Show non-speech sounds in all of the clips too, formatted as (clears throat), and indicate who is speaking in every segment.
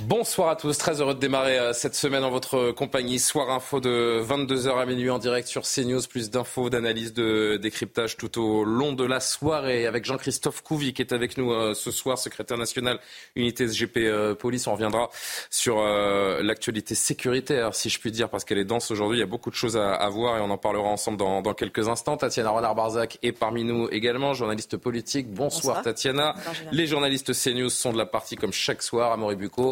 Speaker 1: Bonsoir à tous, très heureux de démarrer euh, cette semaine en votre compagnie. Soir info de 22h à minuit en direct sur CNews, plus d'infos, d'analyses, de décryptage tout au long de la soirée avec Jean-Christophe Couvi qui est avec nous euh, ce soir, secrétaire national unité SGP euh, Police. On reviendra sur l'actualité sécuritaire, si je puis dire, parce qu'elle est dense aujourd'hui. Il y a beaucoup de choses à, voir et on en parlera ensemble dans, quelques instants. Tatiana Renard-Barzac est parmi nous également, journaliste politique. Bonsoir, Tatiana. Les journalistes CNews sont de la partie comme chaque soir. Amaury Bucco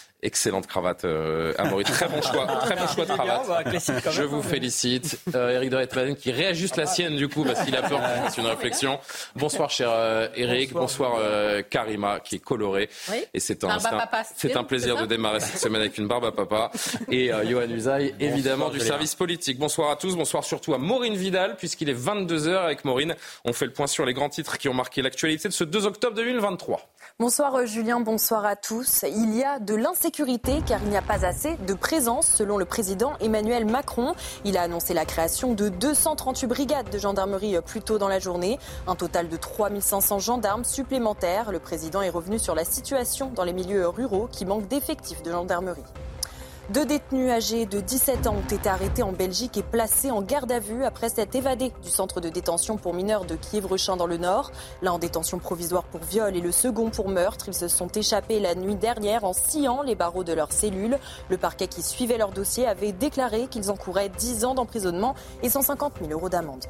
Speaker 1: Excellente cravate, euh, Amaury. Très bon choix, très bon choix de cravate. Je vous félicite. Euh, Eric Doret qui réajuste la sienne du coup parce qu'il a peur c'est une réflexion. Bonsoir cher euh, Eric, bonsoir, euh, Karima qui est colorée. Et c'est un, c'est un, plaisir de démarrer cette semaine avec une barbe à papa. Et euh, Johan Usaï, évidemment, du service politique. Bonsoir à tous, bonsoir surtout à Maureen Vidal puisqu'il est 22h avec Maureen. On fait le point sur les grands titres qui ont marqué l'actualité de ce 2 octobre 2023.
Speaker 2: Bonsoir euh, Julien, bonsoir à tous. Il y a de l'insécurité car il n'y a pas assez de présence selon le président Emmanuel Macron. Il a annoncé la création de 238 brigades de gendarmerie euh, plus tôt dans la journée. Un total de 3500 gendarmes supplémentaires. Le président est revenu sur la situation dans les milieux ruraux qui manquent d'effectifs de gendarmerie. Deux détenus âgés de 17 ans ont été arrêtés en Belgique et placés en garde à vue après s'être évadés du centre de détention pour mineurs de Kiev-Rechin dans le Nord. L'un en détention provisoire pour viol et le second pour meurtre. Ils se sont échappés la nuit dernière en sciant les barreaux de leur cellule. Le parquet qui suivait leur dossier avait déclaré qu'ils encouraient 10 ans d'emprisonnement et 150 000 euros d'amende.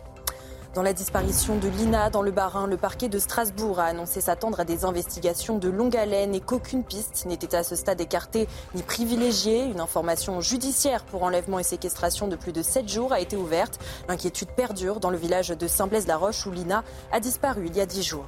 Speaker 2: Dans la disparition de Lina dans le Bas-Rhin, le parquet de Strasbourg a annoncé s'attendre à des investigations de longue haleine et qu'aucune piste n'était à ce stade écartée ni privilégiée. Une information judiciaire pour enlèvement et séquestration de plus de 7 jours a été ouverte. L'inquiétude perdure dans le village de Saint-Blaise-la-Roche où Lina a disparu il y a 10 jours.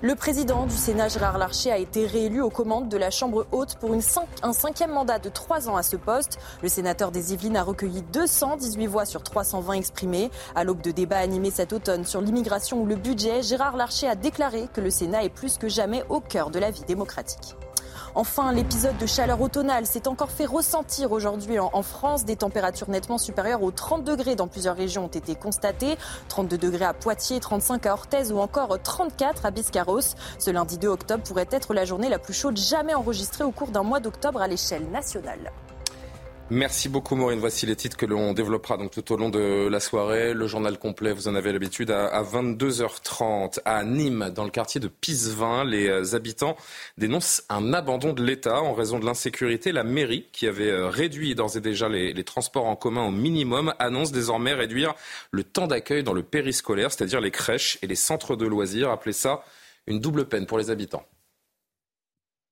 Speaker 2: Le président du Sénat, Gérard Larcher, a été réélu aux commandes de la Chambre haute pour un cinquième mandat de trois ans à ce poste. Le sénateur des Yvelines a recueilli 218 voix sur 320 exprimées. À l'aube de débats animés cet automne sur l'immigration ou le budget, Gérard Larcher a déclaré que le Sénat est plus que jamais au cœur de la vie démocratique. Enfin, l'épisode de chaleur automnale s'est encore fait ressentir aujourd'hui en, France. Des températures nettement supérieures aux 30 degrés dans plusieurs régions ont été constatées. 32 degrés à Poitiers, 35 à Orthez ou encore 34 à Biscarros. Ce lundi 2 octobre pourrait être la journée la plus chaude jamais enregistrée au cours d'un mois d'octobre à l'échelle nationale.
Speaker 1: Merci beaucoup Maureen. Voici les titres que l'on développera donc tout au long de la soirée. Le journal complet, vous en avez l'habitude, à 22h30 à Nîmes, dans le quartier de Pisevin. Les habitants dénoncent un abandon de l'État en raison de l'insécurité. La mairie, qui avait euh, réduit d'ores et déjà les, les, transports en commun au minimum, annonce désormais réduire le temps d'accueil dans le périscolaire, c'est-à-dire les crèches et les centres de loisirs. Appelez ça une double peine pour les habitants.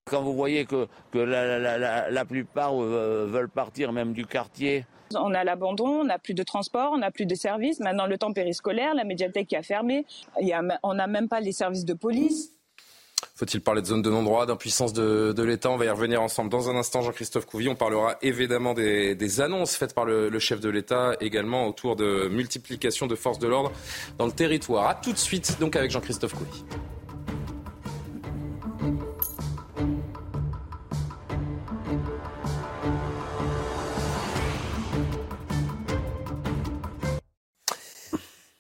Speaker 3: Quand vous voyez que, la, plupart euh, veulent partir même du quartier,
Speaker 4: on a l'abandon, on n'a plus de transport, on n'a plus de services. Maintenant, le temps périscolaire, la médiathèque qui a fermé, on n'a même pas les services de police.
Speaker 1: Faut-il parler de zone de non-droit, d'impuissance de, l'État? On va y revenir ensemble dans un instant, Jean-Christophe Couvi. On parlera évidemment des, annonces faites par le, le, chef de l'État, également autour de multiplication de forces de l'ordre dans le territoire. A tout de suite, donc, avec Jean-Christophe Couvi.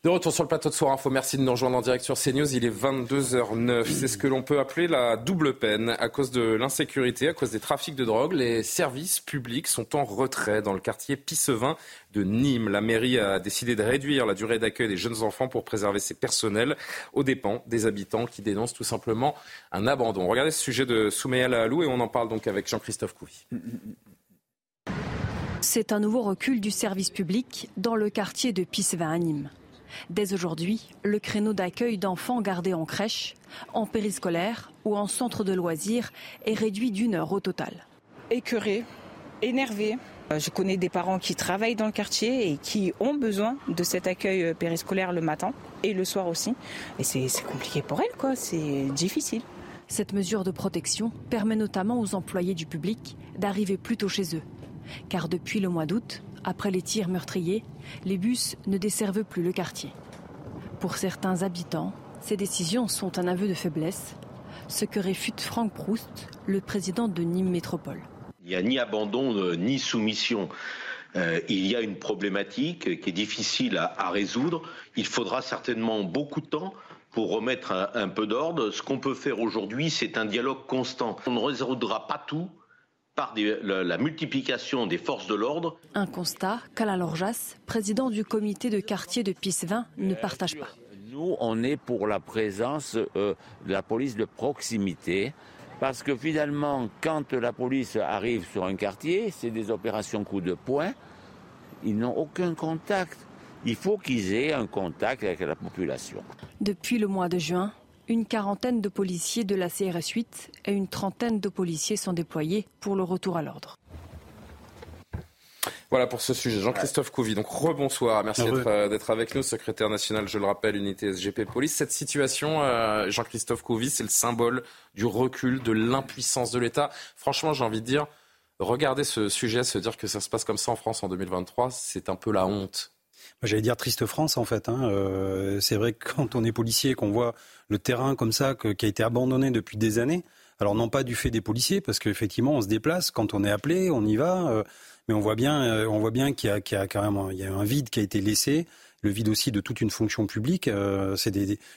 Speaker 1: De retour sur le plateau de Soir Info, merci de nous rejoindre en direct sur CNews. Il est 22h09. C'est ce que l'on peut appeler la double peine. À cause de l'insécurité, à cause des trafics de drogue, les services publics sont en retrait dans le quartier Pissevin de Nîmes. La mairie a décidé de réduire la durée d'accueil des jeunes enfants pour préserver ses personnels aux dépens des habitants qui dénoncent tout simplement un abandon. Regardez ce sujet de Soumeya Lahalou et on en parle donc avec Jean-Christophe Couvi.
Speaker 5: C'est un nouveau recul du service public dans le quartier de Pissevin à Nîmes. Dès aujourd'hui, le créneau d'accueil d'enfants gardés en crèche, en périscolaire ou en centre de loisirs est réduit d'une heure au total.
Speaker 6: Écœuré, énervé. Euh, je connais des parents qui travaillent dans le quartier et qui ont besoin de cet accueil euh, périscolaire le matin et le soir aussi. Et c'est compliqué pour elles, quoi. C'est difficile.
Speaker 5: Cette mesure de protection permet notamment aux employés du public d'arriver plus tôt chez eux. Car depuis le mois d'août, après les tirs meurtriers, les bus ne desservent plus le quartier. Pour certains habitants, ces décisions sont un aveu de faiblesse. ce que réfute Franck Proust, le président de Nîmes Métropole.
Speaker 7: Il n'y a ni abandon euh, ni soumission. Euh, il y a une problématique qui est difficile à, résoudre. Il faudra certainement beaucoup de temps pour remettre un, peu d'ordre. Ce qu'on peut faire aujourd'hui, c'est un dialogue constant. On ne résoudra pas tout par la, multiplication des forces de l'ordre.
Speaker 5: Un constat qu'Alain Lorjas, président du comité de quartier de Pissevin, ne partage pas.
Speaker 3: Nous, on est pour la présence euh, de la police de proximité. Parce que finalement, quand la police arrive sur un quartier, c'est des opérations coup de poing. Ils n'ont aucun contact. Il faut qu'ils aient un contact avec la population.
Speaker 5: Depuis le mois de juin, une quarantaine de policiers de la CRS 8 et une trentaine de policiers sont déployés pour le retour à l'ordre.
Speaker 1: Voilà pour ce sujet. Jean-Christophe Couvi, donc rebonsoir. Merci euh, d'être avec nous, secrétaire national, je le rappelle, unité SGP Police. Cette situation, euh, Jean-Christophe Couvi, c'est le symbole du recul, de l'impuissance de l'État. Franchement, j'ai envie de dire, regarder ce sujet, se dire que ça se passe comme ça en France en 2023, c'est un peu la honte.
Speaker 8: J'allais dire triste France en fait. Hein. Euh, c'est vrai que (laughs) quand on est policier, qu'on voit le terrain comme ça, qui a été abandonné depuis des années, alors non pas du fait des policiers, parce qu'effectivement on se déplace, quand on est appelé, on y va, mais on voit bien, euh, on voit bien qu'il y a, carrément, il un vide qui a été laissé, le vide aussi de toute une fonction publique. Euh, c'est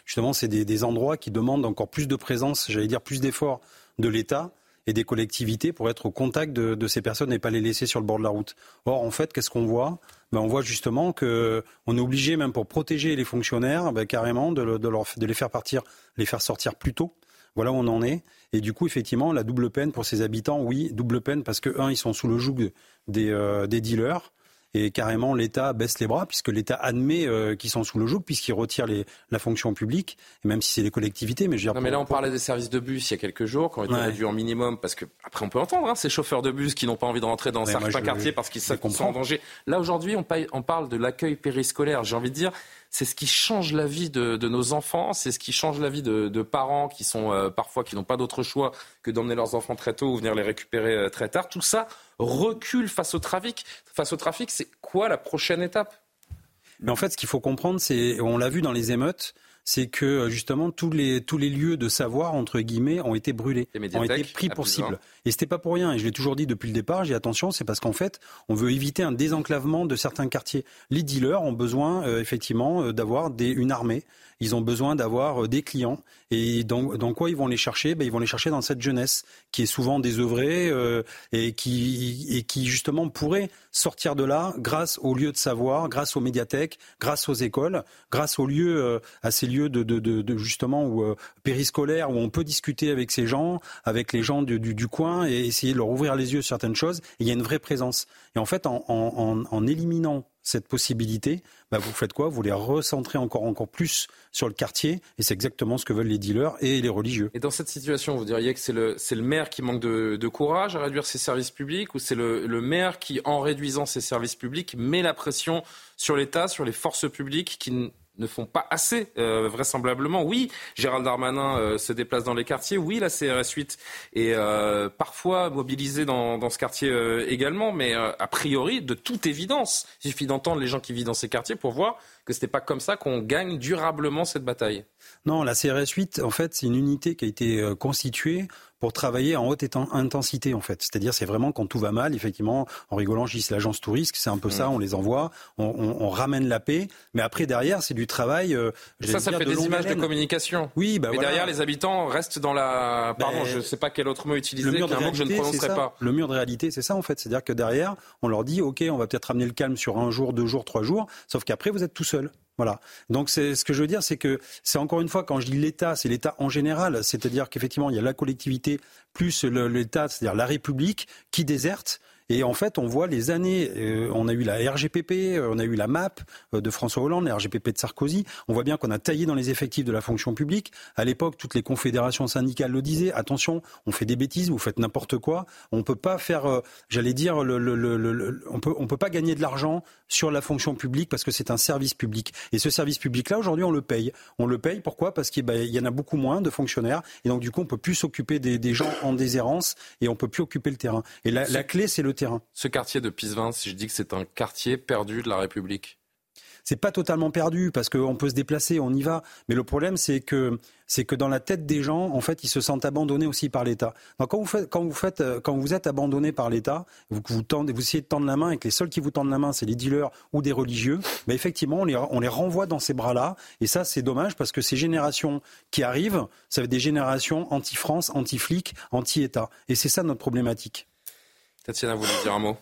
Speaker 8: justement, c'est des, endroits qui demandent encore plus de présence, j'allais dire plus d'efforts de l'État et des collectivités pour être au contact de, ces personnes et pas les laisser sur le bord de la route. Or, en fait, qu'est-ce qu'on voit? Ben, On voit justement que on est obligé, même pour protéger les fonctionnaires, ben, carrément de, de, leur, de les faire partir, les faire sortir plus tôt. Voilà où on en est. Et du coup, effectivement, la double peine pour ces habitants, oui, double peine parce que, un, ils sont sous le joug des, euh, des dealers. Et carrément, l'État baisse les bras, puisque l'État admet euh, qu'ils sont sous le joug, puisqu'il retire les, la fonction publique, et même si c'est les collectivités. Mais, je veux
Speaker 1: dire, non, mais là, on parlait des services de bus il y a quelques jours, qui ont été réduits en minimum, parce que, après, on peut entendre hein, ces chauffeurs de bus qui n'ont pas envie de rentrer dans certains quartiers parce qu'ils sont en danger. Là, aujourd'hui, on, on parle de l'accueil périscolaire. J'ai envie de dire, c'est ce qui change la vie de, nos enfants, c'est ce qui change la vie de, parents qui sont euh, parfois qui n'ont pas d'autre choix que d'emmener leurs enfants très tôt ou venir les récupérer euh, très tard. Tout ça recule face au trafic. Face au trafic, c'est quoi la prochaine étape?
Speaker 8: Mais en fait, ce qu'il faut comprendre, c'est, on l'a vu dans les émeutes, c'est que euh, justement tous les tous les lieux de savoir entre guillemets ont été brûlés, ont été pris pour cible. Et c'était pas pour rien. Et je l'ai toujours dit depuis le départ. J'ai attention, c'est parce qu'en fait, on veut éviter un désenclavement de certains quartiers. Les dealers ont besoin euh, effectivement euh, d'avoir une armée. Ils ont besoin d'avoir des clients. Et dans, quoi ils vont les chercher? Ben, Ils vont les chercher dans cette jeunesse qui est souvent désœuvrée et, qui, et qui justement pourrait sortir de là grâce aux lieux de savoir, grâce aux médiathèques, grâce aux écoles, grâce aux lieux, à ces lieux de, de, de, justement où, euh, périscolaire où on peut discuter avec ces gens, avec les gens du, du, coin et essayer de leur ouvrir les yeux sur certaines choses. il y a une vraie présence. Et en fait, en, en, en éliminant cette possibilité, bah vous faites quoi? Vous les recentrez encore, encore plus sur le quartier, et c'est exactement ce que veulent les dealers et les religieux.
Speaker 1: Et dans cette situation, vous diriez que c'est le, le maire qui manque de, de, courage à réduire ses services publics, ou c'est le, le maire qui, en réduisant ses services publics, met la pression sur l'État, sur les forces publiques qui ne font pas assez, euh, vraisemblablement. Oui, Gérald Darmanin euh, se déplace dans les quartiers. Oui, la CRS 8 est euh, parfois mobilisée dans, dans ce quartier également. Mais a priori, de toute évidence, il suffit d'entendre les gens qui vivent dans ces quartiers pour voir que ce n'est pas comme ça qu'on gagne durablement cette bataille.
Speaker 8: Non, la CRS 8, en fait, c'est une unité qui a été constituée pour travailler en haute intensité en fait. C'est-à-dire c'est vraiment quand tout va mal, effectivement, en rigolant, je dis c'est l'agence touriste, c'est un peu ça, mm. on les envoie, on, on, on, ramène la paix, mais après derrière c'est du travail. Euh,
Speaker 1: ça, ça fait des images de communication.
Speaker 8: Oui, bah
Speaker 1: mais derrière les habitants restent dans la. Pardon, ben, je ne sais pas quel autre mot utiliser, le mur de réalité, que je ne prononcerai pas.
Speaker 8: Le mur de réalité, c'est ça en fait. C'est-à-dire que derrière, on leur dit, ok, on va peut-être ramener le calme sur un jour, deux jours, trois jours, sauf qu'après vous êtes tout seul. Voilà. Donc c'est ce que je veux dire, c'est que c'est encore une fois quand je dis l'État, c'est l'État en général, c'est-à-dire qu'effectivement il y a la collectivité plus l'État, c'est-à-dire la République qui déserte et en fait, on voit les années, euh, on a eu la RGPP, euh, on a eu la MAP euh, de François Hollande, la RGPP de Sarkozy. On voit bien qu'on a taillé dans les effectifs de la fonction publique. À l'époque, toutes les confédérations syndicales le disaient. Attention, on fait des bêtises, vous faites n'importe quoi. On peut pas faire, j'allais dire, le, le, le, on peut, on peut pas gagner de l'argent sur la fonction publique parce que c'est un service public. Et ce service public-là, aujourd'hui, on le paye. On le paye pourquoi? Parce qu'il ben, y en a beaucoup moins de fonctionnaires et donc du coup, on peut plus s'occuper des, des, gens en déshérence et on peut plus occuper le terrain. Et la clé, c'est le
Speaker 1: ce quartier de Pisevin, si je dis que c'est un quartier perdu de la République
Speaker 8: c'est pas totalement perdu parce qu'on peut se déplacer, on y va. Mais le problème, c'est que c'est que dans la tête des gens, en fait, ils se sentent abandonnés aussi par l'État. Donc quand vous faites, quand vous faites, euh, quand vous êtes abandonné par l'État, vous, vous tendez, vous essayez de tendre la main et que les seuls qui vous tendent la main, c'est les dealers ou des religieux, mais effectivement, on les, on les renvoie dans ces bras-là. Et ça, c'est dommage parce que ces générations qui arrivent, ça va être des générations anti-France, anti-flic, anti-État. Et c'est ça notre problématique.
Speaker 1: Tatiana, vous voulez dire un mot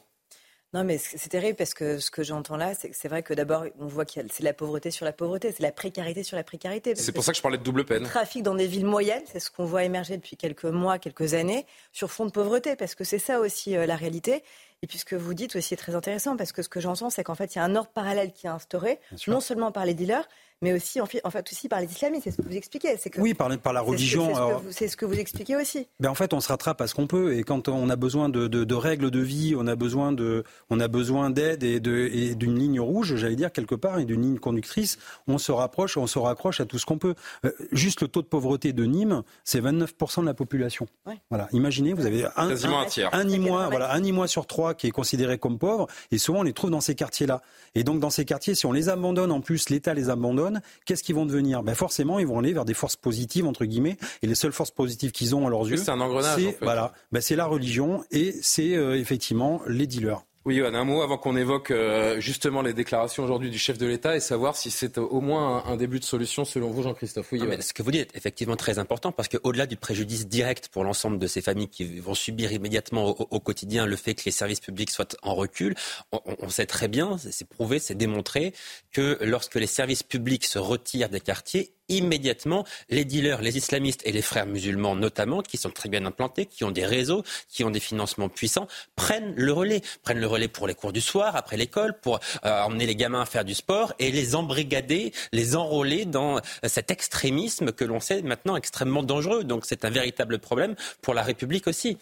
Speaker 9: non, mais c'est terrible parce que ce que j'entends là, c'est c'est vrai que d'abord, on voit que c'est la pauvreté sur la pauvreté, c'est la précarité sur la précarité.
Speaker 1: C'est pour ça que je parlais de double peine. Le
Speaker 9: trafic dans des villes moyennes, c'est ce qu'on voit émerger depuis quelques mois, quelques années, sur fond de pauvreté, parce que c'est ça aussi euh, la réalité. Et puis ce que vous dites aussi est très intéressant, parce que ce que j'entends, c'est qu'en fait, il y a un ordre parallèle qui est instauré, non seulement par les dealers, mais aussi en fait, aussi par les islamistes. C'est ce que vous expliquez.
Speaker 8: Que oui, par, par la religion.
Speaker 9: C'est ce, que vous expliquez aussi.
Speaker 8: Ben en fait, on se rattrape à ce qu'on peut. Et quand on a besoin de, de, règles de vie, on a besoin de, on a besoin d'aide et d'une ligne rouge, j'allais dire quelque part, et d'une ligne conductrice, on se rapproche, on se raccroche à tout ce qu'on peut. Euh, juste le taux de pauvreté de Nîmes, c'est 29% de la population. Voilà. Imaginez, vous avez un,
Speaker 1: un,
Speaker 8: tiers. un Nîmois, voilà, un Nîmois sur trois qui est considéré comme pauvre, et souvent on les trouve dans ces quartiers-là. Et donc dans ces quartiers, si on les abandonne, en plus l'État les abandonne qu'est-ce qu'ils vont devenir? Ben Forcément, ils vont aller vers des forces positives, entre guillemets, et les seules forces positives qu'ils ont à leurs yeux,
Speaker 1: c'est un engrenage.
Speaker 8: C'est, voilà, ben c'est la religion et c'est euh, effectivement les dealers.
Speaker 1: Oui, un mot avant qu'on évoque euh, justement les déclarations aujourd'hui du chef de l'État et savoir si c'est au moins un, début de solution selon vous, Jean-Christophe. Oui,
Speaker 10: ce que vous dites est effectivement très important parce qu'au-delà du préjudice direct pour l'ensemble de ces familles qui vont subir immédiatement au, quotidien le fait que les services publics soient en recul, on, on sait très bien, c'est prouvé, c'est démontré que lorsque les services publics se retirent des quartiers, immédiatement les dealers, les islamistes et les frères musulmans notamment, qui sont très bien implantés, qui ont des réseaux, qui ont des financements puissants, prennent le relais. Prennent le relais pour les cours du soir, après l'école, pour euh, emmener les gamins à faire du sport et les embrigader, les enrôler dans cet extrémisme que l'on sait maintenant extrêmement dangereux. Donc c'est un véritable problème pour la République aussi.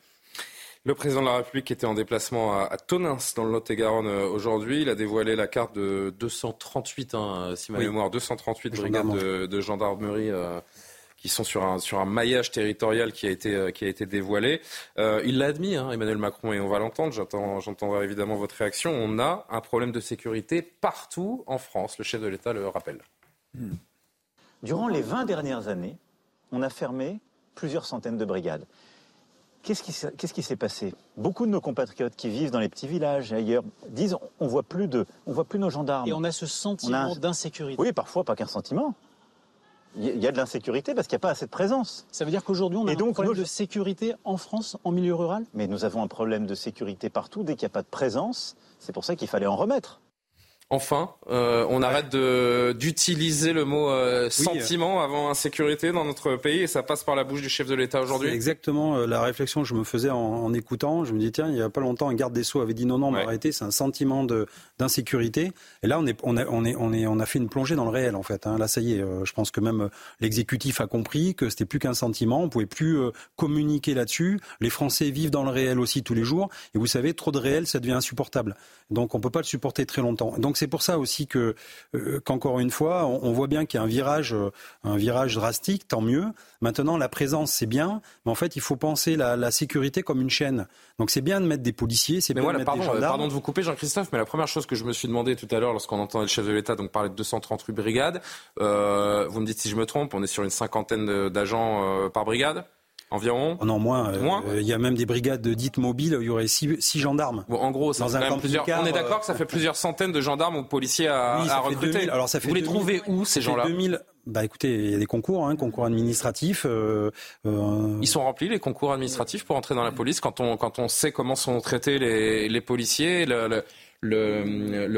Speaker 1: Le président de la République était en déplacement à, Tonins, dans le Lot-et-Garonne, euh, aujourd'hui. Il a dévoilé la carte de 238, hein, si ma mémoire, 238 brigades de, gendarmerie euh, qui sont sur un, sur un maillage territorial qui a été, euh, qui a été dévoilé. il l'a admis, hein, Emmanuel Macron, et on va l'entendre. J'entendrai évidemment votre réaction. On a un problème de sécurité partout en France. Le chef de l'État le rappelle.
Speaker 11: Durant les 20 dernières années, on a fermé plusieurs centaines de brigades. Qu'est-ce qui, s'est passé? Beaucoup de nos compatriotes qui vivent dans les petits villages et ailleurs disent on voit plus de, on voit plus nos gendarmes.
Speaker 12: Et on a ce sentiment d'insécurité.
Speaker 11: Oui, parfois pas qu'un sentiment. Il y a de l'insécurité parce qu'il n'y a pas assez de présence.
Speaker 12: Ça veut dire qu'aujourd'hui on a un problème de sécurité en France, en milieu rural?
Speaker 11: Mais nous avons un problème de sécurité partout dès qu'il n'y a pas de présence. C'est pour ça qu'il fallait en remettre.
Speaker 1: Enfin, euh, on arrête d'utiliser le mot euh, sentiment avant insécurité dans notre pays et ça passe par la bouche du chef de l'État aujourd'hui.
Speaker 8: exactement euh, la réflexion que je me faisais en, écoutant. Je me dis tiens, il n'y a pas longtemps, un garde des sceaux avait dit non non, mais arrêtez, c'est un sentiment d'insécurité. Et là, on est on a on est on est on a fait une plongée dans le réel en fait. Hein. Là, ça y est, je pense que même l'exécutif a compris que c'était plus qu'un sentiment. On pouvait plus communiquer là-dessus. Les Français vivent dans le réel aussi tous les jours. Et vous savez, trop de réel, ça devient insupportable. Donc, on peut pas le supporter très longtemps. Donc donc c'est pour ça aussi que euh, qu'encore une fois, on, voit bien qu'il y a un virage, euh, un virage drastique. Tant mieux. Maintenant, la présence c'est bien, mais en fait, il faut penser la, sécurité comme une chaîne. Donc c'est bien de mettre des policiers, c'est bien de mettre
Speaker 1: pardon,
Speaker 8: des gendarmes.
Speaker 1: Pardon de vous couper, Jean-Christophe, mais la première chose que je me suis demandé tout à l'heure lorsqu'on entendait le chef de l'État donc parler de 238 brigades, euh, vous me dites si je me trompe, on est sur une cinquantaine d'agents par brigade. Environ
Speaker 8: oh Non, moins. Euh, il y a même des brigades dites mobiles, il y aurait six, gendarmes.
Speaker 1: Bon, en gros, ça dans un plusieurs... on est d'accord que ça fait plusieurs centaines de gendarmes ou policiers à, recruter. Alors, ça fait Vous les trouvez où, ces gens-là
Speaker 8: bah écoutez, il y a des concours, hein, concours administratifs. Euh,
Speaker 1: euh, Ils sont remplis les concours administratifs pour entrer dans la police quand on quand on sait comment sont traités les, les policiers, le, le,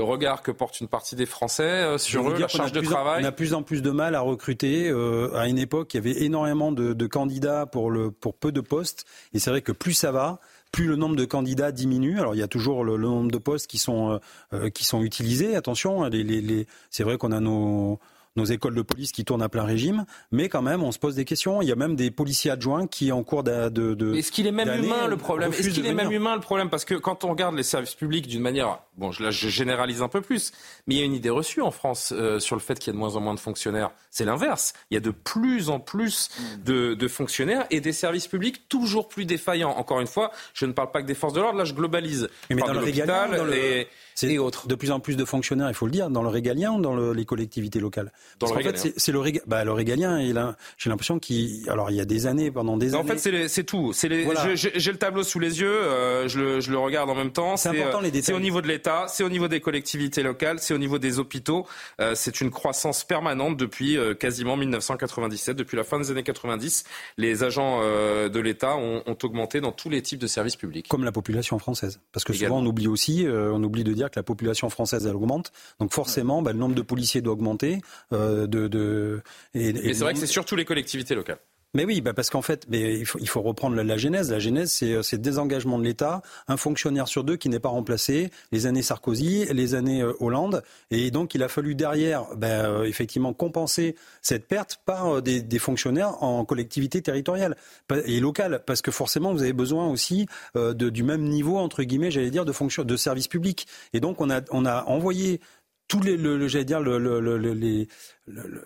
Speaker 1: regard que porte une partie des Français euh, sur eux, la charge de travail.
Speaker 8: on a plus en plus de mal à recruter. Euh, à une époque, il y avait énormément de, candidats pour, le, pour peu de postes. Et c'est vrai que plus ça va, plus le nombre de candidats diminue. Alors il y a toujours le, nombre de postes qui sont, euh, qui sont utilisés. Attention, les, les, c'est vrai qu'on a nos nos écoles de police qui tournent à plein régime, mais quand même, on se pose des questions. Il y a même des policiers adjoints qui, en cours de, de,
Speaker 1: est-ce qu'il est même humain le problème? Est-ce qu'il est même humain le problème? Parce que quand on regarde les services publics d'une manière, bon, là, je généralise un peu plus, mais il y a une idée reçue en France euh, sur le fait qu'il y a de moins en moins de fonctionnaires. C'est l'inverse. Il y a de plus en plus de, de fonctionnaires et des services publics toujours plus défaillants. Encore une fois, je ne parle pas que des forces de l'ordre. Là, je globalise.
Speaker 8: Mais, dans, le régalien, dans, le,
Speaker 1: et autres.
Speaker 8: De plus en plus de fonctionnaires, il faut le dire, dans le régalien ou dans les collectivités locales
Speaker 1: Dans le régalien.
Speaker 8: fait, c'est le, bah, le régalien. J'ai l'impression qu'il. Alors, il y a des années, pendant des années.
Speaker 1: En fait, c'est tout. Les... J'ai le tableau sous les yeux, euh, je, le, je, le, regarde en même temps.
Speaker 8: C'est important les détails.
Speaker 1: C'est au niveau de l'État, c'est au niveau des collectivités locales, c'est au niveau des hôpitaux. Euh, c'est une croissance permanente depuis euh, quasiment 1997, depuis la fin des années 90. Les agents euh, de l'État ont, ont, augmenté dans tous les types de services publics.
Speaker 8: Comme la population française. Parce que souvent, on oublie aussi, on oublie de dire que la population française, elle augmente. Donc forcément, bah, le nombre de policiers doit augmenter. de, de,
Speaker 1: et, et c'est vrai que c'est surtout les collectivités locales.
Speaker 8: Mais oui, bah parce qu'en fait, il, faut, il faut reprendre la, la, genèse. La genèse, c'est le euh, désengagement de l'État, un fonctionnaire sur deux qui n'est pas remplacé, les années Sarkozy, les années euh, Hollande. Et donc, il a fallu derrière, ben, euh, effectivement, compenser cette perte par des, des, fonctionnaires en collectivité territoriale et locale. Parce que forcément, vous avez besoin aussi de, du même niveau, entre guillemets, j'allais dire, de, fonction, de service public. Et donc, on a, on a envoyé tous les, le, j'allais dire, le, le, les,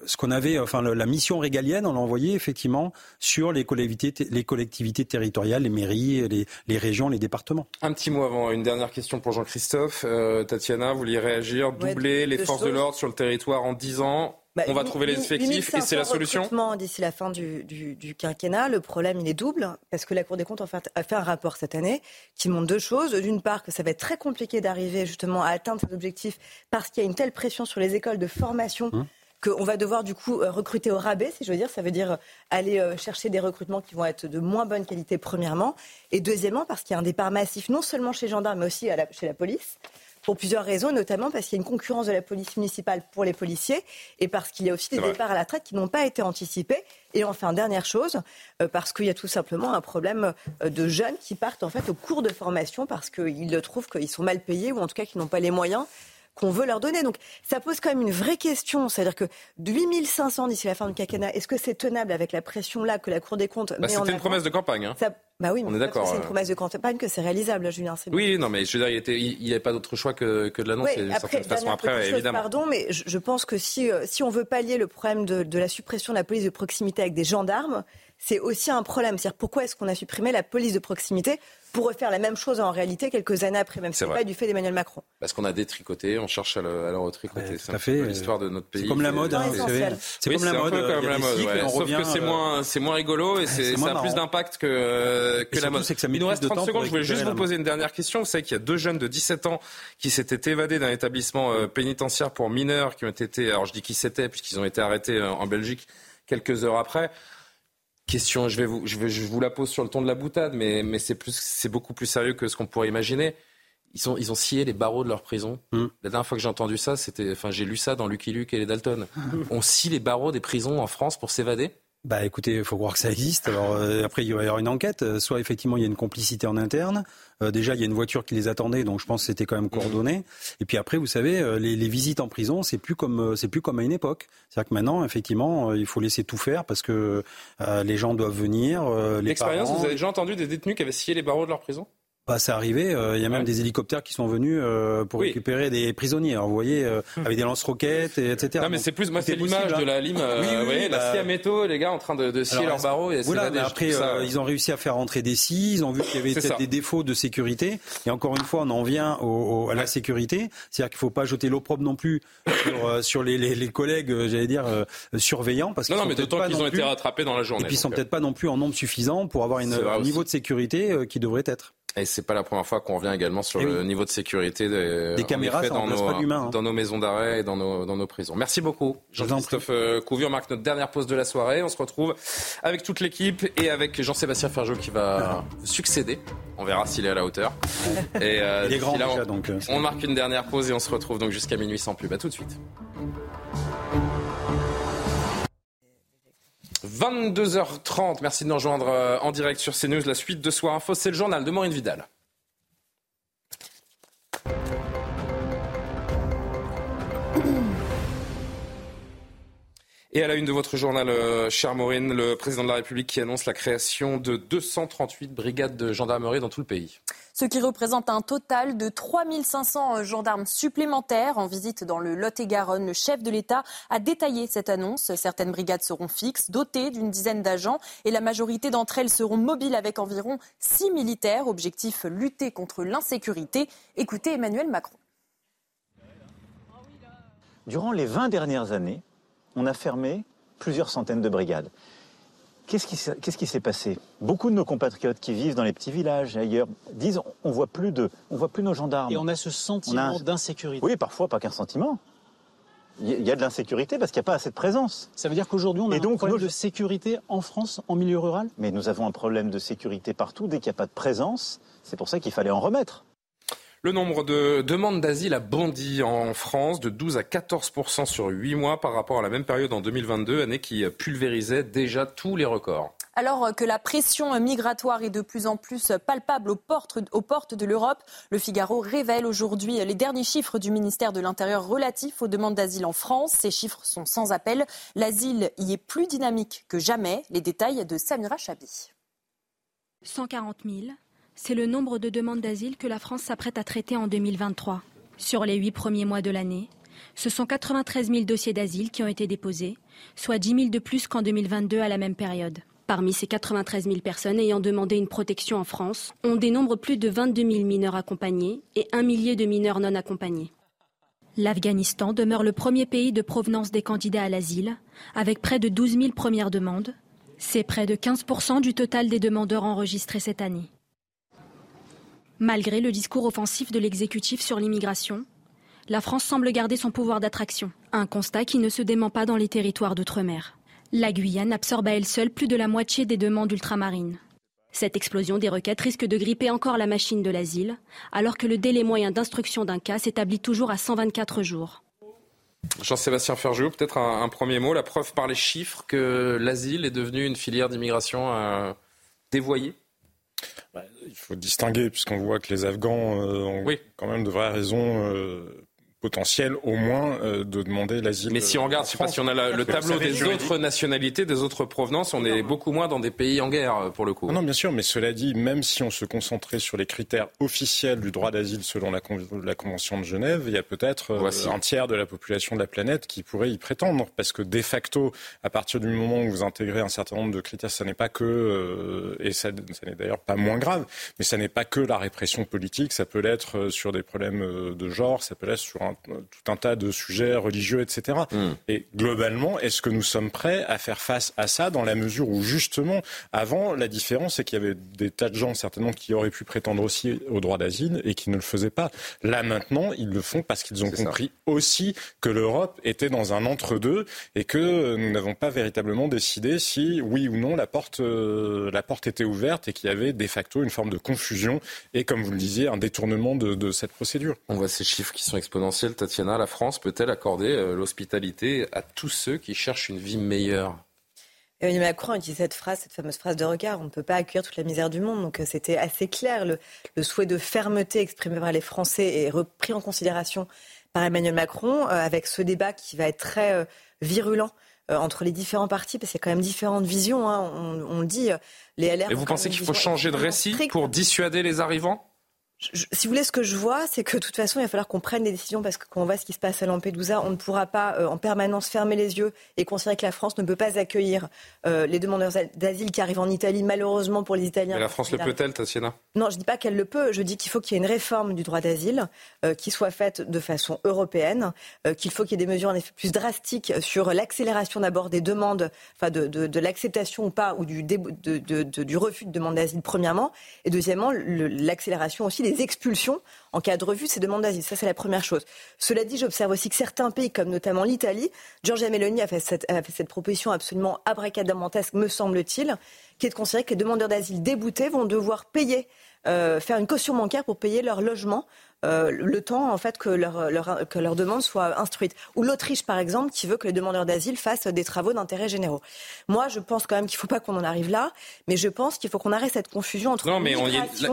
Speaker 8: ce qu'on avait, enfin la mission régalienne, on l'a envoyé effectivement sur les collectivités, les collectivités territoriales, les mairies, les, les, régions, les départements.
Speaker 1: Un petit mot avant, une dernière question pour Jean-Christophe. Euh, Tatiana, vous vouliez réagir, doubler les forces de l'ordre sur le territoire en 10 ans? Bah, on va trouver les effectifs et c'est la solution
Speaker 9: d'ici la fin du, du, du, quinquennat. Le problème, il est double, parce que la Cour des comptes a fait un rapport cette année qui montre deux choses. D'une part, que ça va être très compliqué d'arriver justement à atteindre cet objectif parce qu'il y a une telle pression sur les écoles de formation. Hum qu'on va devoir du coup euh, recruter au rabais, si je veux dire. Ça veut dire euh, aller euh, chercher des recrutements qui vont être de moins bonne qualité, premièrement. Et deuxièmement, parce qu'il y a un départ massif, non seulement chez les gendarmes, mais aussi chez la police. Pour plusieurs raisons, notamment parce qu'il y a une concurrence de la police municipale pour les policiers et parce qu'il y a aussi des départs à la traite qui n'ont pas été anticipés. Et enfin, dernière chose, parce qu'il y a tout simplement un problème de jeunes qui partent en fait au cours de formation parce qu'ils trouvent qu'ils sont mal payés ou en tout cas qu'ils n'ont pas les moyens qu'on veut leur donner. Donc ça pose quand même une vraie question. C'est-à-dire que 8500 d'ici la fin du quinquennat, est-ce que c'est tenable avec la pression là que la Cour des comptes
Speaker 1: bah,
Speaker 9: met
Speaker 1: C'était une promesse de campagne. Hein.
Speaker 9: Bah oui, mais on est d'accord. C'est une promesse de campagne que c'est réalisable, Julien.
Speaker 1: Oui, non, mais je veux dire, il n'y avait pas d'autre choix que, que de l'annoncer
Speaker 9: oui, après, façon après, évidemment. Pardon, mais je, pense que si, euh, si on veut pallier le problème de, de la suppression de la police de proximité avec des gendarmes, c'est aussi un problème. C'est-à-dire pourquoi est-ce qu'on a supprimé la police de proximité pour refaire la même chose en réalité quelques années après, même si ce n'est pas du fait d'Emmanuel Macron.
Speaker 1: Parce qu'on a détricoté, on cherche à le, à le retricoter. c'est
Speaker 8: fait
Speaker 1: l'histoire de notre pays.
Speaker 8: C'est comme la mode. Hein,
Speaker 1: c'est comme la mode. Comme la mode Sauf que c'est moins, c'est moins rigolo et c'est, ça a plus d'impact que, que la mode. Que ça Il nous reste 30 secondes. Je voulais juste vous poser une dernière question. Vous savez qu'il y a deux jeunes de 17 ans qui s'étaient évadés d'un établissement euh, pénitentiaire pour mineurs qui ont été, alors je dis qui c'était puisqu'ils ont été arrêtés euh, en Belgique quelques heures après. Question, je vais vous, je, vais, je vous la pose sur le ton de la boutade, mais, mais c'est, plus, c'est beaucoup plus sérieux que ce qu'on pourrait imaginer. Ils, sont, ils ont scié les barreaux de leur prison. Hmm. La dernière fois que j'ai entendu ça, c'était, enfin, j'ai lu ça dans Lucky Luke et les Dalton. (laughs) On scie les barreaux des prisons en France pour s'évader
Speaker 8: bah écoutez, il faut croire que ça existe. Alors euh, après, il va y avoir une enquête. Euh, soit effectivement, il y a une complicité en interne. Euh, déjà, il y a une voiture qui les attendait, donc je pense que c'était quand même coordonné. Et puis après, vous savez, les, les, visites en prison, c'est plus comme c'est plus comme à une époque. C'est-à-dire que maintenant, effectivement, il faut laisser tout faire parce que les gens doivent venir.
Speaker 1: L'expérience, vous avez déjà entendu des détenus qui avaient scié les barreaux de leur prison?
Speaker 8: Bah, c'est arrivé. Euh, il y a même des hélicoptères qui sont venus euh, pour récupérer des prisonniers. vous voyez, euh, hum. avec des lance-roquettes, etc.
Speaker 1: Non, mais c'est plus, moi, c'est l'image de la lime. oui, oui, voyez, la scie à métaux, les gars en train de, de scier leurs barreaux. Et
Speaker 8: voilà, mais après, ils ont réussi à faire rentrer des scies. Ils ont vu qu'il y avait peut-être des défauts de sécurité. Et encore une fois, on en vient au, à la sécurité. C'est-à-dire qu'il faut pas jeter l'opprobre non plus sur, sur les, les, les, collègues, j'allais dire, surveillants. Parce
Speaker 1: non, non, mais d'autant qu'ils ont été rattrapés dans la journée.
Speaker 8: Et puis, ils sont peut-être pas non plus en nombre suffisant pour avoir un niveau de sécurité qui devrait être.
Speaker 1: Et c'est pas la première fois qu'on revient également sur eh le niveau de sécurité des,
Speaker 8: des caméras
Speaker 1: dans,
Speaker 8: nos, hein.
Speaker 1: dans nos maisons d'arrêt et dans nos, dans nos prisons. Merci beaucoup, Jean-Christophe euh, Couvier. On marque notre dernière pause de la soirée. On se retrouve avec toute l'équipe et avec Jean-Sébastien Ferjot qui va (laughs) succéder. On verra s'il est à la hauteur. (laughs)
Speaker 8: Et, euh, Il est grand déjà,
Speaker 1: donc.
Speaker 8: Euh,
Speaker 1: on marque une dernière pause et on se retrouve donc jusqu'à minuit sans pub. À tout de suite. 22h30, merci de nous rejoindre euh, en direct sur CNews. La suite de Soir Info, c'est le journal de Maureen Vidal. Et à la une de votre journal, euh, chère Maureen, le président de la République qui annonce la création de 238 brigades de gendarmerie dans tout le pays.
Speaker 2: Ce qui représente un total de 3500 euh, gendarmes supplémentaires en visite dans le Lot-et-Garonne. Le chef de l'État a détaillé cette annonce. Certaines brigades seront fixes, dotées d'une dizaine d'agents et la majorité d'entre elles seront mobiles avec environ 6 militaires. Objectif lutter contre l'insécurité. Écoutez Emmanuel Macron.
Speaker 11: Durant les 20 dernières années, on a fermé plusieurs centaines de brigades. Qu'est-ce qui, s'est passé? Beaucoup de nos compatriotes qui vivent dans les petits villages et ailleurs disent on voit plus de, on voit plus nos gendarmes.
Speaker 12: Et on a ce sentiment d'insécurité.
Speaker 11: Oui, parfois pas qu'un sentiment. Il y a de l'insécurité parce qu'il n'y a pas assez de présence.
Speaker 12: Ça veut dire qu'aujourd'hui, on a un problème de sécurité en France, en milieu rural?
Speaker 11: Mais nous avons un problème de sécurité partout. Dès qu'il n'y a pas de présence, c'est pour ça qu'il fallait en remettre.
Speaker 1: Le nombre de demandes d'asile a bondi en France de 12 à 14% sur 8 mois par rapport à la même période en 2022, année qui pulvérisait déjà tous les records.
Speaker 2: Alors que la pression migratoire est de plus en plus palpable aux portes, aux portes de l'Europe, le Figaro révèle aujourd'hui les derniers chiffres du ministère de l'Intérieur relatifs aux demandes d'asile en France. Ces chiffres sont sans appel. L'asile y est plus dynamique que jamais. Les détails de Samira Chabi.
Speaker 13: 140 000, c'est le nombre de demandes d'asile que la France s'apprête à traiter en 2023. Sur les huit premiers mois de l'année, ce sont 93 000 dossiers d'asile qui ont été déposés, soit 10 000 de plus qu'en 2022 à la même période. Parmi ces 93 000 personnes ayant demandé une protection en France, on dénombre plus de 22 000 mineurs accompagnés et un millier de mineurs non accompagnés. L'Afghanistan demeure le premier pays de provenance des candidats à l'asile, avec près de 12 000 premières demandes. C'est près de 15 du total des demandeurs enregistrés cette année. Malgré le discours offensif de l'exécutif sur l'immigration, la France semble garder son pouvoir d'attraction, un constat qui ne se dément pas dans les territoires d'outre-mer. La Guyane absorbe à elle seule plus de la moitié des demandes ultramarines. Cette explosion des requêtes risque de gripper encore la machine de l'asile, alors que le délai moyen d'instruction d'un cas s'établit toujours à 124 jours.
Speaker 1: Jean-Sébastien Ferjou, peut-être un, premier mot, la preuve par les chiffres que l'asile est devenu une filière d'immigration euh, dévoyée
Speaker 14: il faut distinguer, puisqu'on voit que les Afghans euh, ont quand même de vraies raisons euh, potentiel au moins euh, de demander l'asile.
Speaker 1: Mais si on regarde, je sais pas si on a le tableau des autres nationalités, des autres provenances, on est beaucoup moins dans des pays en guerre euh, pour le coup.
Speaker 14: Non, bien sûr, mais cela dit, même si on se concentrait sur les critères officiels du droit d'asile selon la, la, Convention de Genève, il y a peut-être euh, un tiers de la population de la planète qui pourrait y prétendre, parce que de facto, à partir du moment où vous intégrez un certain nombre de critères, ça n'est pas que, et ça, ça n'est d'ailleurs pas moins grave, mais ça n'est pas que la répression politique, ça peut l'être sur des problèmes de genre, ça peut l'être sur un tout un tas de sujets religieux, etc. Hmm. Et globalement, est-ce que nous sommes prêts à faire face à ça dans la mesure où justement, avant, la différence, c'est qu'il y avait des tas de gens certainement qui auraient pu prétendre aussi au droit d'asile et qui ne le faisaient pas. Là maintenant, ils le font parce qu'ils ont compris aussi que l'Europe était dans un entre-deux et que nous n'avons pas véritablement décidé si oui ou non la porte, euh, la porte était ouverte et qu'il y avait de facto une forme de confusion et comme vous le disiez, un détournement de, de cette procédure.
Speaker 1: On voit ces chiffres qui sont exponentiels Tatiana, la France peut-elle accorder euh, l'hospitalité à tous ceux qui cherchent une vie meilleure?
Speaker 9: Emmanuel Macron a dit cette phrase, cette fameuse phrase de regard, on ne peut pas accueillir toute la misère du monde. Donc euh, c'était assez clair. Le, souhait de fermeté exprimé par les Français est repris en considération par Emmanuel Macron, euh, avec ce débat qui va être très virulent entre les différents partis, parce qu'il y a quand même différentes visions. Hein. On, le dit, les LR.
Speaker 1: Et vous pensez qu'il faut changer de récit pour dissuader les arrivants?
Speaker 9: Si vous voulez, ce que je vois, c'est que de toute façon, il va falloir qu'on prenne des décisions parce que quand on voit ce qui se passe à Lampedusa, on ne pourra pas euh, en permanence fermer les yeux et considérer que la France ne peut pas accueillir euh, les demandeurs d'asile qui arrivent en Italie, malheureusement pour les Italiens.
Speaker 1: Mais la France le peut-elle, Tatiana?
Speaker 9: Non, je ne dis pas qu'elle le peut. Je dis qu'il faut qu'il y ait une réforme du droit d'asile euh, qui soit faite de façon européenne, qu'il faut qu'il y ait des mesures en effet plus drastiques sur l'accélération d'abord des demandes, enfin de, de, de l'acceptation ou pas, ou du, du refus de demande d'asile, premièrement, et deuxièmement, l'accélération aussi des expulsions en cas de refus de ces demandes d'asile. Ça, c'est la première chose. Cela dit, j'observe aussi que certains pays, comme notamment l'Italie, Giorgia Meloni a fait cette, a fait cette proposition absolument abracadabrantesque, me semble-t-il, qui est de considérer que les demandeurs d'asile déboutés vont devoir payer, euh, faire une caution bancaire pour payer leur logement euh, le temps en fait que leur, leur, que leur demande soit instruite. Ou l'Autriche, par exemple, qui veut que les demandeurs d'asile fassent des travaux d'intérêt généraux. Moi, je pense quand même qu'il ne faut pas qu'on en arrive là, mais je pense qu'il faut qu'on arrête cette confusion entre
Speaker 1: non, mais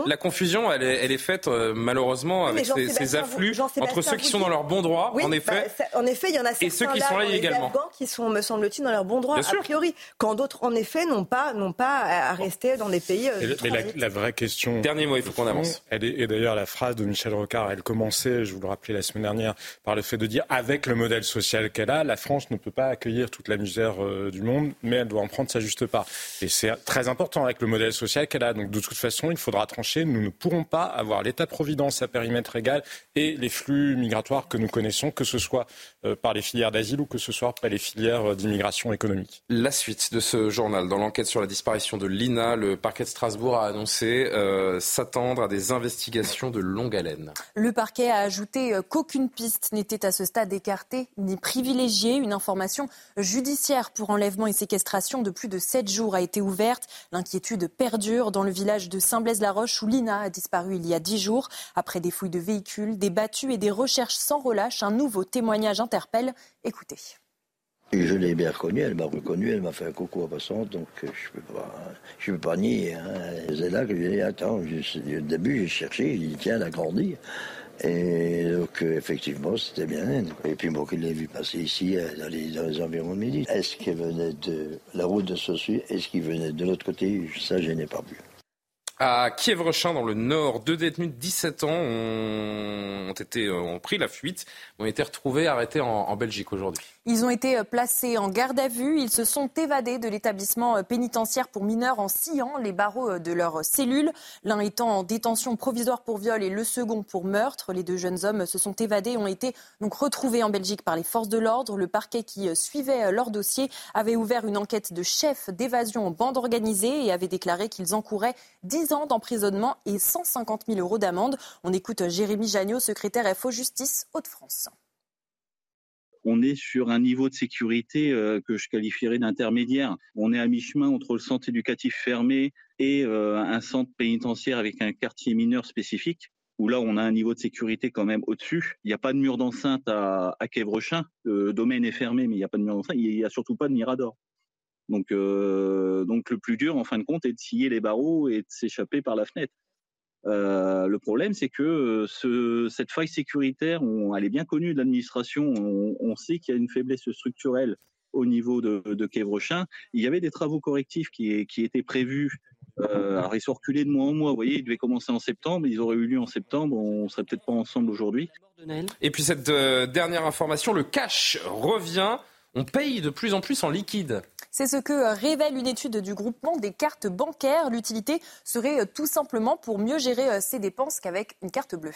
Speaker 1: la, confusion, elle est, elle est faite euh, malheureusement avec ces, afflux entre ceux qui sont dans leur bon droit, en effet,
Speaker 9: bah, en effet, il y en a
Speaker 1: et ceux qui sont là illégalement,
Speaker 9: qui sont, me semble-t-il, dans leur bon droit a priori, quand d'autres, en effet, n'ont pas, n'ont pas à rester dans des pays.
Speaker 14: Euh, mais la, vraie question,
Speaker 1: dernier mot, il faut qu'on avance.
Speaker 14: Et d'ailleurs, la phrase de Michel Rocard, elle commençait, je vous le rappelais la semaine dernière, par le fait de dire avec le modèle social qu'elle a, la France ne peut pas accueillir toute la misère euh, du monde, mais elle doit en prendre sa juste part. Et c'est très important avec le modèle social qu'elle a. Donc de toute façon, il faudra trancher. Nous ne pourrons pas avoir l'État-providence à périmètre égal et les flux migratoires que nous connaissons, que ce soit euh, par les filières d'asile ou que ce soit par les filières euh, d'immigration économique.
Speaker 1: La suite de ce journal, dans l'enquête sur la disparition de Lina, le parquet de Strasbourg a annoncé s'attendre à des investigations de longue haleine.
Speaker 2: Le parquet a ajouté euh, qu'aucune piste n'était à ce stade écartée ni privilégiée. Une information judiciaire pour enlèvement et séquestration de plus de sept jours a été ouverte. L'inquiétude perdure dans le village de Saint-Blaise-la-Roche où Lina a disparu il y a dix jours. Après des fouilles de véhicules, des battues et des recherches sans relâche, un nouveau témoignage interpelle. Écoutez.
Speaker 15: Et je l'ai bien reconnue, elle m'a reconnu, elle m'a fait un coucou en passant, donc euh, je peux je peux pas nier. Hein. C'est là que j'ai dit, attends, au début j'ai cherché, j'ai dit, tiens, elle a grandi. Et donc, euh, effectivement, c'était bien elle. Et puis, moi, qui l'ai vu passer ici, dans les, environs de Midi. Est-ce qu'elle venait de la route de Sossu? Est-ce qu'il venait de l'autre côté? Ça, je n'ai pas vu.
Speaker 1: À Kiev-Rechin, dans le nord, deux détenus de 17 ans ont pris la fuite, ont été retrouvés arrêtés en Belgique aujourd'hui.
Speaker 2: Ils ont été euh, placés en garde à vue. Ils se sont évadés de l'établissement euh, pénitentiaire pour mineurs en sciant les barreaux euh, de leur cellule. L'un étant en détention provisoire pour viol et le second pour meurtre. Les deux jeunes hommes se sont évadés ont été donc retrouvés en Belgique par les forces de l'ordre. Le parquet qui suivait leur dossier avait ouvert une enquête de chef d'évasion en bande organisée et avait déclaré qu'ils encouraient 10 ans d'emprisonnement et 150 000 euros d'amende. On écoute Jérémy Jagnot, secrétaire FO Justice Hauts-de-France
Speaker 16: on est sur un niveau de sécurité euh, que je qualifierais d'intermédiaire. On est à mi-chemin entre le centre éducatif fermé et euh, un centre pénitentiaire avec un quartier mineur spécifique où là on a un niveau de sécurité quand même au-dessus. Il n'y a pas de mur d'enceinte à, à Le domaine est fermé, mais il n'y a pas de mur d'enceinte. Il n'y a surtout pas de mirador. Donc, euh, donc le plus dur, en fin de compte, est de scier les barreaux et de s'échapper par la fenêtre. Euh, le problème, c'est que euh, ce, cette faille sécuritaire, elle est bien connue de l'administration. On, sait qu'il y a une faiblesse structurelle au niveau de, de Quévrechin. Il y avait des travaux correctifs qui, étaient prévus. Euh, alors ils sont reculés de mois en mois. Vous voyez, ils devaient commencer en septembre. Ils auraient eu lieu en septembre. On serait peut-être pas ensemble aujourd'hui.
Speaker 1: Et puis cette dernière information, le cash revient. On paye de plus en plus en liquide.
Speaker 2: C'est ce que révèle une étude du groupement des cartes bancaires. L'utilité serait tout simplement pour mieux gérer ses dépenses qu'avec une carte bleue.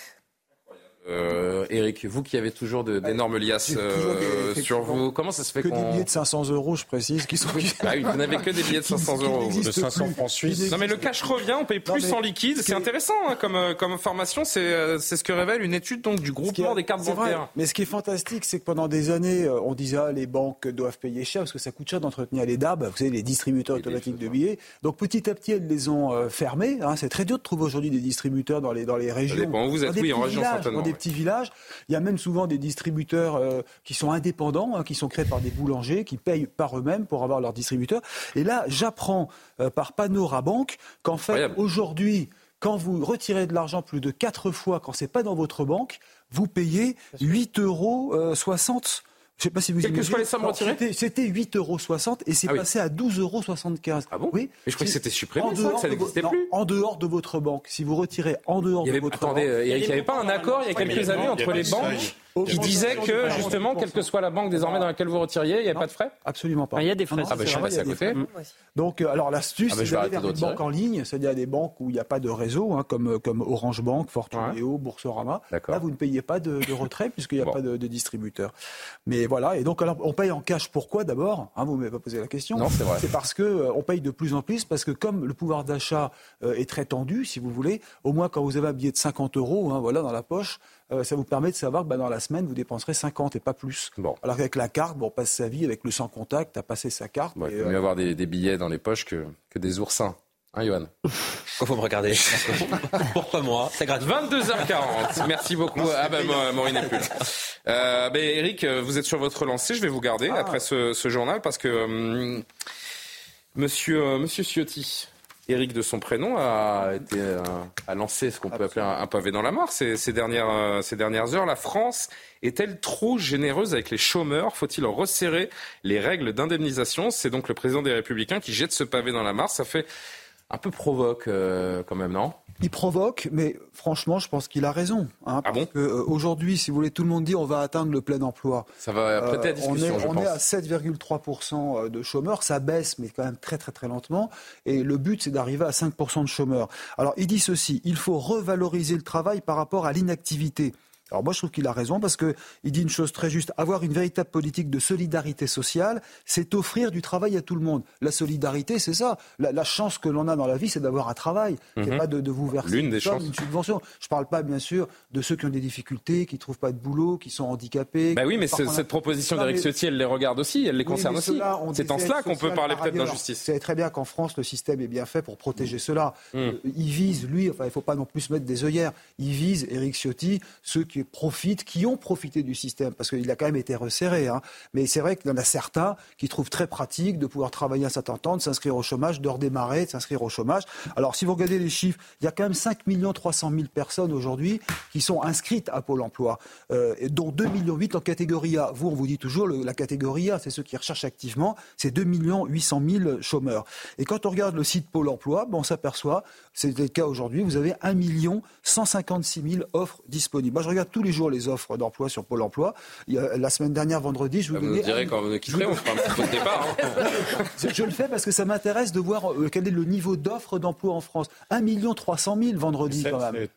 Speaker 1: Euh, Eric, vous qui avez toujours d'énormes liasses euh, sur vous, comment ça se fait
Speaker 17: que des billets de 500 euros, je précise, qui sont.
Speaker 1: Ah oui, vous n'avez que des billets de 500 euros,
Speaker 14: de 500 francs suisses.
Speaker 1: Non mais le cash revient, on paye plus en liquide. C'est intéressant hein, comme euh, comme information. C'est euh, c'est ce que révèle une étude donc du groupement des cartes bancaires.
Speaker 17: Mais ce qui est fantastique, c'est que pendant des années, euh, on disait ah, les banques doivent payer cher parce que ça coûte cher d'entretenir les DAB, vous savez les distributeurs automatiques de billets. Donc petit à petit, elles les ont fermés. Hein. C'est très dur de trouver aujourd'hui des distributeurs dans les dans les régions. Ça
Speaker 1: dépend où vous êtes, oui, en région certainement
Speaker 17: petits villages. Il y a même souvent des distributeurs euh, qui sont indépendants, hein, qui sont créés par des boulangers, qui payent par eux-mêmes pour avoir leur distributeur. Et là, j'apprends euh, par Panorabank qu'en fait, aujourd'hui, quand vous retirez de l'argent plus de quatre fois, quand c'est pas dans votre banque, vous payez 8,60 euros. Euh,
Speaker 1: je sais pas si vous Quelles que soient les sommes retirées
Speaker 17: C'était 8,60 euros et c'est ah passé à 12,75 euros.
Speaker 1: Ah bon Oui. Mais je croyais que c'était supprimé, en dehors ça, n'existait plus.
Speaker 17: en dehors de votre banque. Si vous retirez en dehors de votre
Speaker 1: banque. Attendez, Eric, il n'y avait pas un accord il y a quelques années entre les banques qui disait que justement, quelle que soit la banque désormais dans laquelle vous retiriez, il n'y a pas de frais?
Speaker 17: Absolument pas.
Speaker 6: il y a des frais.
Speaker 1: Ah, ben, je suis à côté.
Speaker 17: Donc, euh, alors l'astuce, ah, ben, c'est d'aller vers une banque en ligne, c'est-à-dire des banques où il n'y a pas de réseau, hein, comme, comme Orange Bank, Fortuneo, Boursorama. Là, vous ne payez pas de, retrait (laughs) puisqu'il n'y a pas de, distributeur. Mais voilà, et donc alors, on paye en cash. Pourquoi d'abord? Hein, Vous ne m'avez pas posé la question.
Speaker 1: Non, c'est vrai.
Speaker 17: C'est parce qu'on euh, paye de plus en plus, parce que comme le pouvoir d'achat euh, est très tendu, si vous voulez, au moins quand vous avez un billet de 50 euros hein, voilà, dans la poche, euh, ça vous permet de savoir que bah, dans la semaine, vous dépenserez 50 et pas plus. Bon. Alors qu'avec la carte, bon, on passe sa vie avec le sans contact, à passer sa carte.
Speaker 1: il vaut mieux avoir des, billets dans les poches que, que des oursins. Hein, Johan? (laughs)
Speaker 10: Pourquoi faut me regarder (laughs) Pourquoi moi? C'est gratuit.
Speaker 1: 22h40. Merci beaucoup. Ah ben, Maureen n'est plus Euh, ben, Eric, vous êtes sur votre lancée. Je vais vous garder ah. après ce, journal parce que hum, Monsieur, euh, Monsieur Ciotti, Éric de son prénom a, été, euh, a lancé ce qu'on peut appeler un, pavé dans la mort ces, dernières, euh, ces dernières heures. La France est-elle trop généreuse avec les chômeurs? Faut-il resserrer les règles d'indemnisation? C'est donc le président des Républicains qui jette ce pavé dans la mare. Ça fait un peu provoque euh, quand même, non?
Speaker 17: Il provoque, mais franchement, je pense qu'il a raison.
Speaker 1: Hein, ah bon
Speaker 17: euh, Aujourd'hui, si vous voulez, tout le monde dit on va atteindre le plein emploi.
Speaker 1: Ça va prêter à discussion,
Speaker 17: on
Speaker 1: est,
Speaker 17: on est à 7,3% de chômeurs. Ça baisse, mais quand même très très très lentement. Et le but, c'est d'arriver à 5% de chômeurs. Alors, il dit ceci il faut revaloriser le travail par rapport à l'inactivité. Alors moi, je trouve qu'il a raison parce qu'il dit une chose très juste. Avoir une véritable politique de solidarité sociale, c'est offrir du travail à tout le monde. La solidarité, c'est ça. La, chance que l'on a dans la vie, c'est d'avoir un travail. C'est mhm. pas de, vous verser
Speaker 1: une,
Speaker 17: subvention. Je parle pas, bien sûr, de ceux qui ont des difficultés, qui trouvent pas de boulot, qui sont handicapés.
Speaker 1: Bah oui, mais cette proposition d'Eric Ciotti, elle les regarde aussi, elle les concerne aussi. C'est en cela qu'on peut parler peut-être d'injustice.
Speaker 17: C'est très bien qu'en France, le système est bien fait pour protéger cela. Mm. Euh, il vise, lui, enfin, il faut pas non plus se mettre des œillères. Il vise, Eric Ciotti, ceux qui profitent, qui ont profité du système, parce qu'il a quand même été resserré. Hein. Mais c'est vrai qu'il y en a certains qui trouvent très pratique de pouvoir travailler un certain temps, de s'inscrire au chômage, de redémarrer, de s'inscrire au chômage. Alors, si vous regardez les chiffres, il y a quand même 5 300 000 personnes aujourd'hui qui sont inscrites à Pôle emploi, euh, dont 2 millions 8 en catégorie A. Vous, on vous dit toujours, la catégorie A, c'est ceux qui recherchent activement, c'est 2 800 000 chômeurs. Et quand on regarde le site Pôle emploi, on s'aperçoit, c'est le cas aujourd'hui, vous avez 1 156 000 offres disponibles. Moi, je regarde tous les jours les offres d'emploi sur Pôle emploi. Il y a, la semaine dernière, vendredi, je vous,
Speaker 1: ah, vous direz quand vous quitterez, on fera un petit peu de départ.
Speaker 17: Hein. (laughs) je, le fais parce que ça m'intéresse de voir euh, quel est le niveau d'offres d'emploi en France. 1 300 000 vendredi, quand même.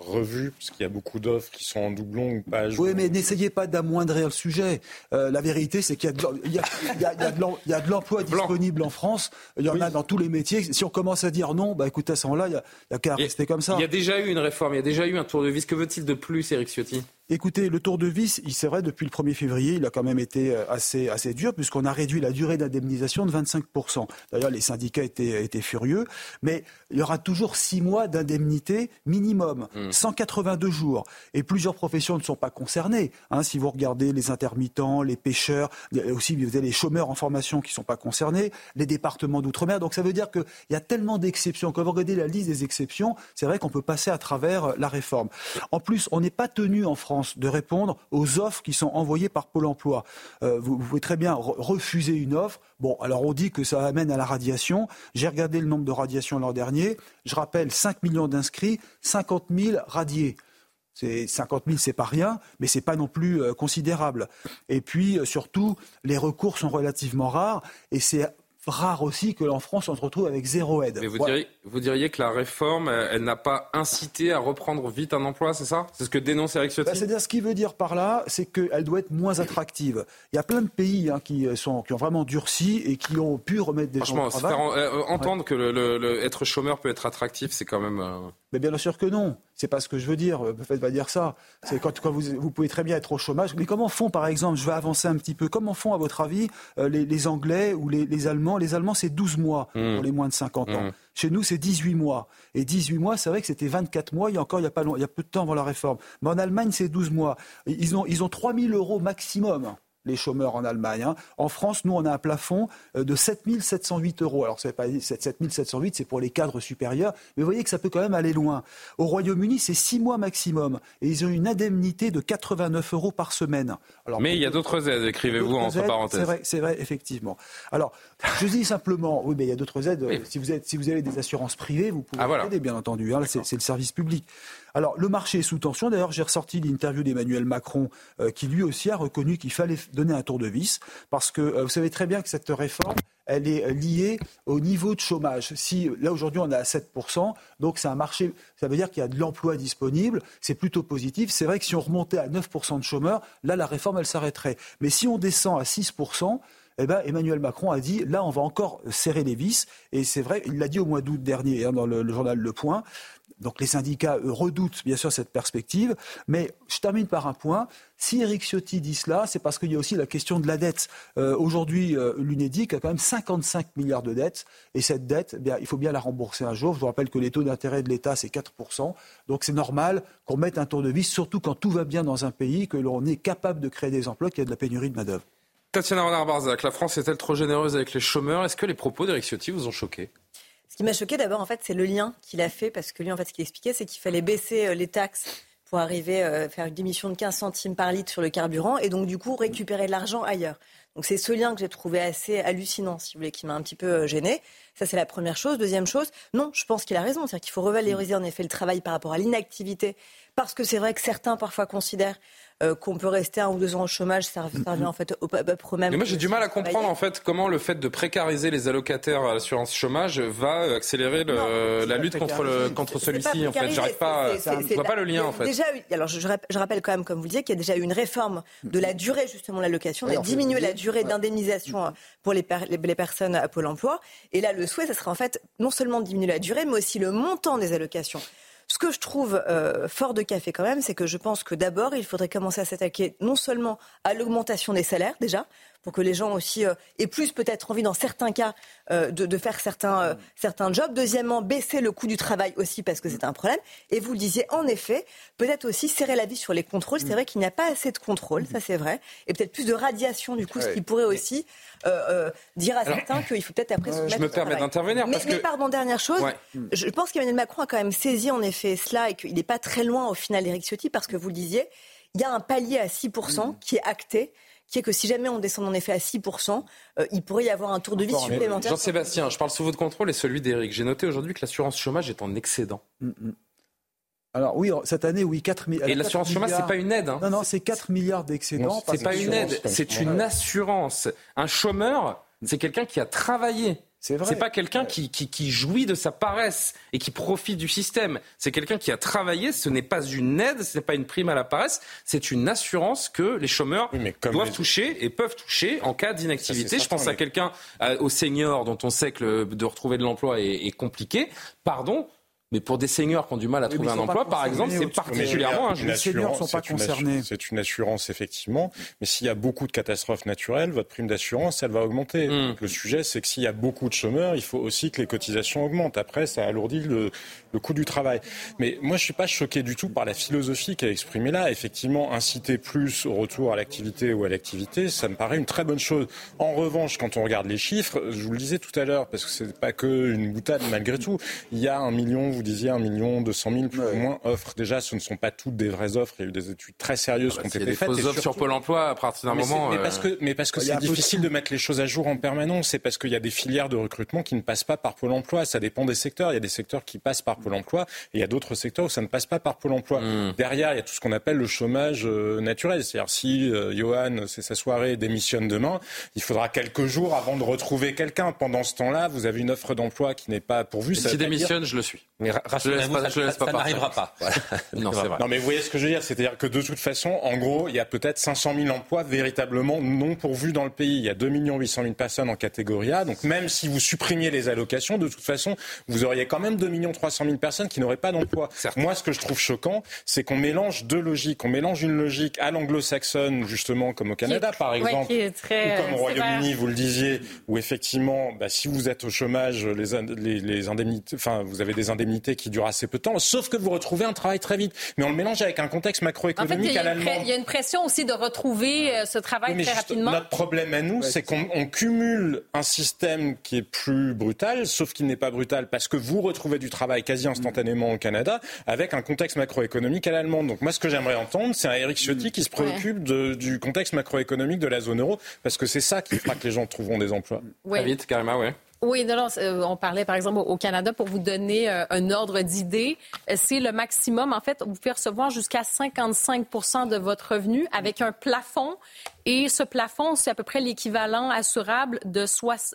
Speaker 14: Euh, revu, parce qu'il y a beaucoup d'offres qui sont en doublon ou pas
Speaker 17: Oui, mais n'essayez pas d'amoindrir le sujet. Euh, la vérité, c'est qu'il y a de l'emploi disponible en France. Il y en a dans tous les métiers. Si on commence à dire non, bah écoutez, à ce moment-là, il n'y a, qu'à rester comme ça.
Speaker 1: Il y a déjà eu une réforme, il y a déjà eu un tour de vis. Que veut-il de plus, Eric Ciotti?
Speaker 17: Écoutez, le tour de vis, c'est vrai, depuis le 1er février, il a quand même été euh, assez, assez dur, puisqu'on a réduit la durée d'indemnisation de 25%. D'ailleurs, les syndicats étaient, étaient furieux, mais il y aura toujours six mois d'indemnité minimum, 182 hmm. jours. Et plusieurs professions ne sont pas concernées. Hein, si vous regardez les intermittents, les pêcheurs, aussi vous avez les chômeurs en formation qui ne sont pas concernés, les départements d'outre-mer. Donc ça veut dire qu'il y a tellement d'exceptions. Quand vous regardez la liste des exceptions, c'est vrai qu'on peut passer à travers euh, la réforme. En plus, on n'est pas tenu en France de répondre aux offres qui sont envoyées par Pôle emploi. Euh, vous, pouvez très bien refuser une offre. Bon, alors on dit que ça amène à la radiation. J'ai regardé le nombre de radiations l'an dernier. Je rappelle 5 millions d'inscrits, 50 000 radiés. C'est 50 000, c'est pas rien, mais c'est pas non plus euh, considérable. Et puis euh, surtout, les recours sont relativement rares, et c'est rare aussi que en France on se retrouve avec zéro aide.
Speaker 1: Mais vous, diriez, vous diriez que la réforme, elle, n'a pas incité à reprendre vite un emploi, c'est ça? C'est ce que dénonce Eric Ciotti?
Speaker 17: Bah, C'est-à-dire ce qu'il veut dire par là, c'est qu'elle doit être moins attractive. Il y a plein de pays hein, qui, sont, qui ont vraiment durci et qui ont pu remettre des gens au travail.
Speaker 1: Franchement, euh, entendre que le, être chômeur peut être attractif, c'est quand même... Euh,
Speaker 17: mais bien sûr que non. C'est pas ce que je veux dire. Ne faites pas dire ça. C'est quand, quand vous, vous, pouvez très bien être au chômage. Mais comment font, par exemple, je vais avancer un petit peu, comment font, à votre avis, euh, les, Anglais ou les, Allemands? Les Allemands, c'est 12 mois mmh. pour les moins de 50 ans. Mmh. Chez nous, c'est 18 mois. Et 18 mois, c'est vrai que c'était 24 mois il y a encore, il y a, pas long, il y a peu de temps avant la réforme. Mais en Allemagne, c'est 12 mois. Ils ont, ils ont 3 000 euros maximum les chômeurs en Allemagne. Hein. En France, nous, on a un plafond euh, de 7 708 euros. Alors, c'est pas 7 708, c'est pour les cadres supérieurs, mais vous voyez que ça peut quand même aller loin. Au Royaume-Uni, c'est 6 mois maximum, et ils ont une indemnité de 89 euros par semaine.
Speaker 1: Alors, mais il y a d'autres aides, écrivez-vous entre parenthèses.
Speaker 17: C'est vrai, c'est vrai, effectivement. Alors, je dis simplement, oui, mais il y a d'autres aides. Si, vous êtes, si vous avez des assurances privées, vous pouvez ah, aider, bien entendu. Hein. c'est le service public. Alors, le marché est sous tension. D'ailleurs, j'ai ressorti l'interview d'Emmanuel Macron, euh, qui lui aussi a reconnu qu'il fallait donner un tour de vis, parce que euh, vous savez très bien que cette réforme, elle est euh, liée au niveau de chômage. Si là aujourd'hui on est à 7%, donc c'est un marché, ça veut dire qu'il y a de l'emploi disponible, c'est plutôt positif. C'est vrai que si on remontait à 9% de chômeurs, là la réforme elle s'arrêterait. Mais si on descend à 6%, eh ben, Emmanuel Macron a dit là, on va encore serrer les vis. Et c'est vrai, il l'a dit au mois d'août dernier hein, dans le, journal Le Point. Donc les syndicats redoutent bien sûr cette perspective. Mais je termine par un point. Si Eric Ciotti dit cela, c'est parce qu'il y a aussi la question de la dette. Euh, aujourd'hui, euh, l'UNEDIC a quand même 55 milliards de dettes. Et cette dette, eh il faut bien la rembourser un jour. Je vous rappelle que les taux d'intérêt de l'État, c'est 4%. Donc c'est normal qu'on mette un tour de vis, surtout quand tout va bien dans un pays, que l'on est capable de créer des emplois, qu'il y a de la pénurie de main-d'œuvre.
Speaker 1: Tatiana Renard-Barzac, la France est-elle trop généreuse avec les chômeurs? Est-ce que les propos d'Eric Ciotti vous ont choqué?
Speaker 9: Ce qui m'a choqué d'abord, en fait, c'est le lien qu'il a fait, parce que lui, en fait, ce qu'il expliquait, c'est qu'il fallait baisser euh, les taxes pour arriver à euh, faire une démission de 15 centimes par litre sur le carburant, et donc du coup récupérer de l'argent ailleurs. Donc c'est ce lien que j'ai trouvé assez hallucinant, si vous voulez, qui m'a un petit peu euh, gêné. Ça, c'est la première chose. Deuxième chose, non, je pense qu'il a raison. C'est-à-dire qu'il faut revaloriser en effet le travail par rapport à l'inactivité. Parce que c'est vrai que certains parfois considèrent euh, qu'on peut rester un ou deux ans au chômage, ça, revient en fait au peuple même.
Speaker 1: Mais moi j'ai du mal à comprendre en fait comment le fait de précariser les allocataires à l'assurance chômage va accélérer le, la lutte contre, le, contre celui-ci. En fait, j'arrive pas, je vois pas le lien en fait.
Speaker 9: Déjà, alors je, je, rappelle quand même, comme vous le disiez, qu'il y a déjà eu une réforme de la durée justement de l'allocation, on a diminué la durée d'indemnisation pour les, les, personnes à Pôle Emploi. Et là, le souhait, ce sera en fait non seulement de diminuer la durée, mais aussi le montant des allocations. Ce que je trouve euh, fort de café quand même, c'est que je pense que d'abord, il faudrait commencer à s'attaquer non seulement à l'augmentation des salaires déjà, pour que les gens aussi euh, aient plus peut-être envie dans certains cas euh, de, faire certains, euh, certains jobs. Deuxièmement, baisser le coût du travail aussi parce que c'est un problème. Et vous le disiez, en effet, peut-être aussi serrer la vie sur les contrôles. C'est vrai qu'il n'y a pas assez de contrôles, ça c'est vrai. Et peut-être plus de radiation du coup, ce qui pourrait aussi dire à certains qu'il faut peut-être après se
Speaker 1: Je me permets d'intervenir.
Speaker 9: Mais, mais, pardon, dernière chose, je pense qu'Emmanuel Macron a quand même saisi en effet cela et qu'il n'est pas très loin au final d'Éric Ciotti parce que vous le disiez, il y a un palier à 6% qui est acté qui est que si jamais on descend en effet à 6%, euh, il pourrait y avoir un tour de vie supplémentaire.
Speaker 1: Jean-Sébastien, je parle sous votre contrôle et celui d'Éric. J'ai noté aujourd'hui que l'assurance chômage est en excédent. Mm, mm.
Speaker 17: Alors oui, cette année, oui, 4 milliards.
Speaker 1: Et l'assurance chômage, c'est pas une aide. Hein.
Speaker 17: Non, non, c'est 4 milliards d'excédents.
Speaker 1: C'est pas une aide, c'est une assurance. Un chômeur, c'est quelqu'un qui a travaillé. C'est vrai. C'est pas quelqu'un qui, qui, qui, jouit de sa paresse et qui profite du système. C'est quelqu'un qui a travaillé. Ce n'est pas une aide, ce n'est pas une prime à la paresse. C'est une assurance que les chômeurs doivent toucher et peuvent toucher en cas d'inactivité. Je pense à quelqu'un, au senior dont on sait que de retrouver de l'emploi est, est compliqué. Pardon, mais pour des seniors qui ont du mal à trouver un emploi, par exemple, c'est particulièrement injuste.
Speaker 17: Les seniors ne sont pas concernés.
Speaker 14: C'est une assurance, effectivement. Mais s'il y a beaucoup de catastrophes naturelles, votre prime d'assurance, elle va augmenter. Hmm. Le sujet, c'est que s'il y a beaucoup de chômeurs, il faut aussi que les cotisations augmentent. Après, ça alourdit le, le coût du travail. Mais moi, je suis pas choqué du tout par la philosophie qu'elle a exprimée là. Effectivement, inciter plus au retour à l'activité ou à l'activité, ça me paraît une très bonne chose. En revanche, quand on regarde les chiffres, je vous le disais tout à l'heure, parce que c'est pas que une boutade malgré tout, il y a un million vous disiez un million deux cent mille plus ou moins offres. Déjà, ce ne sont pas toutes des vraies offres. Il y a eu des études très sérieuses ah bah, qui ont été faites.
Speaker 1: Il y a des fausses offres sur Pôle Emploi à partir d'un moment.
Speaker 14: Mais, parce euh, que, mais parce que c'est difficile de mettre les choses à jour en permanence. C'est parce qu'il y a des filières de recrutement qui ne passent pas par Pôle Emploi. Ça dépend des secteurs. Il y a des secteurs qui passent par Pôle Emploi et il y a d'autres secteurs où ça ne passe pas par Pôle Emploi. Hmm. Derrière, il y a tout ce qu'on appelle le chômage euh, naturel. C'est-à-dire si euh, Johan, c'est sa soirée, démissionne demain, il faudra quelques jours avant de retrouver quelqu'un. Pendant ce temps-là, vous avez une offre d'emploi qui n'est pas pourvue.
Speaker 1: Si démissionne, je le suis. Mais rassurez-vous,
Speaker 10: ça, ça n'arrivera pas. (laughs)
Speaker 14: non, c'est vrai. Non, mais vous voyez ce que je veux dire, c'est-à-dire que de toute façon, en gros, il y a peut-être 500 000 emplois véritablement non pourvus dans le pays. Il y a 2 800 000 personnes en catégorie A. Donc même si vous supprimiez les allocations, de toute façon, vous auriez quand même 2 300 000 personnes qui n'auraient pas d'emploi. Moi, ce que je trouve choquant, c'est qu'on mélange deux logiques. On mélange une logique à l'anglo-saxonne, justement, comme au Canada, par exemple, ou comme au Royaume-Uni, vous le disiez, où effectivement, bah, si vous êtes au chômage, les, les, les indemnités, enfin, vous avez des indemnités qui dure assez peu de temps, sauf que vous retrouvez un travail très vite. Mais on le mélange avec un contexte macroéconomique
Speaker 18: en
Speaker 14: fait, il
Speaker 18: y, a il y a une pression aussi de retrouver euh, ce travail très rapidement.
Speaker 14: Notre problème à nous, c'est qu'on cumule un système qui est plus brutal, sauf qu'il n'est pas brutal parce que vous retrouvez du travail quasi instantanément au Canada avec un contexte macroéconomique à l'allemande. Donc moi, ce que j'aimerais entendre, c'est un Eric Ciotti qui se préoccupe de, du contexte macroéconomique de la zone euro parce que c'est ça qui fera que les gens trouveront des emplois.
Speaker 1: Très vite, carrément, ouais.
Speaker 18: Oui, non, non, euh, on parlait par exemple au Canada pour vous donner euh, un ordre d'idée. Euh, c'est le maximum. En fait, vous pouvez recevoir jusqu'à 55% de votre revenu avec un plafond et ce plafond, c'est à peu près l'équivalent assurable de,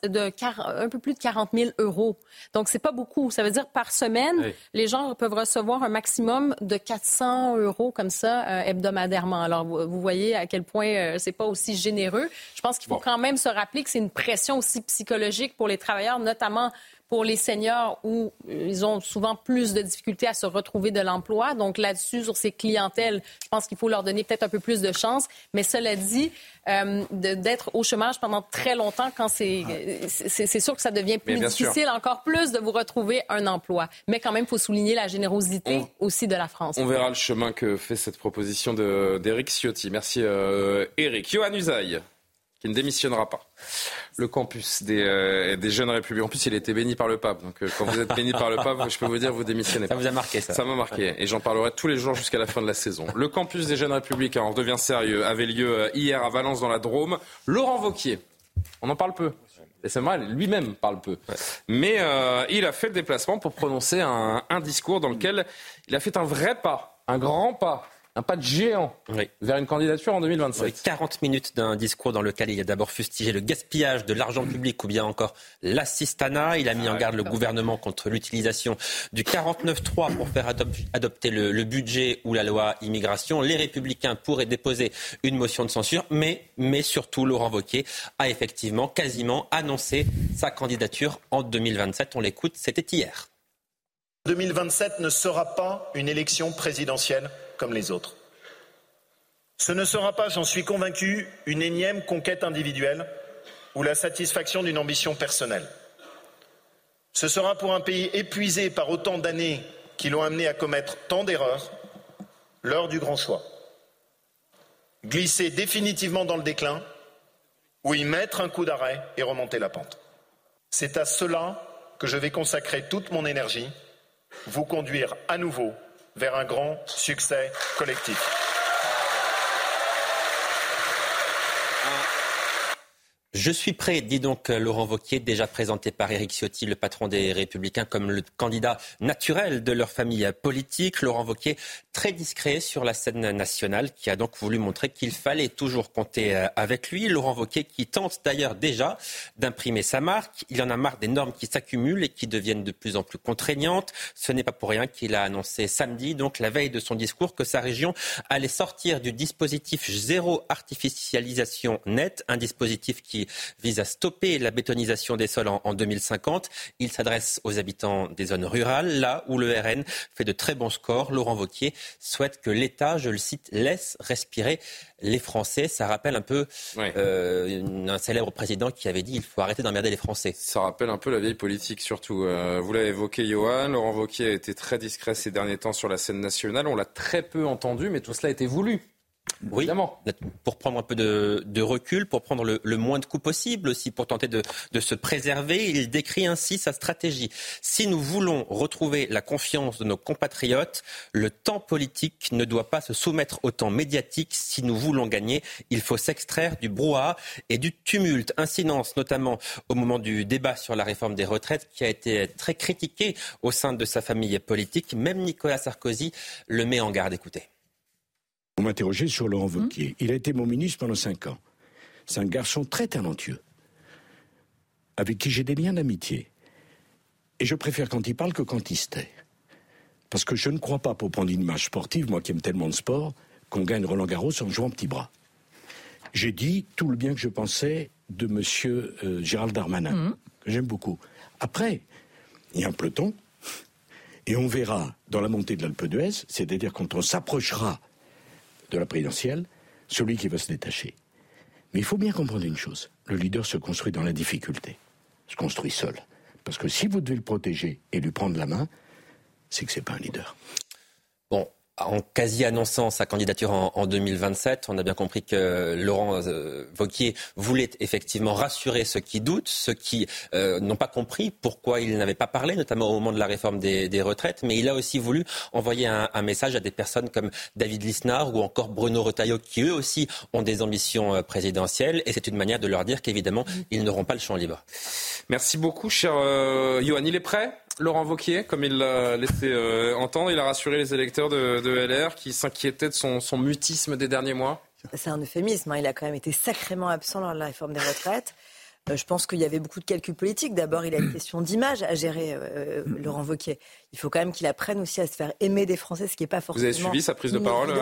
Speaker 18: de un peu plus de 40 000 euros. Donc, c'est pas beaucoup. Ça veut dire par semaine, les gens peuvent recevoir un maximum de 400 euros comme ça euh, hebdomadairement. Alors, vous, voyez à quel point euh, c'est pas aussi généreux. Je pense qu'il faut quand même se rappeler que c'est une pression aussi psychologique pour les travailleurs, notamment pour les seniors où euh, ils ont souvent plus de difficultés à se retrouver de l'emploi. Donc là-dessus, sur ces clientèles, je pense qu'il faut leur donner peut-être un peu plus de chance. Mais cela dit, euh, d'être au chômage pendant très longtemps, quand c'est, c'est, sûr que ça devient plus difficile, encore plus de vous retrouver un emploi. Mais quand même, il faut souligner la générosité aussi de la France.
Speaker 1: On verra le chemin que fait cette proposition d'Éric Ciotti. Merci euh, Éric. Johan Usaï qui ne démissionnera pas. Le campus des, euh, des jeunes républicains. En plus, il a été béni par le pape. Donc, euh, quand vous êtes béni par le pape, je peux vous dire, vous démissionnez
Speaker 10: pas. Ça vous a marqué, ça.
Speaker 1: Ça m'a marqué. Et j'en parlerai tous les jours jusqu'à la fin de la saison. Le campus des jeunes républicains, on redevient sérieux, avait lieu euh, hier à Valence dans la Drôme. Laurent Vauquier, on en parle peu. lui-même parle peu. Mais euh, il a fait le déplacement pour prononcer un, un discours dans lequel il a fait un vrai pas, un grand pas un pas de géant vers une candidature en 2027.
Speaker 10: 40 minutes d'un discours dans lequel il a d'abord fustigé le gaspillage de l'argent public ou bien encore l'assistanat. Il a mis en garde le gouvernement contre l'utilisation du 49.3 pour faire adopter le, budget ou la loi immigration. Les républicains pourraient déposer une motion de censure, mais, mais surtout Laurent Wauquiez a effectivement quasiment annoncé sa candidature en 2027. On l'écoute, c'était hier.
Speaker 19: 2027 ne sera pas une élection présidentielle comme les autres. Ce ne sera pas, j'en suis convaincu, une énième conquête individuelle ou la satisfaction d'une ambition personnelle. Ce sera pour un pays épuisé par autant d'années qui l'ont amené à commettre tant d'erreurs l'heure du grand choix. Glisser définitivement dans le déclin ou y mettre un coup d'arrêt et remonter la pente. C'est à cela que je vais consacrer toute mon énergie, vous conduire à nouveau vers un grand succès collectif.
Speaker 10: Je suis prêt, dit donc Laurent Vauquier, déjà présenté par Éric Ciotti, le patron des Républicains, comme le candidat naturel de leur famille politique. Laurent Vauquier, très discret sur la scène nationale, qui a donc voulu montrer qu'il fallait toujours compter euh, avec lui. Laurent Vauquier qui tente d'ailleurs déjà d'imprimer sa marque. Il en a marre des normes qui s'accumulent et qui deviennent de plus en plus contraignantes. Ce n'est pas pour rien qu'il a annoncé samedi, donc la veille de son discours, que sa région allait sortir du dispositif zéro artificialisation nette, un dispositif qui vise à stopper la bétonisation des sols en, 2050. Il s'adresse aux habitants des zones rurales, là où le RN fait de très bons scores. Laurent Vauquier souhaite que l'État, je le cite, laisse respirer les Français. Ça rappelle un peu euh, un célèbre président qui avait dit il faut arrêter d'emmerder les Français.
Speaker 1: Ça rappelle un peu la vieille politique surtout. Euh, vous l'avez évoqué, Johan. Laurent Vauquier a été très discret ces derniers temps sur la scène nationale. On l'a très peu entendu, mais tout cela a été voulu.
Speaker 10: Oui, pour prendre un peu de, recul, pour prendre le, moins de coups possible aussi, pour tenter de, se préserver. Il décrit ainsi sa stratégie. Si nous voulons retrouver la confiance de nos compatriotes, le temps politique ne doit pas se soumettre au temps médiatique. Si nous voulons gagner, il faut s'extraire du brouhaha et du tumulte. Incidence notamment au moment du débat sur la réforme des retraites qui a été très critiqué au sein de sa famille politique. Même Nicolas Sarkozy le met en garde. Écoutez.
Speaker 20: Vous m'interrogez sur Laurent Wauquiez. Mmh. Il a été mon ministre pendant cinq ans. C'est un garçon très talentueux, avec qui j'ai des liens d'amitié. Et je préfère quand il parle que quand il se tait. Parce que je ne crois pas, pour prendre une image sportive, moi qui aime tellement de sport, qu'on gagne Roland Garros en jouant petit bras. J'ai dit tout le bien que je pensais de M. Euh, Gérald Darmanin, mmh. que j'aime beaucoup. Après, il y a un peloton, et on verra dans la montée de l'Alpe d'Huez, c'est-à-dire quand on s'approchera de la présidentielle, celui qui va se détacher. Mais il faut bien comprendre une chose, le leader se construit dans la difficulté, se construit seul. Parce que si vous devez le protéger et lui prendre la main, c'est que c'est pas un leader.
Speaker 10: En quasi annonçant sa candidature en, 2027, on a bien compris que Laurent euh, Vauquier voulait effectivement rassurer ceux qui doutent, ceux qui euh, n'ont pas compris pourquoi il n'avait pas parlé, notamment au moment de la réforme des, retraites. Mais il a aussi voulu envoyer un, message à des personnes comme David Lisnard ou encore Bruno Retailleau, qui eux aussi ont des ambitions euh, présidentielles. Et c'est une manière de leur dire qu'évidemment, ils n'auront pas le champ libre.
Speaker 1: Merci beaucoup, cher Johan. Il est prêt? Laurent Vauquier, comme il l'a laissé euh, entendre, il a rassuré les électeurs de, LR qui s'inquiétaient de son, mutisme des derniers mois
Speaker 9: C'est un euphémisme. Hein. Il a quand même été sacrément absent lors de la réforme des retraites. Euh, je pense qu'il y avait beaucoup de calculs politiques. D'abord, il a une (clears throat) question d'image à gérer, euh, Laurent Vauquier. Il faut quand même qu'il apprenne aussi à se faire aimer des Français, ce qui n'est pas forcément.
Speaker 1: Vous avez suivi sa prise de parole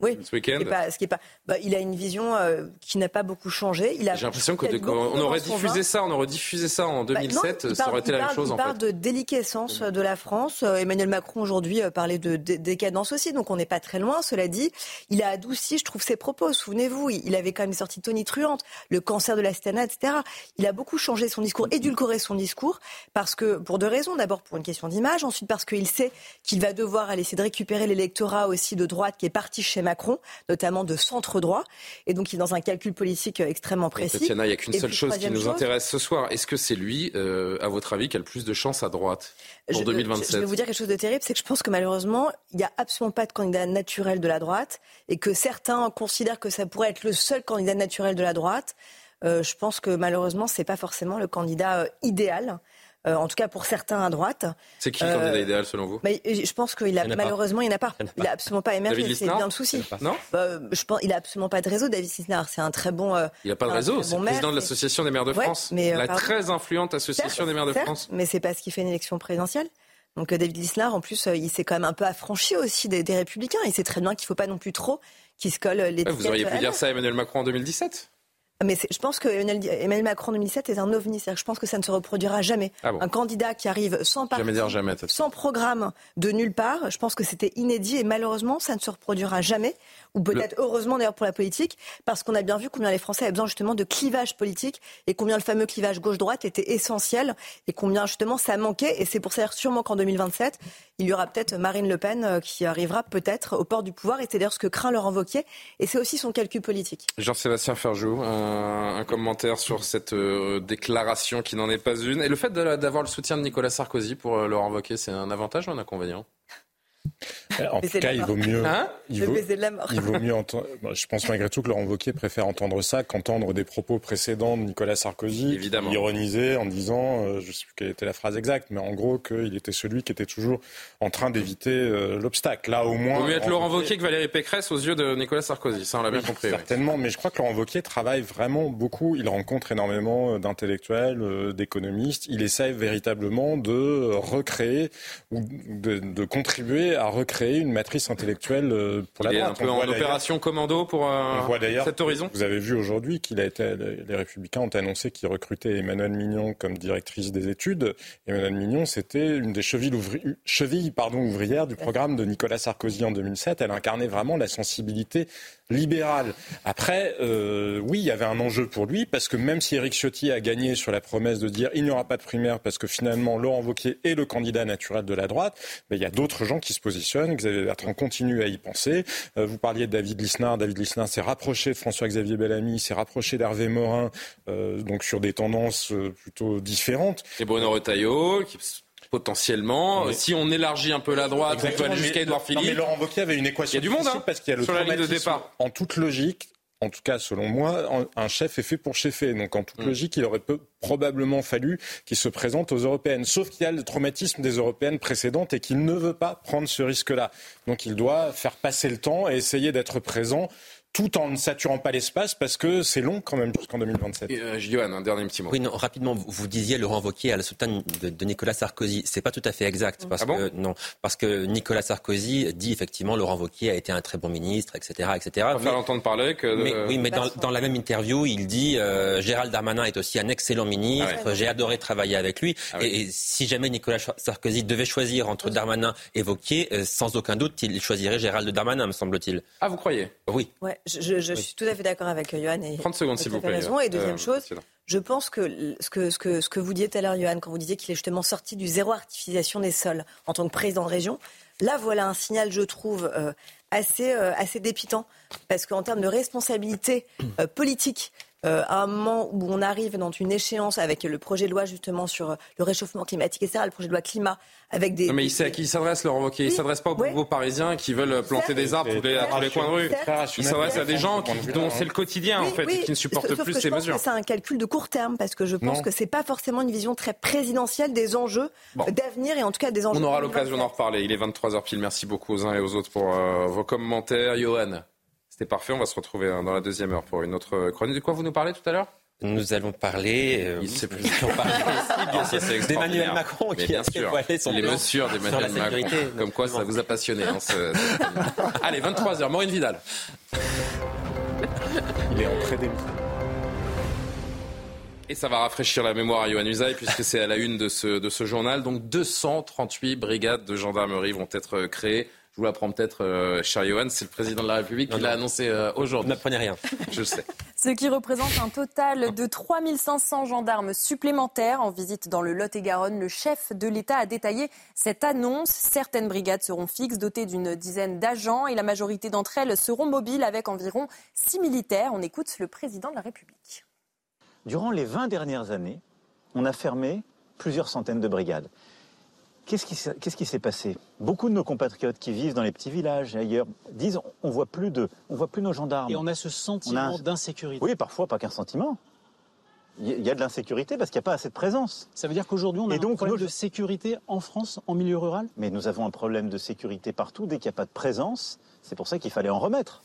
Speaker 9: oui, ce week-end. Ce qui est pas, bah, il a une vision euh, qui n'a pas beaucoup changé.
Speaker 1: J'ai l'impression qu'on aurait diffusé ça, on aurait diffusé ça en 2007, bah, ça aurait été la même chose.
Speaker 9: Il parle de déliquescence de la France. Euh, Emmanuel Macron aujourd'hui parlait de décadence aussi, donc on n'est pas très loin. Cela dit, il a adouci, je trouve, ses propos. Souvenez-vous, il avait quand même sorti Tony Truante, le cancer de la stana, etc. Il a beaucoup changé son discours, édulcoré son discours, parce que pour deux raisons. D'abord pour une question d'image, ensuite parce qu'il sait qu'il va devoir aller essayer de récupérer l'électorat aussi de droite qui est parti chez Macron, notamment de centre droit. Et donc, il est dans un calcul politique extrêmement précis.
Speaker 1: Tatiana, il n'y a qu'une seule chose qui nous intéresse ce soir. Est-ce que c'est lui, euh, à votre avis, qui a le plus de chances à droite pour 2027
Speaker 9: Je vais vous dire quelque chose de terrible, c'est que je pense que malheureusement, il n'y a absolument pas de candidat naturel de la droite et que certains considèrent que ça pourrait être le seul candidat naturel de la droite. je pense que malheureusement, ce n'est pas forcément le candidat idéal. Euh, en tout cas pour certains à droite.
Speaker 1: C'est qui le candidat euh, idéal selon vous?
Speaker 9: mais Je pense qu'il a, malheureusement, il n'a pas. Il n'a absolument pas émergé. C'est bien le souci.
Speaker 1: Non?
Speaker 9: Bah, je pense, Il n'a absolument pas de réseau, David Lisnard. C'est un très bon.
Speaker 1: Euh, il n'a pas de réseau. c'est le président de l'association des maires de France. la très influente association des maires de France.
Speaker 9: Mais c'est parce qu'il fait une élection présidentielle. Donc David Lisnard, en plus, il s'est quand même un peu affranchi aussi des, Républicains. Il sait très bien qu'il ne faut pas non plus trop qu'il se colle les.
Speaker 1: vous auriez pu dire ça à Emmanuel Macron en 2017
Speaker 9: mais je pense que Emmanuel Macron en 2007 est un ovni. Je pense que ça ne se reproduira jamais.
Speaker 1: Ah
Speaker 9: un candidat qui arrive sans parti, sans programme de nulle part, je pense que c'était inédit et malheureusement, ça ne se reproduira jamais ou peut-être heureusement d'ailleurs pour la politique, parce qu'on a bien vu combien les Français avaient besoin justement de clivage politique et combien le fameux clivage gauche-droite était essentiel et combien justement ça manquait. Et c'est pour ça sûrement qu'en 2027, il y aura peut-être Marine Le Pen euh, qui arrivera peut-être au port du pouvoir. Et c'est d'ailleurs ce que craint Laurent Wauquiez. Et c'est aussi son calcul politique.
Speaker 1: Jean-Sébastien Ferjou, un, commentaire sur cette euh, déclaration qui n'en est pas une. Et le fait d'avoir le soutien de Nicolas Sarkozy pour euh, Laurent Wauquiez, c'est un avantage ou un inconvénient?
Speaker 14: En tout cas, il vaut mieux. Hein? il, vaut, (laughs) il vaut mieux entendre. Je pense malgré tout que Laurent Wauquiez préfère entendre ça qu'entendre des propos précédents de Nicolas Sarkozy,
Speaker 1: Évidemment.
Speaker 14: ironisé en disant, euh, je ne sais plus quelle était la phrase exacte, mais en gros qu'il était celui qui était toujours en train d'éviter euh, l'obstacle. Là, au moins. Il
Speaker 1: vaut mieux être Laurent Wauquiez que Valérie Pécresse aux yeux de Nicolas Sarkozy. Ça, on l'a bien compris.
Speaker 14: Certainement, mais je crois que Laurent Wauquiez travaille vraiment beaucoup. Il rencontre énormément euh, d'intellectuels, d'économistes. Il essaie véritablement de recréer ou de, de contribuer à recréer une matrice intellectuelle euh, pour la
Speaker 1: Il
Speaker 14: est
Speaker 1: un peu en opération commando pour euh, cet horizon.
Speaker 14: Vous avez vu aujourd'hui qu'il a été, les Républicains ont annoncé qu'ils recrutaient Emmanuel Mignon comme directrice des études. Emmanuel Mignon, c'était une des chevilles, chevilles pardon, ouvrières du programme de Nicolas Sarkozy en 2007. Elle incarnait vraiment la sensibilité libéral. Après, euh, oui, il y avait un enjeu pour lui, parce que même si Éric Ciotti a gagné sur la promesse de dire il n'y aura pas de primaire, parce que finalement Laurent Wauquiez est le candidat naturel de la droite, mais il y a d'autres gens qui se positionnent. Xavier Bertrand continue à y penser. Euh, vous parliez de David Lisnard. David Lisnard s'est rapproché de François-Xavier Bellamy, s'est rapproché d'Hervé Morin, euh, donc sur des tendances plutôt différentes.
Speaker 1: Et Bruno Retailleau, qui potentiellement. Si on élargit un peu la droite, on peut aller jusqu'à Edouard Philippe.
Speaker 14: mais Laurent Wauquiez avait une équation.
Speaker 1: Il y a du monde, hein,
Speaker 14: parce qu'il y a le
Speaker 1: sur la ligne de départ.
Speaker 14: En toute logique, en tout cas selon moi, un chef est fait pour chefer. Donc en toute mm. logique, il aurait probablement fallu qu'il se présente aux européennes. Sauf qu'il y a le traumatisme des européennes précédentes et qu'il ne veut pas prendre ce risque-là. Donc il doit faire passer le temps et essayer d'être présent tout en ne saturant pas l'espace parce que c'est long quand même jusqu'en 2027.
Speaker 1: Euh, Johan, un dernier petit mot.
Speaker 10: Oui, non, rapidement, vous, disiez Laurent Wauquiez à la soutane de, Nicolas Sarkozy. C'est pas tout à fait exact parce
Speaker 1: ah
Speaker 10: que non, parce que Nicolas Sarkozy dit effectivement Laurent Wauquiez a été un très bon ministre, etc., etc.
Speaker 1: On va l'entendre parler que.
Speaker 10: Mais, oui, mais dans, la même interview, il dit euh, Gérald Darmanin est aussi un excellent ministre. Ah J'ai adoré travailler avec lui. Ah et, si jamais Nicolas Sarkozy devait choisir entre Darmanin et Wauquiez, euh, sans aucun doute, il choisirait Gérald Darmanin, me semble-t-il.
Speaker 1: Ah, vous croyez?
Speaker 10: Oui.
Speaker 9: Ouais. Je, suis tout à fait d'accord avec Johan. Et
Speaker 1: 30 secondes, s'il vous plaît.
Speaker 9: Raison. Et deuxième euh, chose, je pense que ce, que ce que ce que vous disiez tout à l'heure, Johan, quand vous disiez qu'il est justement sorti du zéro artificialisation des sols en tant que président de région, là, voilà un signal, je trouve, euh, assez, euh, assez dépitant. Parce qu'en termes de responsabilité politique, euh, à un moment où on arrive dans une échéance avec le projet de loi justement sur le réchauffement climatique, etc., le projet de loi climat, avec des...
Speaker 1: Non mais il sait à qui il s'adresse, Laurent Wauquiez. Il ne s'adresse pas aux ouais. Parisiens qui veulent planter des arbres tous les, les coins de rue. Il s'adresse à des gens dont c'est le quotidien, en fait, et qui ne supportent plus ces mesures.
Speaker 9: C'est un calcul de court terme, parce que je pense que ce n'est pas forcément une vision très présidentielle des enjeux d'avenir, et en tout cas des enjeux...
Speaker 1: On aura l'occasion d'en reparler. Il est 23h pile. Merci beaucoup aux uns et aux autres pour euh, vos commentaires. Johan c'était parfait. On va se retrouver hein, dans la deuxième heure pour une autre chronique. De quoi vous nous parlez tout à l'heure?
Speaker 10: Nous allons parler, euh,
Speaker 1: il plus (laughs)
Speaker 10: d'Emmanuel Macron qui
Speaker 1: bien a sûr. son les mesures d'Emmanuel Macron. Comme quoi, ça vous a passionné. Hein, Allez, 23h, Maureen Vidal.
Speaker 14: Il est en très
Speaker 1: Et ça va rafraîchir la mémoire à Yohann Usaï puisque c'est à la une de ce, de ce journal. Donc 238 brigades de gendarmerie vont être créées je vous l'apprends peut-être, euh, cher Johan, c'est le président de la République qui l'a annoncé euh, aujourd'hui.
Speaker 10: N'apprenez rien.
Speaker 1: Je sais.
Speaker 2: Ce qui représente un total de 3500 gendarmes supplémentaires en visite dans le Lot-et-Garonne. Le chef de l'État a détaillé cette annonce. Certaines brigades seront fixes, dotées d'une dizaine d'agents et la majorité d'entre elles seront mobiles avec environ 6 militaires. On écoute le président de la République.
Speaker 11: Durant les 20 dernières années, on a fermé plusieurs centaines de brigades. Qu'est-ce qui, s'est passé? Beaucoup de nos compatriotes qui vivent dans les petits villages et ailleurs disent on voit plus de, on voit plus nos gendarmes.
Speaker 12: Et on a ce sentiment d'insécurité.
Speaker 11: Oui, parfois pas qu'un sentiment. il y a de l'insécurité parce qu'il n'y a pas assez de présence.
Speaker 12: Ça veut dire qu'aujourd'hui, on a un problème de sécurité en France, en milieu rural?
Speaker 11: Mais nous avons un problème de sécurité partout. Dès qu'il n'y a pas de présence, c'est pour ça qu'il fallait en remettre.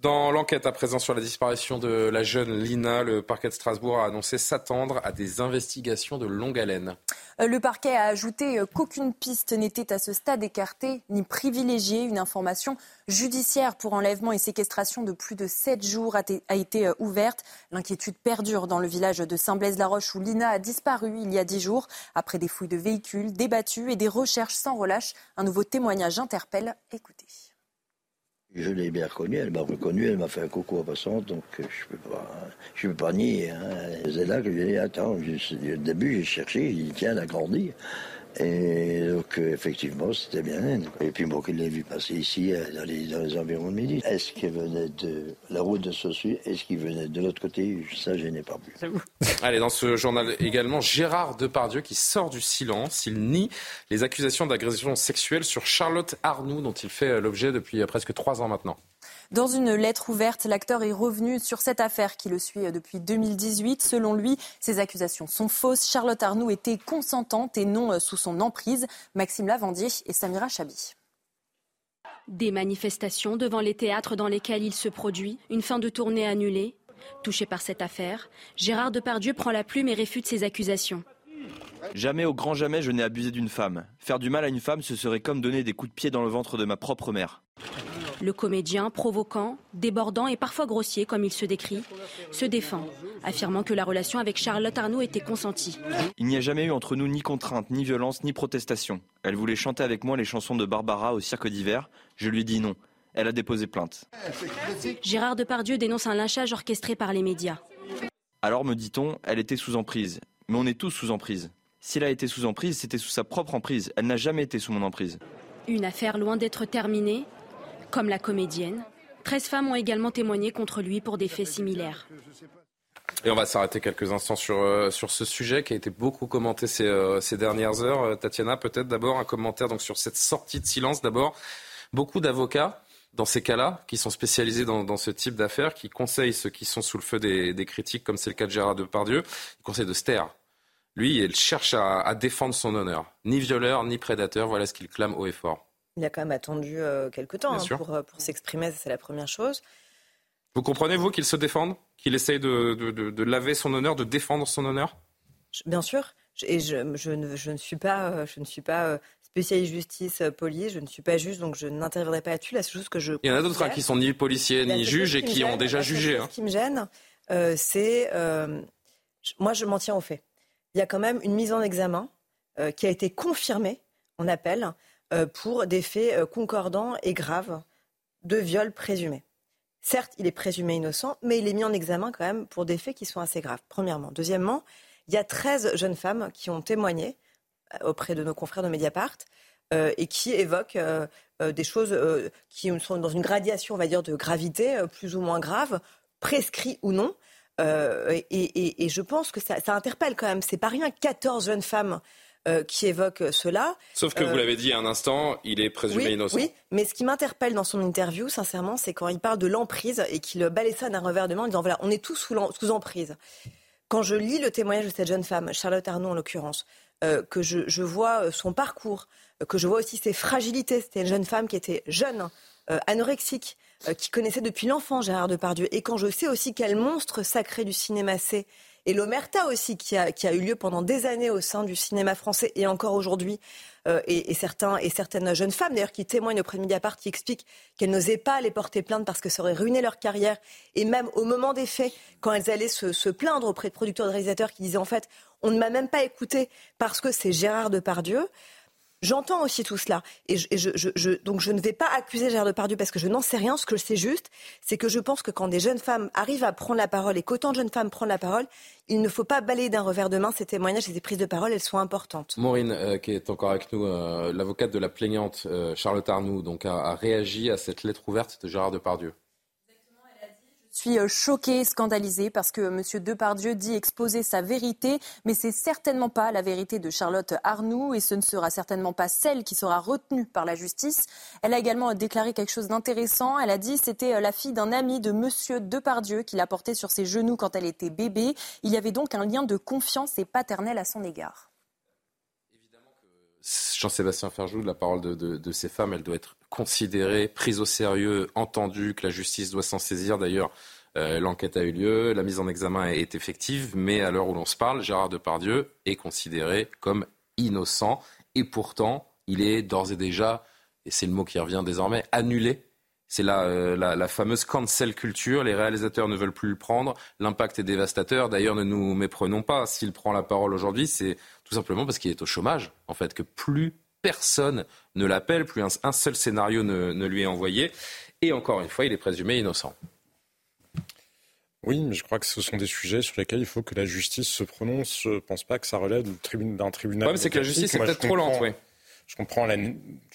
Speaker 1: Dans l'enquête à présent sur la disparition de la jeune Lina, le parquet de Strasbourg a annoncé s'attendre à des investigations de longue haleine.
Speaker 2: Euh, le parquet a ajouté euh, qu'aucune piste n'était à ce stade écartée ni privilégiée. Une information judiciaire pour enlèvement et séquestration de plus de sept jours a été euh, ouverte. L'inquiétude perdure dans le village de Saint-Blaise-la-Roche où Lina a disparu il y a dix jours après des fouilles de véhicules débattues et des recherches sans relâche. Un nouveau témoignage interpelle. Écoutez.
Speaker 15: Je l'ai bien reconnue, elle m'a reconnu, elle m'a fait un coucou en passant, donc euh, je je peux pas nier. Hein. C'est là que j'ai dit, attends, au début j'ai cherché, j'ai dit, tiens, elle a grandi. Et donc, euh, effectivement, c'était bien. Et puis, moi, qu'il l'ai vu passer ici, euh, dans les, dans les environs de midi. Est-ce qu'il venait de la route de Sossu Est-ce qu'il venait de l'autre côté? Ça, je n'ai pas vu. (laughs)
Speaker 1: Allez, dans ce journal également, Gérard Depardieu qui sort du silence. Il nie les accusations d'agression sexuelle sur Charlotte Arnoux, dont il fait l'objet depuis presque trois ans maintenant.
Speaker 2: Dans une lettre ouverte, l'acteur est revenu sur cette affaire qui le suit depuis 2018. Selon lui, ces accusations sont fausses. Charlotte Arnoux était consentante et non sous son emprise. Maxime Lavandier et Samira Chabi.
Speaker 13: Des manifestations devant les théâtres dans lesquels il se produit, une fin de tournée annulée. Touché par cette affaire, Gérard Depardieu prend la plume et réfute ces accusations.
Speaker 21: Jamais au grand jamais je n'ai abusé d'une femme. Faire du mal à une femme, ce serait comme donner des coups de pied dans le ventre de ma propre mère.
Speaker 13: Le comédien, provoquant, débordant et parfois grossier, comme il se décrit, se défend, affirmant que la relation avec Charlotte Arnaud était consentie.
Speaker 21: Il n'y a jamais eu entre nous ni contrainte, ni violence, ni protestation. Elle voulait chanter avec moi les chansons de Barbara au cirque d'hiver. Je lui ai dit non. Elle a déposé plainte.
Speaker 13: Gérard Depardieu dénonce un lynchage orchestré par les médias.
Speaker 21: Alors, me dit-on, elle était sous emprise. Mais on est tous sous emprise. Si elle a été sous emprise, c'était sous sa propre emprise. Elle n'a jamais été sous mon emprise.
Speaker 13: Une affaire loin d'être terminée, comme la comédienne. 13 femmes ont également témoigné contre lui pour des faits similaires.
Speaker 1: Et on va s'arrêter quelques instants sur, euh, sur ce sujet qui a été beaucoup commenté ces, euh, ces dernières heures. Euh, Tatiana, peut-être d'abord un commentaire donc, sur cette sortie de silence. D'abord, beaucoup d'avocats dans ces cas-là, qui sont spécialisés dans, ce type d'affaires, qui conseillent ceux qui sont sous le feu des, des critiques, comme c'est le cas de Gérard Depardieu, ils conseillent de se taire. Lui, il cherche à, à défendre son honneur. Ni violeur, ni prédateur, voilà ce qu'il clame haut et fort.
Speaker 9: Il a quand même attendu euh, quelques temps hein, pour, euh, pour s'exprimer, c'est la première chose.
Speaker 1: Vous comprenez, vous, qu'il se défende Qu'il essaye de, de, de, laver son honneur, de défendre son honneur?
Speaker 9: Bien sûr. Et je, je, ne, je, ne, suis pas, euh, je ne suis pas spécialiste justice, police, je ne suis pas juge, donc je n'interviendrai pas là-dessus. La chose que je.
Speaker 1: Il y en a d'autres hein, qui sont ni policiers ni juges et qui, ont déjà jugé.
Speaker 9: Hein. Ce qui me gêne, c'est. moi, je m'en tiens au fait. Il y a quand même une mise en examen qui a été confirmée en appel euh, pour des faits euh, concordants et graves de viol présumé. Certes, il est présumé innocent, mais il est mis en examen quand même pour des faits qui sont assez graves, premièrement. Deuxièmement, il y a 13 jeunes femmes qui ont témoigné euh, auprès de nos confrères de Mediapart et qui évoquent des choses qui sont dans une gradation, on va dire, de gravité plus ou moins grave, prescrit ou non. Et, je pense que ça, ça interpelle quand même. C'est pas rien, 14 jeunes femmes euh, qui évoque cela.
Speaker 1: Sauf que vous euh, l'avez dit à un instant, il est présumé innocent.
Speaker 9: Oui, mais ce qui m'interpelle dans son interview, sincèrement, c'est quand il parle de l'emprise et qu'il balaye ça d'un revers de main en disant voilà, on est tous sous, sous emprise. Quand je lis le témoignage de cette jeune femme, Charlotte Arnaud en l'occurrence, euh, que je, vois son parcours, que je vois aussi ses fragilités. C'était une jeune femme qui était jeune, anorexique, qui connaissait depuis l'enfant Gérard Depardieu. Et quand je sais aussi quel monstre sacré du cinéma c'est, et l'omerta aussi qui a, eu lieu pendant des années au sein du cinéma français et encore aujourd'hui. Euh, et, certains, et certaines jeunes femmes d'ailleurs qui témoignent auprès de Mediapart qui expliquent qu'elles n'osaient pas aller porter plainte parce que ça aurait ruiné leur carrière. Et même au moment des faits, quand elles allaient se, se plaindre auprès de producteurs, de réalisateurs qui disaient en fait on ne m'a même pas écouté parce que c'est Gérard Depardieu. J'entends aussi tout cela. Et, je, donc je ne vais pas accuser Gérard Depardieu parce que je n'en sais rien. Ce que je sais juste, c'est que je pense que quand des jeunes femmes arrivent à prendre la parole et qu'autant de jeunes femmes prennent la parole, il ne faut pas balayer d'un revers de main ces témoignages et ces prises de parole. Elles sont importantes.
Speaker 1: Maureen, euh, qui est encore avec nous, euh, l'avocate de la plaignante euh, Charlotte Arnoux, donc a, a réagi à cette lettre ouverte de Gérard Depardieu
Speaker 2: suis euh, choquée, scandalisée parce que M. Depardieu dit exposer sa vérité, mais c'est certainement pas la vérité de Charlotte Arnoux et ce ne sera certainement pas celle qui sera retenue par la justice. Elle a également déclaré quelque chose d'intéressant. Elle a dit c'était euh, la fille d'un ami de M. Depardieu qui l'a portée sur ses genoux quand elle était bébé. Il y avait donc un lien de confiance et paternel à son égard.
Speaker 1: Jean-Sébastien Ferjou, la parole de, de, ces femmes, elle doit être considérée, prise au sérieux, entendue, que la justice doit s'en saisir. D'ailleurs, euh, l'enquête a eu lieu, la mise en examen est effective, mais à l'heure où l'on se parle, Gérard Depardieu est considéré comme innocent et pourtant, il est d'ores et déjà, et c'est le mot qui revient désormais, annulé c'est la, euh, la, la, fameuse cancel culture. Les réalisateurs ne veulent plus le prendre. L'impact est dévastateur. D'ailleurs, ne nous méprenons pas. S'il prend la parole aujourd'hui, c'est tout simplement parce qu'il est au chômage. En fait, que plus personne ne l'appelle, plus un, seul scénario ne, lui est envoyé. Et encore une fois, il est présumé innocent.
Speaker 14: Oui, mais je crois que ce sont des sujets sur lesquels il faut que la justice se prononce. Je ne pense pas que ça relève d'un tribunal.
Speaker 1: Le c'est que la justice est peut-être trop lente, oui.
Speaker 14: Je comprends,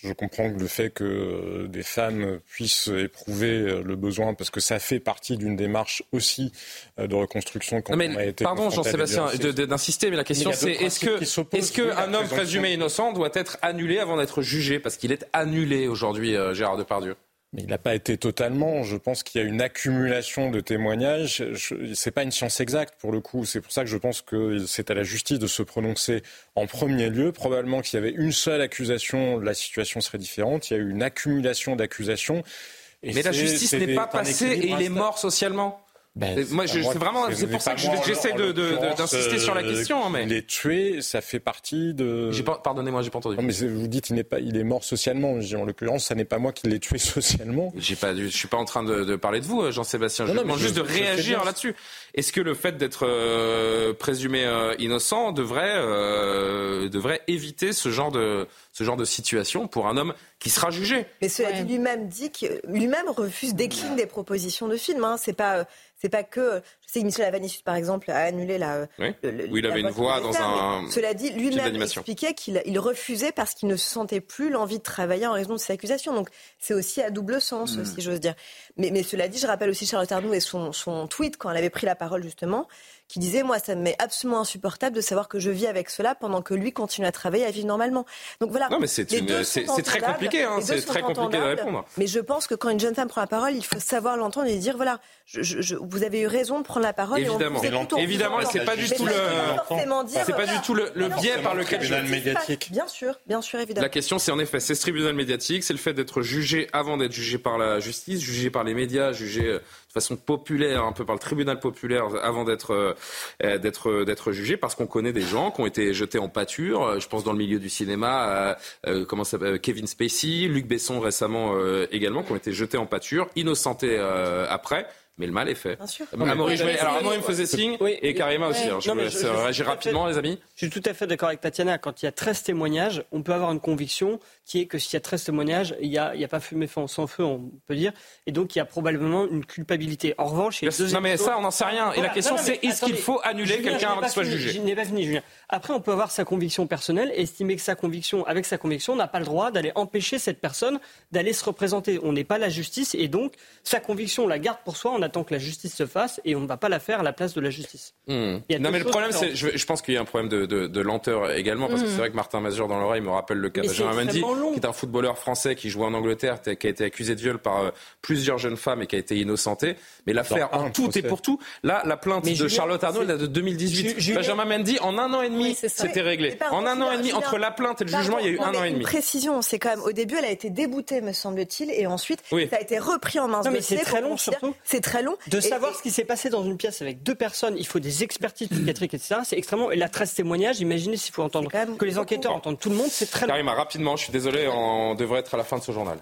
Speaker 14: je comprends le fait que euh, des femmes puissent éprouver euh, le besoin, parce que ça fait partie d'une démarche aussi euh, de reconstruction
Speaker 1: quand mais, a été Pardon, Jean-Sébastien, d'insister, mais la question c'est est-ce que, est-ce qu'un homme présumé innocent doit être annulé avant d'être jugé Parce qu'il est annulé aujourd'hui, Gérard Depardieu?
Speaker 14: Mais il n'a pas été totalement. Je pense qu'il y a une accumulation de témoignages. Ce n'est pas une science exacte pour le coup. C'est pour ça que je pense que c'est à la justice de se prononcer en premier lieu. Probablement qu'il y avait une seule accusation, la situation serait différente. Il y a eu une accumulation d'accusations.
Speaker 1: Mais la justice n'est pas passée et il est mort socialement. Ben, moi, c'est vraiment, c'est pour ça que j'essaie d'insister sur la question. Hein, mais
Speaker 14: il est tué, ça fait partie de.
Speaker 1: Pardonnez-moi, j'ai pas entendu.
Speaker 14: Non, mais vous dites, il n'est pas, il est mort socialement. En l'occurrence, ça n'est pas moi qui l'ai tué (laughs) socialement.
Speaker 1: J'ai pas, je suis pas en train de, parler de vous, Jean-Sébastien. Je demande juste de réagir là-dessus. Est-ce que le fait d'être euh, présumé euh, innocent devrait, euh, devrait éviter ce genre de, ce genre de situation pour un homme qui sera jugé?
Speaker 9: Mais cela dit, lui-même dit que lui-même refuse, décline des propositions de film. Hein. C'est pas c'est pas que. Je sais que Michel Avanissus, par exemple, a annulé la.
Speaker 1: Oui, il avait une voix dans un.
Speaker 9: Cela dit, lui-même expliquait qu'il refusait parce qu'il ne sentait plus l'envie de travailler en raison de ces accusations. Donc c'est aussi à double sens, hmm. si j'ose dire. Mais, mais, cela dit, je rappelle aussi Charlotte Arnoux et son, son tweet quand elle avait pris la parole justement, qui disait moi ça me met absolument insupportable de savoir que je vis avec cela pendant que lui continue à travailler à vivre normalement. Donc voilà.
Speaker 1: Non mais c'est très compliqué, hein, c'est très compliqué de répondre.
Speaker 9: Mais je pense que quand une jeune femme prend la parole, il faut savoir l'entendre et dire voilà, je, vous avez eu raison de prendre la parole.
Speaker 1: Évidemment,
Speaker 9: et
Speaker 1: évidemment, c'est pas du tout le, c'est pas du tout le, biais par lequel
Speaker 14: tribunal médiatique.
Speaker 9: Bien sûr, bien sûr, évidemment.
Speaker 1: La question, c'est en effet, c'est ce tribunal médiatique, c'est le fait d'être jugé avant d'être jugé par la justice, jugé par les médias, jugé euh, de façon populaire, un peu par le tribunal populaire, avant d'être euh, d'être euh, d'être jugé, parce qu'on connaît des gens qui ont été jetés en pâture. Euh, je pense dans le milieu du cinéma, comment ça Kevin Spacey, Luc Besson récemment également, qui ont été jetés en pâture, innocentés après mais le mal est fait. Bien sûr. Amaury, alors Amaury me faisait signe et Karima aussi. Hein. je vais réagir rapidement, les amis.
Speaker 22: Je suis tout à fait d'accord avec Tatiana. Quand il y a 13 témoignages, on peut avoir une conviction qui est que s'il y a 13 témoignages, il n'y a, a, pas fumé sans feu, on peut dire. Et donc, il y a probablement une culpabilité. En revanche, il y
Speaker 1: a Non, mais ça, on n'en sait rien. Et la question, c'est est-ce qu'il faut annuler quelqu'un avant qu'il soit jugé
Speaker 22: Je n'ai pas fini, Julien. Après, on peut avoir sa conviction personnelle et estimer que sa conviction, avec sa conviction, n'a pas le droit d'aller empêcher cette personne d'aller se représenter. On n'est pas la justice et donc, sa conviction, on la garde pour soi, on attend que la justice se fasse et on ne va pas la faire à la place de la justice.
Speaker 1: Hmm. Non, mais le problème, c'est, je, pense qu'il y a un problème de, lenteur également, parce que hmm. c'est vrai que Martin Mazur dans l'oreille me rappelle le cas de Benjamin Mendy, qui est un footballeur français qui jouait en Angleterre, qui a été accusé de viol par euh, plusieurs jeunes femmes et qui a été innocenté. Mais l'affaire en tout et pour tout, là, la plainte de Charlotte Arnaud, elle de 2018. Benjamin Mendy, en un an et demi, c'était réglé. En un an et demi, entre la plainte et le jugement, il y a eu un an et demi.
Speaker 9: Précision, c'est quand même, au début, elle a été déboutée, me semble-t-il, et ensuite, ça a été repris en main.
Speaker 22: mais c'est très long, surtout.
Speaker 9: C'est très
Speaker 22: De savoir ce qui s'est passé dans une pièce avec deux personnes, il faut des expertises psychiatriques, etc. C'est extrêmement. Et la 13 témoignages, imaginez s'il faut entendre que les enquêteurs entendent tout le monde, c'est très long.
Speaker 1: Karima, rapidement, je suis désolé, on devrait être à la fin de ce journal.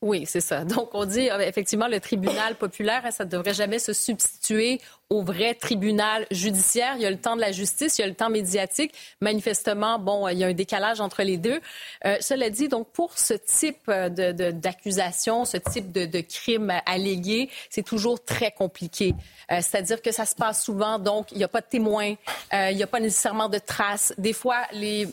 Speaker 18: Oui, c'est ça. Donc, on dit euh, effectivement le tribunal populaire, ça ne devrait jamais se substituer au vrai tribunal judiciaire. Il y a le temps de la justice, il y a le temps médiatique. Manifestement, bon, il y a un décalage entre les deux. Euh, cela dit, donc, pour ce type d'accusation, de, ce type de, de crime allégué, c'est toujours très compliqué. Euh, c'est-à-dire que ça se passe souvent, donc il n'y a pas de témoins, euh, il n'y a pas nécessairement de traces. Des fois, les,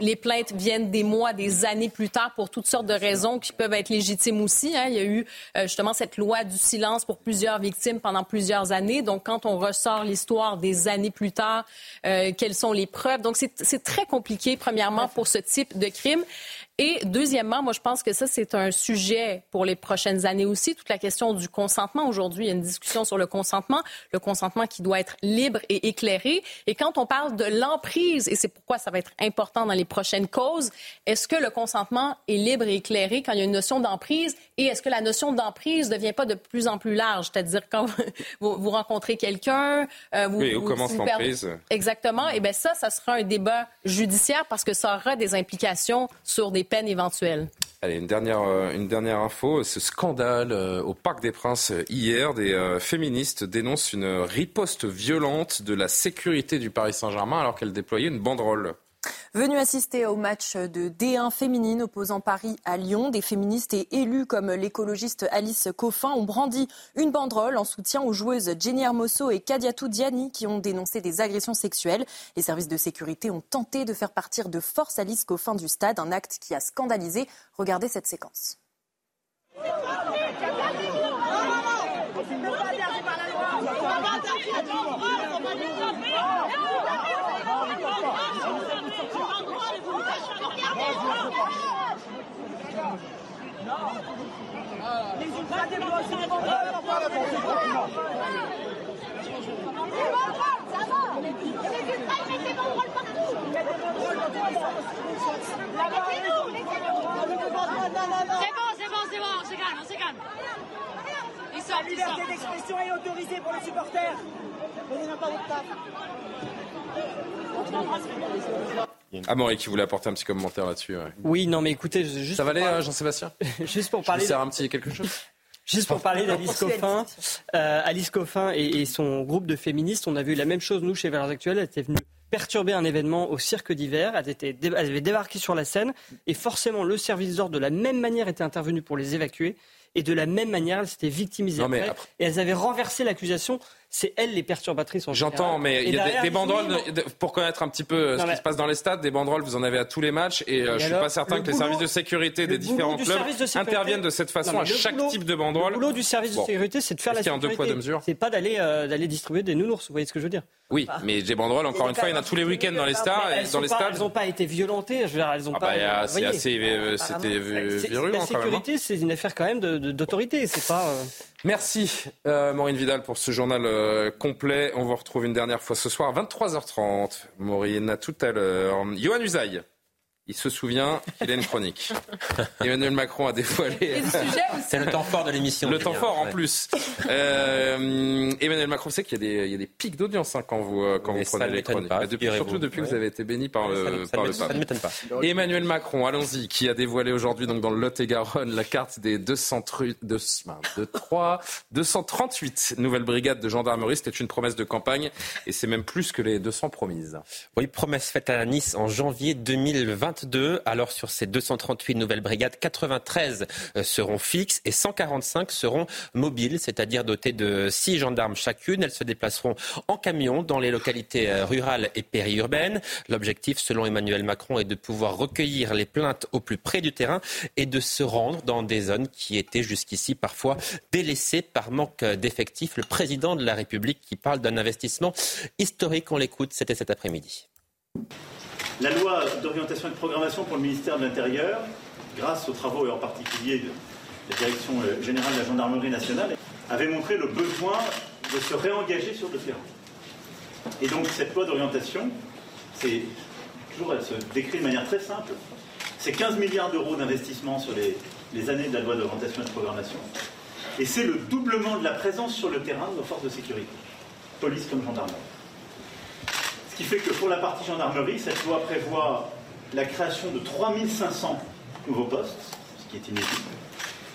Speaker 18: les plaintes viennent des mois, des années plus tard pour toutes sortes de raisons qui peuvent être légitimes aussi. Hein. Il y a eu euh, justement cette loi du silence pour plusieurs victimes pendant plusieurs années. Donc, quand on ressort l'histoire des années plus tard, quelles sont les preuves? Donc, c'est très compliqué, premièrement, pour ce type de crime. Et deuxièmement, moi, je pense que ça, c'est un sujet pour les prochaines années aussi, toute la question du consentement. Aujourd'hui, il y a une discussion sur le consentement, le consentement qui doit être libre et éclairé. Et quand on parle de l'emprise, et c'est pourquoi ça va être important dans les prochaines causes, est-ce que le consentement est libre et éclairé quand il y a une notion d'emprise? Et est-ce que la notion d'emprise ne devient pas de plus en plus large? C'est-à-dire quand vous, (laughs) rencontrez quelqu'un,
Speaker 1: euh, vous... Oui, où commence l'emprise?
Speaker 18: Exactement. Et bien ça, ça sera un débat judiciaire parce que ça aura des implications sur des peine éventuelle.
Speaker 1: Allez, une dernière, euh, une dernière info. Ce scandale euh, au Parc des Princes euh, hier, des féministes dénoncent une riposte violente de la sécurité du Paris Saint-Germain alors qu'elle déployait une banderole.
Speaker 2: Venu assister au match de D1 féminine opposant Paris à Lyon, des féministes et élus comme l'écologiste Alice Coffin ont brandi une banderole en soutien aux joueuses Jenny Hermoso et Kadiatou Diani qui ont dénoncé des agressions sexuelles. Les services de sécurité ont tenté de faire partir de force Alice Coffin du stade, un acte qui a scandalisé. Regardez cette séquence. Les C'est bon, C'est bon, c'est bon, on se on se. La est autorisée pour les supporters.
Speaker 1: Amaury qui voulait apporter un petit commentaire là-dessus.
Speaker 22: Oui, non, mais écoutez, juste.
Speaker 1: Ça va aller, euh, Jean-Sébastien (laughs)
Speaker 22: Juste pour parler.
Speaker 1: Ça un petit quelque chose (laughs)
Speaker 22: Juste pour parler d'Alice Coffin, euh, Alice Coffin et, son groupe de féministes, on a vu la même chose nous chez Valeurs Actuelles. Elle était venue perturber un événement au cirque d'hiver. Elle, elle avait débarqué sur la scène et forcément le service d'ordre de la même manière était intervenu pour les évacuer et de la même manière, elles s'étaient victimisées après, et elles avaient renversé l'accusation c'est elles les perturbatrices en
Speaker 1: J'entends, mais il y a des, banderoles, pour connaître un petit peu euh, ce qui se passe dans les stades, des banderoles, vous en avez à tous les matchs, et, euh, je ne suis pas certain que les services de sécurité des différents clubs interviennent de cette façon à chaque type de banderole.
Speaker 22: Le boulot du service de sécurité, c'est de faire la sécurité. C'est pas d'aller euh, d'aller distribuer des nounours, vous voyez ce que je veux dire
Speaker 1: Oui, mais des banderoles, encore une fois, il y en a tous les week-ends dans les stades. Dans les stades.
Speaker 22: Elles n'ont pas été violentées, je veux dire, elles ont ah pas.
Speaker 1: Bah, c'est assez, c'était virulent
Speaker 22: La hein. sécurité, c'est une affaire quand même d'autorité, c'est pas.
Speaker 1: Merci Maureen Vidal pour ce journal complet. On vous retrouve une dernière fois ce soir, 23h30. Maureen, à tout à l'heure. Johan Usaï. Il se souvient qu'il a une chronique. (laughs) Emmanuel Macron a dévoilé.
Speaker 10: C'est le temps fort de l'émission.
Speaker 1: Le temps fort en plus. Euh, Emmanuel Macron sait qu'il y, a des pics d'audience hein, quand vous, euh, quand vous prenez les chroniques. Bah, surtout depuis que vous avez été béni par le, par le pape.
Speaker 10: Ça ne m'étonne pas.
Speaker 1: Emmanuel Macron, allons-y, qui a dévoilé aujourd'hui donc dans le Lot-et-Garonne la carte des 200, 3, 238 nouvelles brigades de gendarmerie. C'était une promesse de campagne et c'est même plus que les 200 promises.
Speaker 10: Oui, promesse faite à Nice en janvier 2020. Alors sur ces 238 nouvelles brigades, 93 euh, seront fixes et 145 seront mobiles, c'est-à-dire dotées de 6 gendarmes chacune. Elles se déplaceront en camion dans les localités euh, rurales et périurbaines. L'objectif, selon Emmanuel Macron, est de pouvoir recueillir les plaintes au plus près du terrain et de se rendre dans des zones qui étaient jusqu'ici parfois délaissées par manque d'effectifs. Le président de la République qui parle d'un investissement historique, on l'écoute, c'était cet après-midi.
Speaker 11: La loi d'orientation et de programmation pour le ministère de l'Intérieur, grâce aux travaux et en particulier de la Direction euh, générale de la gendarmerie nationale, avait montré le besoin de se réengager sur le terrain. Et donc cette loi d'orientation, c'est toujours elle se décrit de manière très simple. C'est 15 milliards d'euros d'investissement sur les, les années de la loi d'orientation et de programmation. Et c'est le doublement de la présence sur le terrain de nos forces de sécurité, police comme gendarmerie qui fait que pour la partie gendarmerie, cette loi prévoit la création de 3500 nouveaux postes, ce qui est inédit,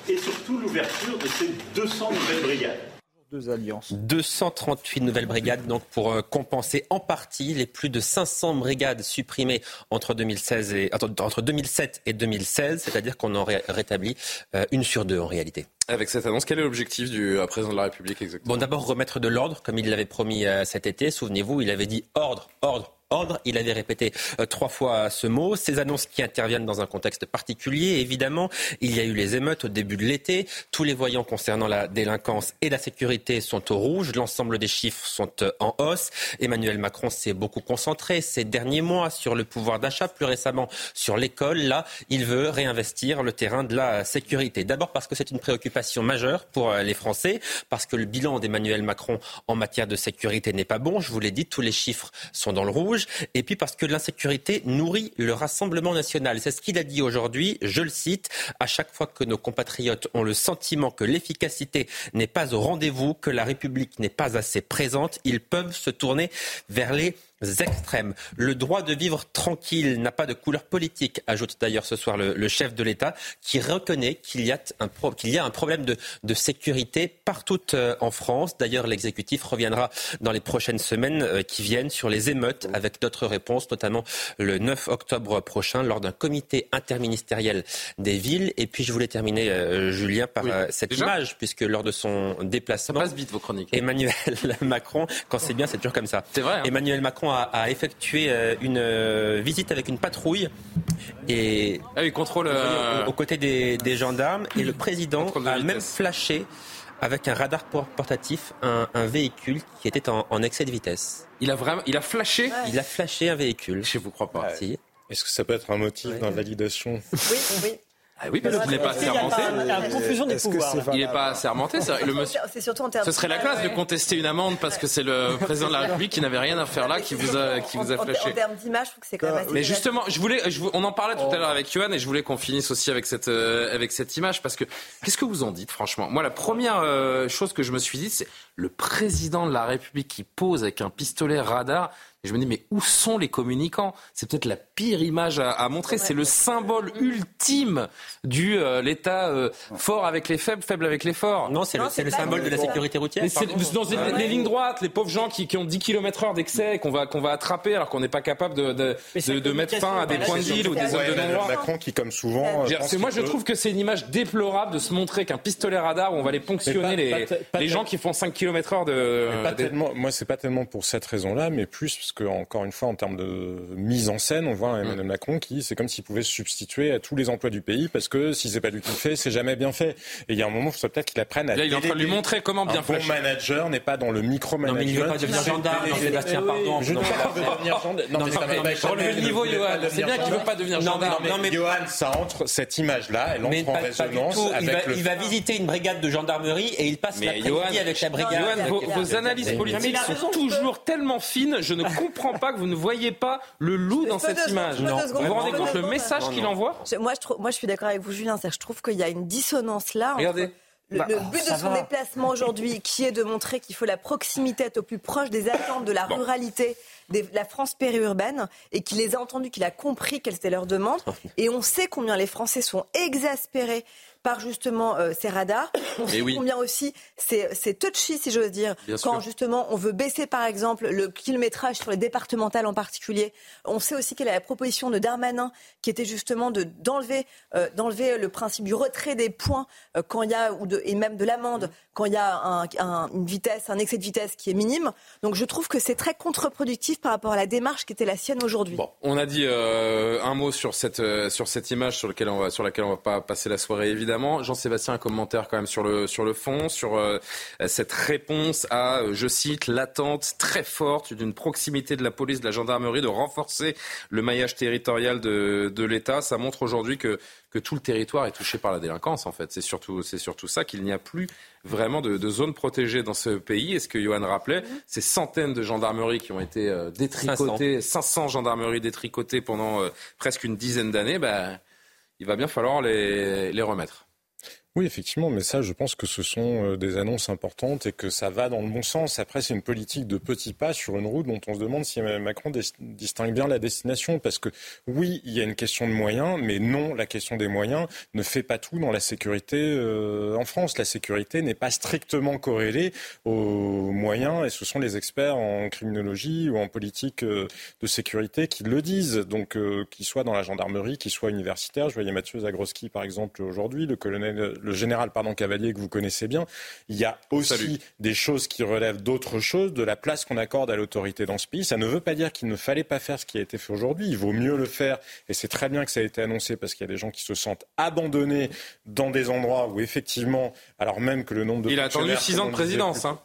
Speaker 11: et surtout l'ouverture de ces 200 nouvelles brigades.
Speaker 17: Deux alliances.
Speaker 10: 238 nouvelles brigades donc pour euh, compenser en partie les plus de 500 brigades supprimées entre, 2016 et, entre 2007 et 2016, c'est-à-dire qu'on en rétablit euh, une sur deux en réalité.
Speaker 1: Avec cette annonce, quel est l'objectif du euh, président de la République exactement?
Speaker 10: Bon, d'abord remettre de l'ordre, comme il l'avait promis cet été. Souvenez-vous, il avait dit ordre, ordre, ordre. Il avait répété euh, trois fois ce mot. Ces annonces qui interviennent dans un contexte particulier, évidemment. Il y a eu les émeutes au début de l'été. Tous les voyants concernant la délinquance et la sécurité sont au rouge. L'ensemble des chiffres sont euh, en hausse. Emmanuel Macron s'est beaucoup concentré ces derniers mois sur le pouvoir d'achat, plus récemment sur l'école. Là, il veut réinvestir le terrain de la sécurité. D'abord parce que c'est une préoccupation majeure pour euh, les Français, parce que le bilan d'Emmanuel Macron en matière de sécurité n'est pas bon. Je vous l'ai dit, tous les chiffres sont dans le rouge et puis parce que l'insécurité nourrit le Rassemblement national. C'est ce qu'il a dit aujourd'hui, je le cite, à chaque fois que nos compatriotes ont le sentiment que l'efficacité n'est pas au rendez-vous, que la République n'est pas assez présente, ils peuvent se tourner vers les extrêmes. Le droit de vivre tranquille n'a pas de couleur politique, ajoute d'ailleurs ce soir le, chef de l'État, qui reconnaît qu'il y, a un y a un problème de, sécurité partout euh, en France. D'ailleurs, l'exécutif reviendra dans les prochaines semaines euh, qui viennent sur les émeutes avec d'autres réponses, notamment le 9 octobre prochain lors d'un comité interministériel des villes. Et puis, je voulais terminer, euh, Julien, par cette image, puisque lors de son déplacement,
Speaker 1: Ça passe vite vos chroniques.
Speaker 10: Emmanuel (laughs) Macron, quand c'est bien, c'est toujours comme ça.
Speaker 1: C'est vrai. Hein.
Speaker 10: Emmanuel Macron a, effectué euh, une euh, visite avec une patrouille et
Speaker 1: ah oui, contrôle
Speaker 10: euh, aux, côtés des, gendarmes et le (clears throat) président a même flashé avec un radar portatif un, véhicule qui était en, excès de vitesse.
Speaker 1: Il a vraiment, il a flashé?
Speaker 10: Il a flashé un véhicule.
Speaker 1: Je vous crois pas.
Speaker 14: Est-ce que ça peut être un motif d'invalidation
Speaker 9: Oui, oui.
Speaker 1: Ah oui, parce qu'il n'est pas assermenté.
Speaker 22: Il y a confusion des pouvoirs.
Speaker 1: Il n'est pas assermenté.
Speaker 9: C'est surtout en termes.
Speaker 1: Ce serait la classe de contester une amende parce que c'est le président de la République qui n'avait rien à faire là, qui vous a, qui vous a flashé.
Speaker 9: En termes d'image, je trouve que c'est quand même assez.
Speaker 1: Mais justement, je voulais, on en parlait tout à l'heure avec Johan et je voulais qu'on finisse aussi avec cette, euh, avec cette image parce que qu'est-ce que vous en dites franchement? Moi, la première euh, chose que je me suis dit, c'est le président de la République qui pose avec un pistolet radar. Et je me dis, mais où sont les communicants? C'est peut-être la pire image à, montrer. C'est le symbole ultime du euh, l'État euh, fort avec les faibles, faible avec les forts.
Speaker 10: Non, c'est le, le symbole de la sécurité routière.
Speaker 1: C'est dans les, lignes droites, les pauvres gens qui, qui ont 10 km heure d'excès qu'on va, qu'on va attraper alors qu'on n'est pas capable de, de, de, mettre fin à des points de ville ou des zones de non
Speaker 14: Macron qui, comme souvent.
Speaker 1: Euh, moi, je trouve que c'est une image déplorable de se montrer qu'un pistolet radar où on va les ponctionner les, les gens qui font 5 km heure de.
Speaker 14: Pas tellement, moi, c'est pas tellement pour cette raison-là, mais plus parce que, encore une fois, en termes de mise en scène, on voit Emmanuel Macron qui, c'est comme s'il pouvait se substituer à tous les emplois du pays parce que si c'est pas lui qui le fait, c'est jamais bien fait. Et il y a un moment, il faut peut-être qu'il apprenne à.
Speaker 1: Là, il est en train de lui montrer comment bien faire.
Speaker 14: Un bon manager n'est pas dans le micro-management.
Speaker 10: Non, mais il veut pas devenir gendarme, Sébastien, pardon.
Speaker 14: Je ne veux pas devenir gendarme. Non, mais
Speaker 1: le niveau, Johan. C'est bien qu'il veut pas devenir gendarme.
Speaker 14: Non, mais Johan, ça entre, cette image-là, elle entre en résonance avec
Speaker 10: Il va visiter une brigade de gendarmerie et il passe l'après-midi avec la brigade.
Speaker 1: Vos analyses politiques sont toujours tellement fines, je ne (laughs) comprends pas que vous ne voyez pas le loup dans cette image. Vous vous rendez compte le message qu'il envoie
Speaker 9: moi je, moi, je suis d'accord avec vous, Julien. Je trouve qu'il y a une dissonance là.
Speaker 1: Regardez.
Speaker 9: Le, bah, but de son déplacement aujourd'hui, qui est de montrer qu'il faut la proximité être au plus proche des attentes de la ruralité, de la France périurbaine, et qu'il les a entendus, qu'il a compris quelles étaient leurs demandes. Et on sait combien les Français sont exaspérés par justement euh, ces radars. On sait combien aussi c'est touchy, si j'ose dire, quand justement on veut baisser par exemple le kilométrage sur les départementales en particulier. On sait aussi quelle est la proposition de Darmanin qui était justement d'enlever euh, d'enlever le principe du retrait des points euh, quand il y a ou de, et même de l'amende quand il y a un, une vitesse, un excès de vitesse qui est minime. Donc je trouve que c'est très contre-productif par rapport à la démarche qui était la sienne aujourd'hui.
Speaker 1: Bon, on a dit un mot sur cette sur cette image sur laquelle on va sur laquelle on va pas passer la soirée évidemment. Jean-Sébastien, un commentaire quand même sur le, sur le fond, sur euh, cette réponse à, euh, je cite, l'attente très forte d'une proximité de la police, de la gendarmerie, de renforcer le maillage territorial de, de l'État. Ça montre aujourd'hui que, que tout le territoire est touché par la délinquance, en fait. C'est surtout, c'est surtout ça, qu'il n'y a plus vraiment de, de zones protégées dans ce pays. Et ce que Johan rappelait, ces centaines de gendarmeries qui ont été euh, détricotées, 500, gendarmeries détricotées pendant presque une dizaine d'années, ben, il va bien falloir les, les remettre.
Speaker 14: Oui, effectivement, mais ça, je pense que ce sont euh, des annonces importantes et que ça va dans le bon sens. Après, c'est une politique de petits pas sur une route dont on se demande si Macron distingue bien la destination. Parce que oui, il y a une question de moyens, mais non, la question des moyens ne fait pas tout dans la sécurité euh, en France. La sécurité n'est pas strictement corrélée aux moyens et ce sont les experts en criminologie ou en politique euh, de sécurité qui le disent. Donc, qu'ils soient dans la gendarmerie, qu'ils soient universitaires. Je voyais Mathieu Zagroski, par exemple, aujourd'hui, le colonel le général pardon, Cavalier que vous connaissez bien, il y a aussi des choses qui relèvent d'autres choses, de la place qu'on accorde à l'autorité dans ce pays. Ça ne veut pas dire qu'il ne fallait pas faire ce qui a été fait aujourd'hui. Il vaut mieux le faire. Et c'est très bien que ça a été annoncé parce qu'il y a des gens qui se sentent abandonnés dans des endroits où effectivement, alors même que le nombre de...
Speaker 1: Il a attendu six ans de présidence. Hein.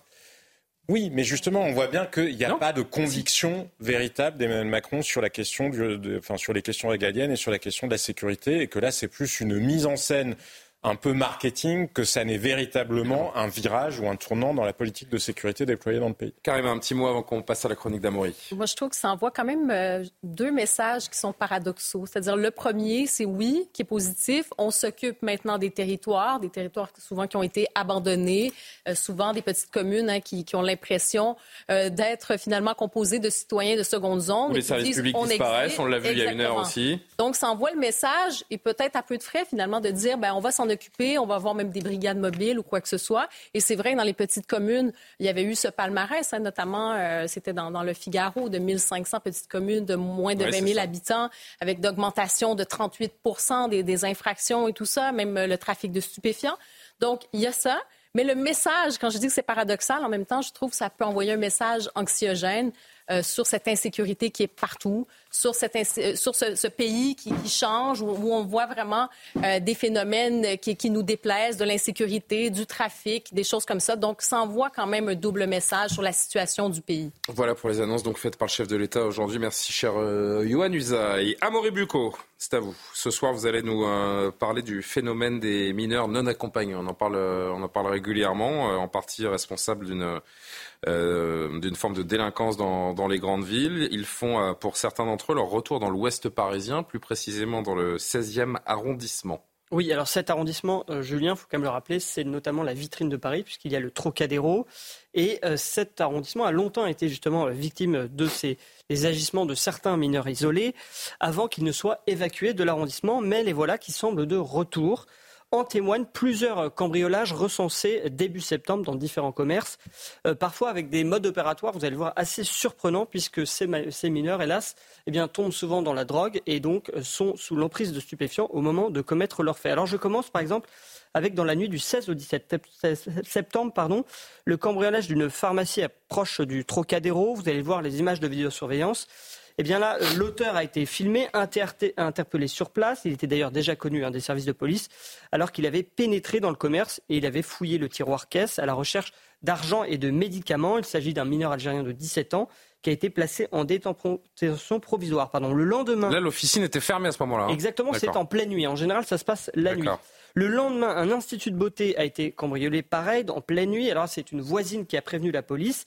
Speaker 14: Oui, mais justement, on voit bien qu'il n'y a pas de conviction véritable d'Emmanuel Macron sur la question, du, enfin, sur les questions régaliennes et sur la question de la sécurité, et que là, c'est plus une mise en scène un peu marketing que ça n'est véritablement un virage ou un tournant dans la politique de sécurité déployée dans le pays.
Speaker 1: Karim, un petit mot avant qu'on passe à la chronique d'Amaury.
Speaker 18: Moi, je trouve que ça envoie quand même euh, deux messages qui sont paradoxaux. C'est-à-dire, le premier, c'est oui, qui est positif. On s'occupe maintenant des territoires, des territoires souvent qui ont été abandonnés, euh, souvent des petites communes hein, qui, qui, ont l'impression euh, d'être finalement composées de citoyens de seconde zone.
Speaker 1: Où les services publics on disparaissent, on l'a vu il y a une heure aussi.
Speaker 18: Donc, ça envoie le message, et peut-être à peu de frais, finalement, de dire, ben, on va s'en occupé, on va avoir même des brigades mobiles ou quoi que ce soit. Et c'est vrai, dans les petites communes, il y avait eu ce palmarès, hein, notamment, euh, c'était dans, le Figaro, de 1500 petites communes de moins de 20 000 habitants, avec d'augmentation de 38 des, des infractions et tout ça, même le trafic de stupéfiants. Donc, il y a ça. Mais le message, quand je dis que c'est paradoxal, en même temps, je trouve que ça peut envoyer un message anxiogène euh, sur cette insécurité qui est partout, sur, euh, ce, pays qui, change, où, on voit vraiment euh, des phénomènes qui, nous déplaisent, de l'insécurité, du trafic, des choses comme ça. Donc, ça envoie quand même un double message sur la situation du pays.
Speaker 1: Voilà pour les annonces faites par le chef de l'État aujourd'hui. Merci, cher euh, Yohann Usaï. Amaury Bucco, c'est à vous. Ce soir, vous allez nous parler du phénomène des mineurs non accompagnés. On en parle, on en parle régulièrement, en partie responsable d'une d'une forme de délinquance dans, les grandes villes. Ils font, euh, pour certains d'entre eux, leur retour dans l'ouest parisien, plus précisément dans le 16e arrondissement.
Speaker 22: Oui, alors cet arrondissement, euh, Julien, il faut quand même le rappeler, c'est notamment la vitrine de Paris, puisqu'il y a le Trocadéro. Et cet arrondissement a longtemps été justement victime de ces les agissements de certains mineurs isolés, avant qu'ils ne soient évacués de l'arrondissement. Mais les voilà qui semblent de retour. En témoignent plusieurs cambriolages recensés début septembre dans différents commerces, euh, parfois avec des modes opératoires, vous allez voir, assez surprenants, puisque ces, mineurs, hélas, eh tombent souvent dans la drogue et donc euh, sont sous l'emprise de stupéfiants au moment de commettre leurs faits. Alors je commence par exemple avec dans la nuit du 16 au 17 septembre, le cambriolage d'une pharmacie proche du Trocadéro. Vous allez voir les images de vidéosurveillance. Eh bien là, l'auteur a été filmé, interpellé sur place. Il était d'ailleurs déjà connu hein, des services de police, alors qu'il avait pénétré dans le commerce et il avait fouillé le tiroir caisse à la recherche d'argent et de médicaments. Il s'agit d'un mineur algérien de 17 ans qui a été placé en détention provisoire. Pardon. Le lendemain.
Speaker 1: Là, l'officine était fermée à ce moment-là.
Speaker 22: Hein. Exactement, c'est en pleine nuit. En général, ça se passe la nuit. Le lendemain, un institut de beauté a été cambriolé pareil, en pleine nuit. Alors, c'est une voisine qui a prévenu la police.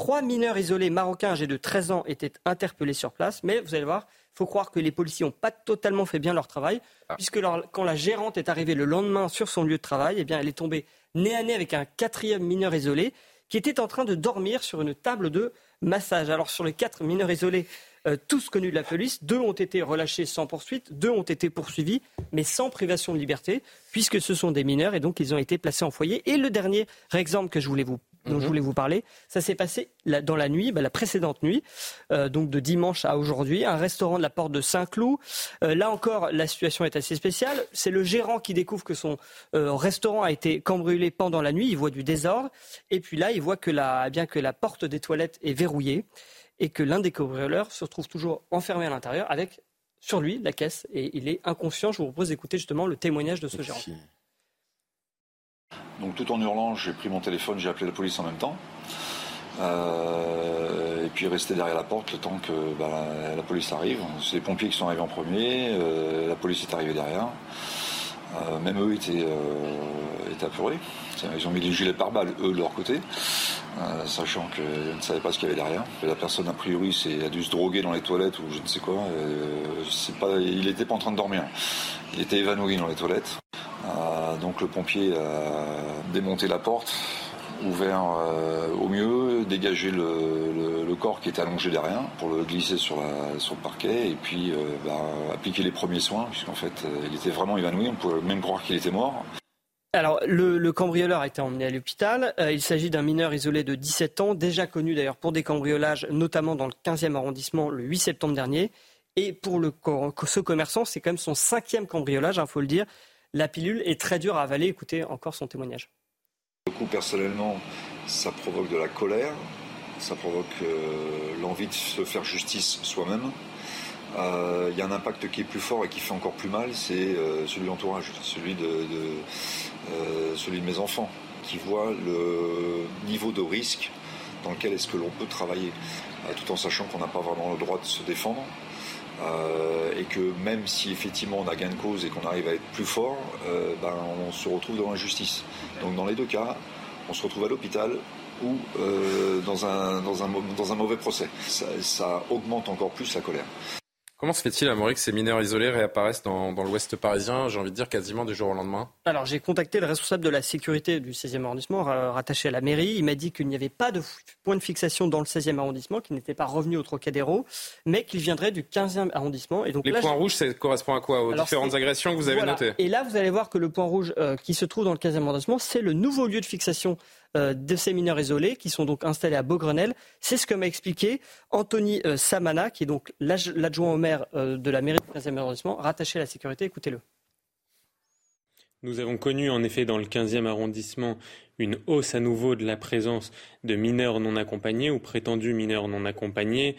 Speaker 22: Trois mineurs isolés marocains âgés de 13 ans étaient interpellés sur place, mais vous allez voir, il faut croire que les policiers n'ont pas totalement fait bien leur travail, ah. puisque quand la gérante est arrivée le lendemain sur son lieu de travail, eh bien, elle est tombée nez à nez avec un quatrième mineur isolé qui était en train de dormir sur une table de massage. Alors sur les quatre mineurs isolés, euh, tous connus de la police, deux ont été relâchés sans poursuite, deux ont été poursuivis, mais sans privation de liberté, puisque ce sont des mineurs et donc ils ont été placés en foyer. Et le dernier exemple que je voulais vous dont je mhm. voulais vous parler. Ça s'est passé dans la nuit, bah, la précédente nuit, euh, donc de dimanche à aujourd'hui, un restaurant de la porte de Saint-Cloud. Euh, là encore, la situation est assez spéciale. C'est le gérant qui découvre que son euh, restaurant a été cambriolé pendant la nuit. Il voit du désordre. Et puis là, il voit que la, eh bien que la porte des toilettes est verrouillée et que l'un des cambrioleurs se retrouve toujours enfermé à l'intérieur avec sur lui la caisse et il est inconscient. Je vous propose d'écouter justement le témoignage de ce gérant.
Speaker 23: Donc tout en hurlant, j'ai pris mon téléphone, j'ai appelé la police en même temps. Euh, et puis rester derrière la porte le temps que bah, la police arrive. C'est les pompiers qui sont arrivés en premier, euh, la police est arrivée derrière. Euh, même eux étaient, étaient. Ils ont mis des gilets pare-balles, eux, de leur côté, sachant qu'ils ne savaient pas ce qu'il y avait derrière. la personne, a priori, a dû se droguer dans les toilettes ou je ne sais quoi. il n'était pas en train de dormir. Il était évanoui dans les toilettes. Donc le pompier a démonté la porte, ouvert au mieux, dégagé le, corps qui était allongé derrière pour le glisser sur, le parquet et puis bah, appliquer les premiers soins puisqu'en fait il était vraiment évanoui, on pouvait même croire qu'il était mort.
Speaker 22: Alors, le, cambrioleur a été emmené à l'hôpital. Euh, il s'agit d'un mineur isolé de 17 ans, déjà connu d'ailleurs pour des cambriolages, notamment dans le 15e arrondissement le 8 septembre dernier. Et pour ce commerçant, c'est quand même son cinquième cambriolage, il hein, faut le dire. La pilule est très dure à avaler. Écoutez encore son témoignage.
Speaker 23: Personnellement, ça provoque de la colère, ça provoque euh, l'envie de se faire justice soi-même. Euh, il y a un impact qui est plus fort et qui fait encore plus mal, c'est celui de celui de, euh, celui de mes enfants, qui voient le niveau de risque dans lequel est-ce que l'on peut travailler, euh, tout en sachant qu'on n'a pas vraiment le droit de se défendre. Euh, et que même si effectivement on a gain de cause et qu'on arrive à être plus fort, ben, on se retrouve dans l'injustice. Donc dans les deux cas, on se retrouve à l'hôpital ou un, dans, un, dans un mauvais procès. ça augmente encore plus la colère.
Speaker 1: Comment se fait-il, Amaury, que ces mineurs isolés réapparaissent dans, l'ouest parisien, j'ai envie de dire quasiment du jour au lendemain?
Speaker 22: Alors, j'ai contacté le responsable de la sécurité du 16e arrondissement, rattaché à la mairie. Il m'a dit qu'il n'y avait pas de point de fixation dans le 16e arrondissement, qu'il n'était pas revenu au Trocadéro, mais qu'il viendrait du 15e arrondissement.
Speaker 1: Et donc, Les points rouges, ça correspond à quoi? Aux différentes agressions que vous avez notées?
Speaker 22: Et là, vous allez voir que le point rouge euh, qui se trouve dans le 15e arrondissement, c'est le nouveau lieu de fixation de ces mineurs isolés qui sont donc installés à Beaugrenelle. C'est ce que m'a expliqué Anthony euh, Samana, qui est donc l'adjoint au maire euh, de la mairie du 15e arrondissement, rattaché à la sécurité. Écoutez-le.
Speaker 24: Nous avons connu en effet dans le 15e arrondissement une hausse à nouveau de la présence de mineurs non accompagnés ou prétendus mineurs non accompagnés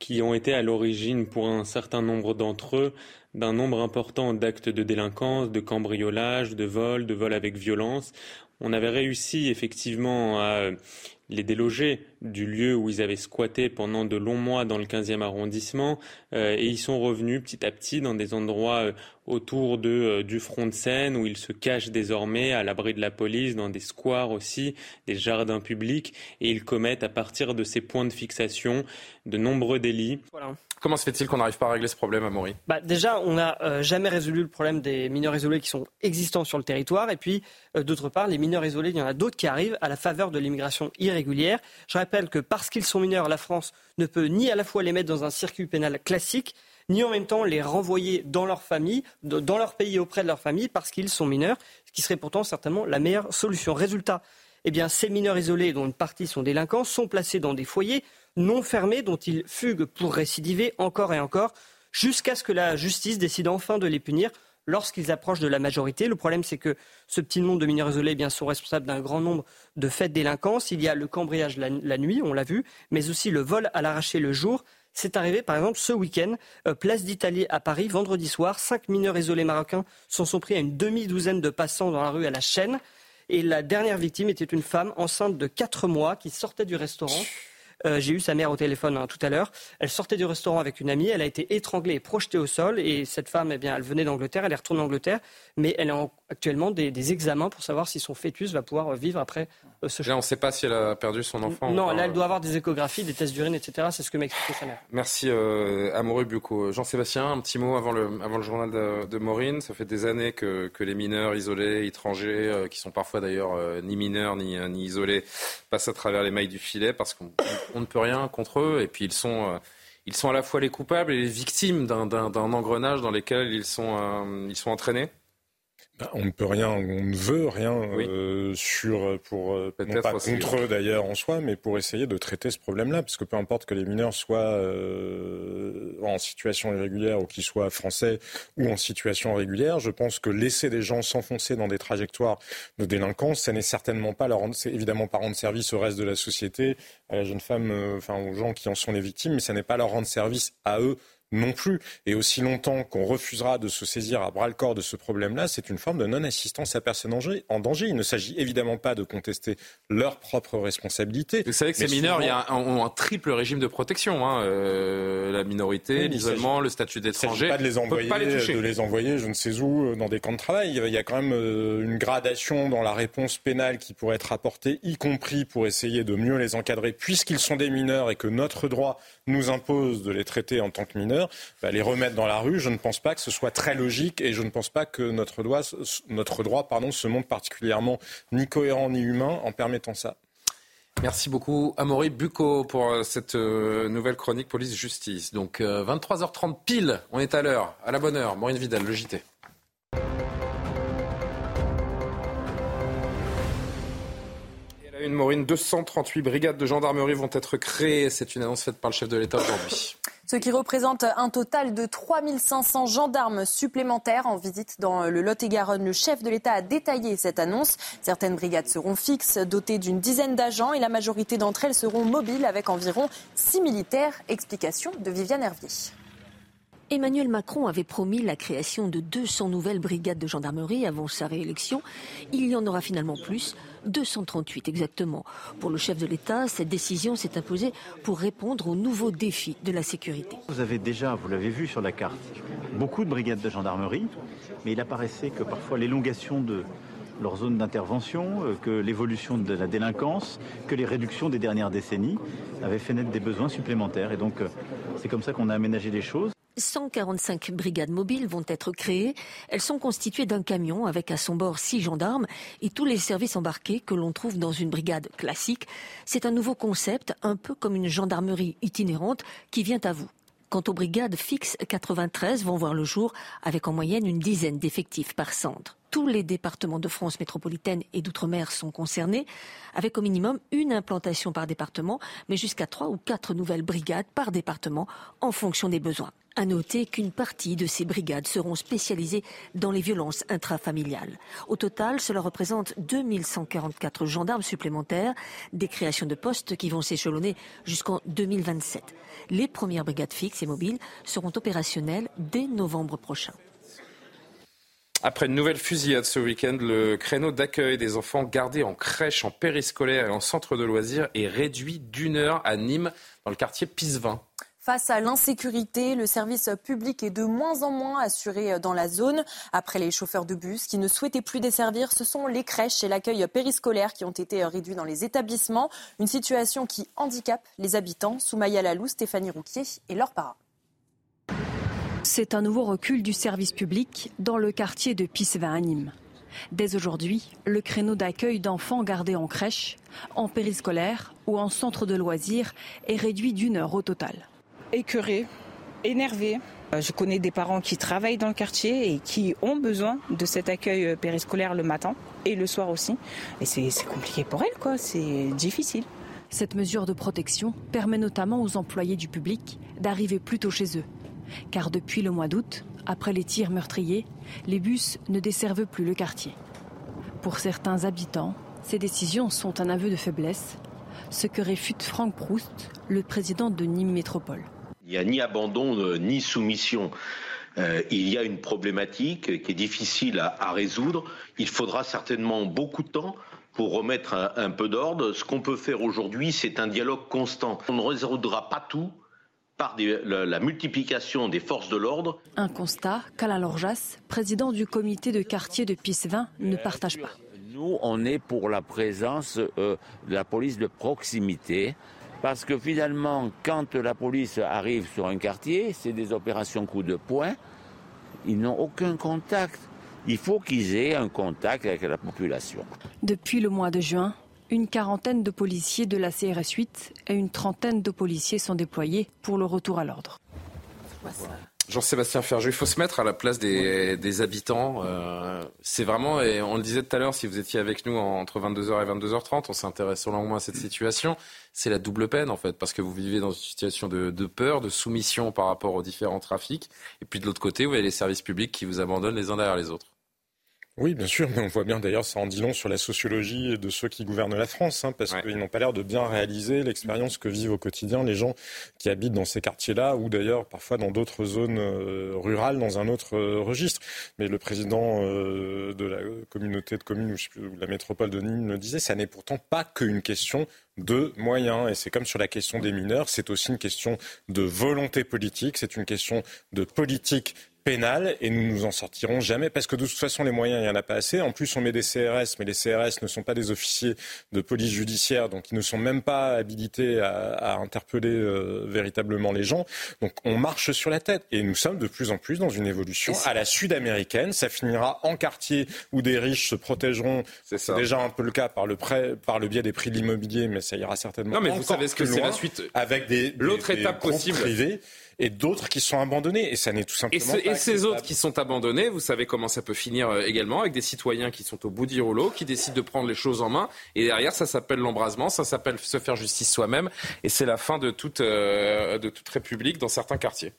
Speaker 24: qui ont été à l'origine pour un certain nombre d'entre eux d'un nombre important d'actes de délinquance, de cambriolage, de vol, de vol avec violence. On avait réussi effectivement à euh, les déloger du lieu où ils avaient squatté pendant de longs mois dans le 15e arrondissement euh, et ils sont revenus petit à petit dans des endroits euh, autour de, du front de Seine où ils se cachent désormais à l'abri de la police, dans des squares aussi, des jardins publics et ils commettent à partir de ces points de fixation de nombreux délits.
Speaker 1: Comment se fait-il qu'on n'arrive pas à régler ce problème, Amaury?
Speaker 22: Bah, Déjà, on n'a euh, jamais résolu le problème des mineurs isolés qui sont existants sur le territoire. Et puis, euh, d'autre part, les mineurs isolés, il y en a d'autres qui arrivent à la faveur de l'immigration irrégulière. Je rappelle que parce qu'ils sont mineurs, la France ne peut ni à la fois les mettre dans un circuit pénal classique, ni en même temps les renvoyer dans leur famille, dans leur pays auprès de leur famille, parce qu'ils sont mineurs, ce qui serait pourtant certainement la meilleure solution. Résultat, eh bien, ces mineurs isolés, dont une partie sont délinquants, sont placés dans des foyers non fermés dont ils fuguent pour récidiver encore et encore, jusqu'à ce que la justice décide enfin de les punir lorsqu'ils approchent de la majorité. Le problème, c'est que ce petit nombre de mineurs isolés eh bien, sont responsables d'un grand nombre de faits de délinquance. Il y a le cambriage la, nuit, on l'a vu, mais aussi le vol à l'arraché le jour. C'est arrivé, par exemple, ce week-end, euh, place d'Italie à Paris, vendredi soir. Cinq mineurs isolés marocains s'en sont pris à une demi-douzaine de passants dans la rue à la chaîne. Et la dernière victime était une femme enceinte de quatre mois qui sortait du restaurant. Euh, j'ai eu sa mère au téléphone hein, tout à l'heure. Elle sortait du restaurant avec une amie. Elle a été étranglée et projetée au sol. Et cette femme, eh bien, elle venait d'Angleterre. Elle est retournée en Angleterre. Mais elle a actuellement des, examens pour savoir si son fœtus va pouvoir vivre après euh, ce
Speaker 1: Là, on ne sait pas si elle a perdu son enfant.
Speaker 22: Non, là, elle doit avoir des échographies, des tests d'urine, etc. C'est ce que m'a expliqué sa mère.
Speaker 1: Merci, euh, Amoureux Bucco. Jean-Sébastien, un petit mot avant le, avant le journal de, Maureen. Ça fait des années que, que les mineurs isolés, étrangers, euh, qui sont parfois d'ailleurs ni mineurs ni, ni isolés, passent à travers les mailles du filet parce qu'on ne peut rien contre eux. Et puis, ils sont ils sont à la fois les coupables et les victimes d'un engrenage dans lequel ils sont, ils sont entraînés
Speaker 14: bah, on ne peut rien, on ne veut rien euh, sur pour euh, non pas contre eux d'ailleurs en soi, mais pour essayer de traiter ce problème-là, parce que peu importe que les mineurs soient euh, en situation irrégulière ou qu'ils soient français ou en situation régulière, je pense que laisser des gens s'enfoncer dans des trajectoires de délinquance, ça n'est certainement pas leur, c'est évidemment pas rendre service au reste de la société, à la jeune femme, enfin aux gens qui en sont les victimes, mais ça n'est pas leur rendre service à eux non plus. Et aussi longtemps qu'on refusera de se saisir à bras le corps de ce problème-là, c'est une forme de non-assistance à personne en danger. Il ne s'agit évidemment pas de contester leur propre responsabilité.
Speaker 1: Vous savez que ces mineurs il y a un, ont un triple régime de protection. Hein. Euh, la minorité, l'isolement, le statut d'étranger.
Speaker 14: pas de les envoyer, pas les de les envoyer, je ne sais où, euh, dans des camps de travail. Il y a quand même euh, une gradation dans la réponse pénale qui pourrait être apportée, y compris pour essayer de mieux les encadrer, puisqu'ils sont des mineurs et que notre droit nous impose de les traiter en tant que mineurs bah, les remettre dans la rue, je ne pense pas que ce soit très logique et je ne pense pas que notre droit, pardon, se montre particulièrement ni cohérent ni humain en permettant ça.
Speaker 1: Merci beaucoup, Amaury Bucco, pour euh, cette euh, nouvelle chronique police-justice. Donc, 23h30 euh, pile, on est à l'heure, à la bonne heure. Maureen Vidal, le JT. Une, Maureen, 238 brigades de gendarmerie vont être créées. C'est une annonce faite par le chef de l'État aujourd'hui
Speaker 2: ce qui représente un total de 3500 gendarmes supplémentaires en visite dans le Lot-et-Garonne. Le chef de l'État a détaillé cette annonce. Certaines brigades seront fixes, dotées d'une dizaine d'agents et la majorité d'entre elles seront mobiles avec environ 6 militaires. Explication de Viviane Hervier.
Speaker 25: Emmanuel Macron avait promis la création de 200 nouvelles brigades de gendarmerie avant sa réélection. Il y en aura finalement plus, 238 exactement. Pour le chef de l'État, cette décision s'est imposée pour répondre aux nouveaux défis de la sécurité.
Speaker 11: Vous avez déjà, vous l'avez vu sur la carte, beaucoup de brigades de gendarmerie, mais il apparaissait que parfois l'élongation de leur zone d'intervention, euh, que l'évolution de la délinquance, que les réductions des dernières décennies avaient fait naître des besoins supplémentaires. Et donc, euh, c'est comme ça qu'on a aménagé les choses.
Speaker 25: 145 brigades mobiles vont être créées. Elles sont constituées d'un camion avec à son bord six gendarmes et tous les services embarqués que l'on trouve dans une brigade classique. C'est un nouveau concept, un peu comme une gendarmerie itinérante qui vient à vous. Quant aux brigades fixes, 93 vont voir le jour avec en moyenne une dizaine d'effectifs par centre. Tous les départements de France métropolitaine et d'outre-mer sont concernés, avec au minimum une implantation par département, mais jusqu'à trois ou quatre nouvelles brigades par département en fonction des besoins. À noter qu'une partie de ces brigades seront spécialisées dans les violences intrafamiliales. Au total, cela représente 2144 gendarmes supplémentaires, des créations de postes qui vont s'échelonner jusqu'en 2027. Les premières brigades fixes et mobiles seront opérationnelles dès novembre prochain.
Speaker 1: Après une nouvelle fusillade ce week-end, le créneau d'accueil des enfants gardés en crèche, en périscolaire et en centre de loisirs est réduit d'une heure à Nîmes, dans le quartier Pisevin.
Speaker 2: Face à l'insécurité, le service public est de moins en moins assuré dans la zone. Après les chauffeurs de bus qui ne souhaitaient plus desservir, ce sont les crèches et l'accueil périscolaire qui ont été réduits dans les établissements. Une situation qui handicape les habitants. Soumaya Lalou, Stéphanie Rouquier et leurs parents.
Speaker 5: C'est un nouveau recul du service public dans le quartier de Pissevin à Nîmes. Dès aujourd'hui, le créneau d'accueil d'enfants gardés en crèche, en périscolaire ou en centre de loisirs est réduit d'une heure au total
Speaker 6: écœurés, énervés. Euh, je connais des parents qui travaillent dans le quartier et qui ont besoin de cet accueil euh, périscolaire le matin et le soir aussi. Et c'est compliqué pour elles, quoi. C'est difficile.
Speaker 5: Cette mesure de protection permet notamment aux employés du public d'arriver plus tôt chez eux. Car depuis le mois d'août, après les tirs meurtriers, les bus ne desservent plus le quartier. Pour certains habitants, ces décisions sont un aveu de faiblesse, ce que réfute Franck Proust, le président de Nîmes Métropole.
Speaker 7: Il n'y a ni abandon euh, ni soumission. Euh, il y a une problématique qui est difficile à, résoudre. Il faudra certainement beaucoup de temps pour remettre un, peu d'ordre. Ce qu'on peut faire aujourd'hui, c'est un dialogue constant. On ne résoudra pas tout par la, multiplication des forces de l'ordre.
Speaker 5: Un constat qu'Alain Lorjas, président du comité de quartier de Pissevin, ne partage pas.
Speaker 3: Nous, on est pour la présence euh, de la police de proximité parce que finalement, quand la police arrive sur un quartier, c'est des opérations coup de poing. Ils n'ont aucun contact. Il faut qu'ils aient un contact avec la population.
Speaker 5: Depuis le mois de juin, une quarantaine de policiers de la CRS 8 et une trentaine de policiers sont déployés pour le retour à l'ordre.
Speaker 1: Jean-Sébastien Ferjou, il faut se mettre à la place des, habitants. Euh, c'est vraiment, et on le disait tout à l'heure, si vous étiez avec nous entre 22h et 22h30, on s'intéresse longuement à cette situation. C'est la double peine, en fait, parce que vous vivez dans une situation de, de, peur, de soumission par rapport aux différents trafics. Et puis de l'autre côté, vous avez les services publics qui vous abandonnent les uns derrière les autres.
Speaker 14: Oui, bien sûr, mais on voit bien d'ailleurs, ça en dit long sur la sociologie de ceux qui gouvernent la France, hein, parce qu'ils n'ont pas l'air de bien réaliser l'expérience que vivent au quotidien les gens qui habitent dans ces quartiers-là, ou d'ailleurs parfois dans d'autres zones euh, rurales, dans un autre euh, registre. Mais le président euh, de la communauté de communes ou, ou la métropole de Nîmes le disait, ça n'est pourtant pas qu'une question de moyens. Et c'est comme sur la question des mineurs, c'est aussi une question de volonté politique, c'est une question de politique pénal et nous nous en sortirons jamais parce que de toute façon les moyens il y en a pas assez. En plus on met des CRS, mais les CRS ne sont pas des officiers de police judiciaire, donc ils ne sont même pas habilités à, interpeller euh, véritablement les gens. Donc on marche sur la tête et nous sommes de plus en plus dans une évolution à la sud-américaine. Ça finira en quartier où des riches se protégeront. C'est déjà un peu le cas par le, prêt, par le biais des prix de l'immobilier, mais ça ira certainement.
Speaker 1: Non, mais vous savez ce que c'est la suite.
Speaker 14: Avec des, l'autre étape possible privés et d'autres qui sont abandonnés. Et ça n'est tout simplement
Speaker 1: et, et ces autres qui sont abandonnés, vous savez comment ça peut finir euh, également avec des citoyens qui sont au bout du rouleau, qui décident de prendre les choses en main. Et derrière, ça s'appelle l'embrasement, ça s'appelle se faire justice soi-même. Et c'est la fin de toute, euh, de toute république dans certains quartiers.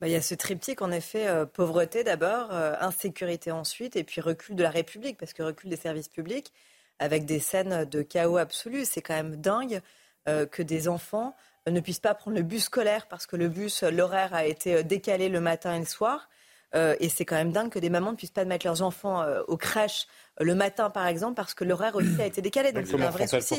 Speaker 9: Bah, il y a ce triptyque, en effet, euh, pauvreté d'abord, insécurité ensuite, et puis recul de la République, parce que recul des services publics, avec des scènes de chaos absolu. C'est quand même dingue que des enfants ne puissent pas prendre le bus scolaire parce que le bus, l'horaire a été euh, décalé le matin et le soir. Euh, et c'est quand même dingue que des mamans ne puissent pas mettre leurs enfants euh, aux crèches le matin, par exemple, parce que l'horaire aussi a été décalé.
Speaker 14: Donc c'est un vrai souci.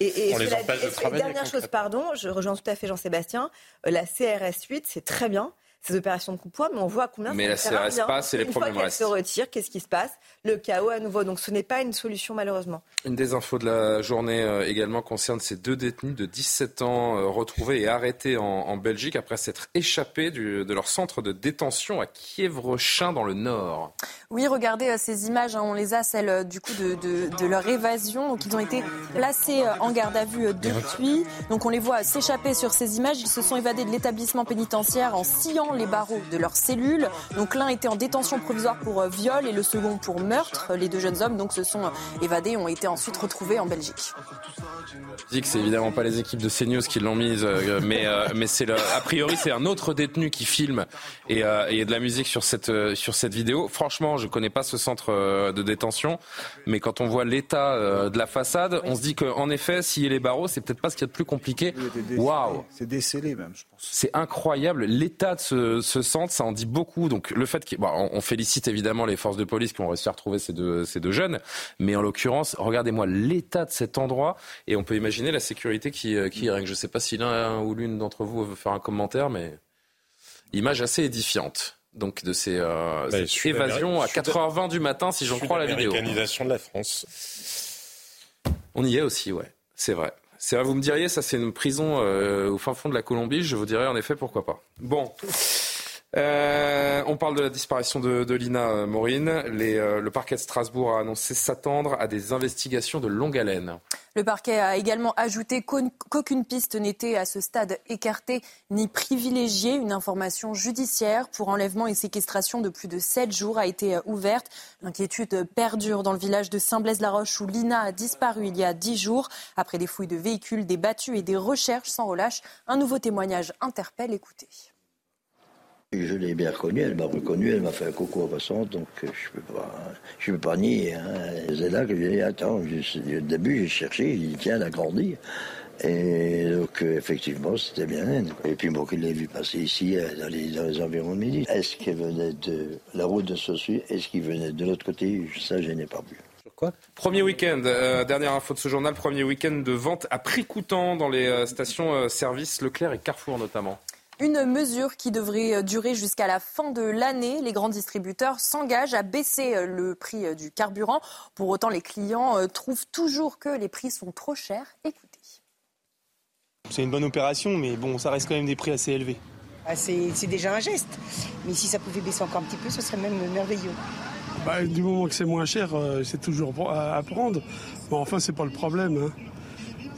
Speaker 9: Et, On les empêche de travailler. Dernière chose, pardon, je rejoins tout à fait Jean-Sébastien. la CRS 8, c'est très bien ces opérations de coup de poing, mais on voit combien
Speaker 1: mais
Speaker 9: ça
Speaker 1: ne reste pas, c'est les problèmes
Speaker 9: fois se retire, qu'est-ce qui se passe? Le chaos à nouveau. Donc ce n'est pas une solution malheureusement.
Speaker 1: Une des infos de la journée euh, également concerne ces deux détenus de 17 ans euh, retrouvés et arrêtés en, Belgique après s'être échappés de leur centre de détention à Kievrechin dans le Nord.
Speaker 2: Oui, regardez euh, ces images, hein, on les a, celles du coup de, de, leur évasion. Donc ils ont été placés en garde à vue depuis. Donc on les voit s'échapper sur ces images. Ils se sont évadés de l'établissement pénitentiaire en sciant les barreaux de leur cellule. Donc l'un était en détention provisoire pour euh, viol et le second pour meurtre. Les deux jeunes hommes donc se sont euh, évadés et ont été ensuite retrouvés en Belgique.
Speaker 1: C'est évidemment pas les équipes de CNews qui l'ont mise, euh, mais, mais c'est le, a priori c'est un autre détenu qui filme et, et de la musique sur cette, sur cette vidéo. Franchement, je connais pas ce centre de détention, mais quand on voit l'état de la façade, on se dit qu'en effet, s'il y a les barreaux, c'est peut-être pas ce qu'il y a de plus compliqué. Waouh
Speaker 17: C'est décellé même, je pense.
Speaker 1: C'est incroyable l'état de ce centre, ça en dit beaucoup. Donc le fait qu'on on félicite évidemment les forces de police qui ont réussi à retrouver ces deux, ces deux jeunes, mais en l'occurrence, regardez-moi l'état de cet endroit et on peut imaginer la sécurité qui, euh, qui règne. Je ne sais pas si l'un ou l'une d'entre vous veut faire un commentaire, mais image assez édifiante donc de ces euh, bah, évasions à 4h20 du matin, si j'en crois la vidéo.
Speaker 14: L'organisation de la France.
Speaker 1: On y est aussi, ouais, c'est vrai. C'est vous me diriez, ça c'est une prison euh, au fin fond de la Colombie. Je vous dirais en effet pourquoi pas. Bon. Euh, on parle de la disparition de, Lina euh, Maureen. le parquet de Strasbourg a annoncé s'attendre à des investigations de longue haleine.
Speaker 2: Le parquet a également ajouté qu'aucune piste n'était à ce stade écartée ni privilégiée. Une information judiciaire pour enlèvement et séquestration de plus de sept jours a été euh, ouverte. L'inquiétude perdure dans le village de Saint-Blaise-la-Roche où Lina a disparu il y a dix jours. Après des fouilles de véhicules, des battues et des recherches sans relâche, un nouveau témoignage interpelle. Écoutez.
Speaker 15: Je l'ai bien reconnue, elle m'a reconnu, elle m'a fait un coucou en passant, donc je ne peux, pas, peux pas nier. Hein. C'est là que j'ai dit, attends, au début j'ai cherché, j'ai dit, tiens, elle a grandi. Et donc, effectivement, c'était bien elle. Et puis, moi, qui l'ai vu passer ici, euh, dans les, environs de midi. Est-ce qu'elle venait de la route de Saussure Est-ce qu'il venait de l'autre côté? Ça, je n'ai pas vu.
Speaker 1: Quoi? Premier week-end, euh, dernière info de ce journal, premier week-end de vente à prix coûtant dans les euh, stations services Leclerc et Carrefour notamment.
Speaker 2: Une mesure qui devrait euh, durer jusqu'à la fin de l'année. Les grands distributeurs s'engagent à baisser euh, le prix euh, du carburant. Pour autant, les clients trouvent toujours que les prix sont trop chers. Écoutez.
Speaker 26: C'est une bonne opération, mais bon, ça reste quand même des prix assez élevés.
Speaker 27: Ah, c'est déjà un geste. Mais si ça pouvait baisser encore un petit peu, ce serait même merveilleux.
Speaker 28: Bah, du moment que c'est moins cher, c'est toujours à prendre. Bon, enfin, c'est pas le problème. Hein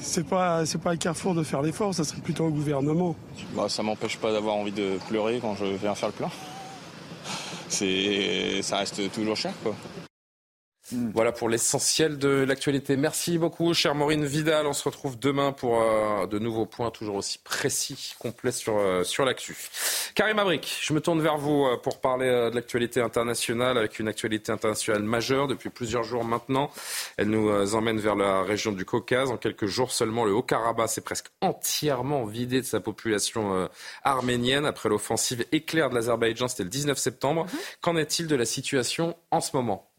Speaker 28: c'est pas c'est pas à Carrefour de faire l'effort, ça serait plutôt au gouvernement.
Speaker 29: Bah, ça m'empêche pas d'avoir envie de pleurer quand je viens faire le plein. C'est ça reste toujours cher quoi.
Speaker 1: Hmm. Voilà pour l'essentiel de l'actualité. Merci beaucoup, chère Maureen Vidal. On se retrouve demain pour euh, de nouveaux points toujours aussi précis, complets sur, euh, sur l'actu. Karim Abrik, je me tourne vers vous euh, pour parler de l'actualité internationale avec une actualité internationale majeure depuis plusieurs jours maintenant. Elle nous emmène vers la région du Caucase. En quelques jours seulement, le Haut-Karabakh s'est presque entièrement vidé de sa population arménienne après l'offensive éclair de l'Azerbaïdjan. C'était le 19 septembre. Mm-hmm. Qu'en est-il de la situation en ce moment?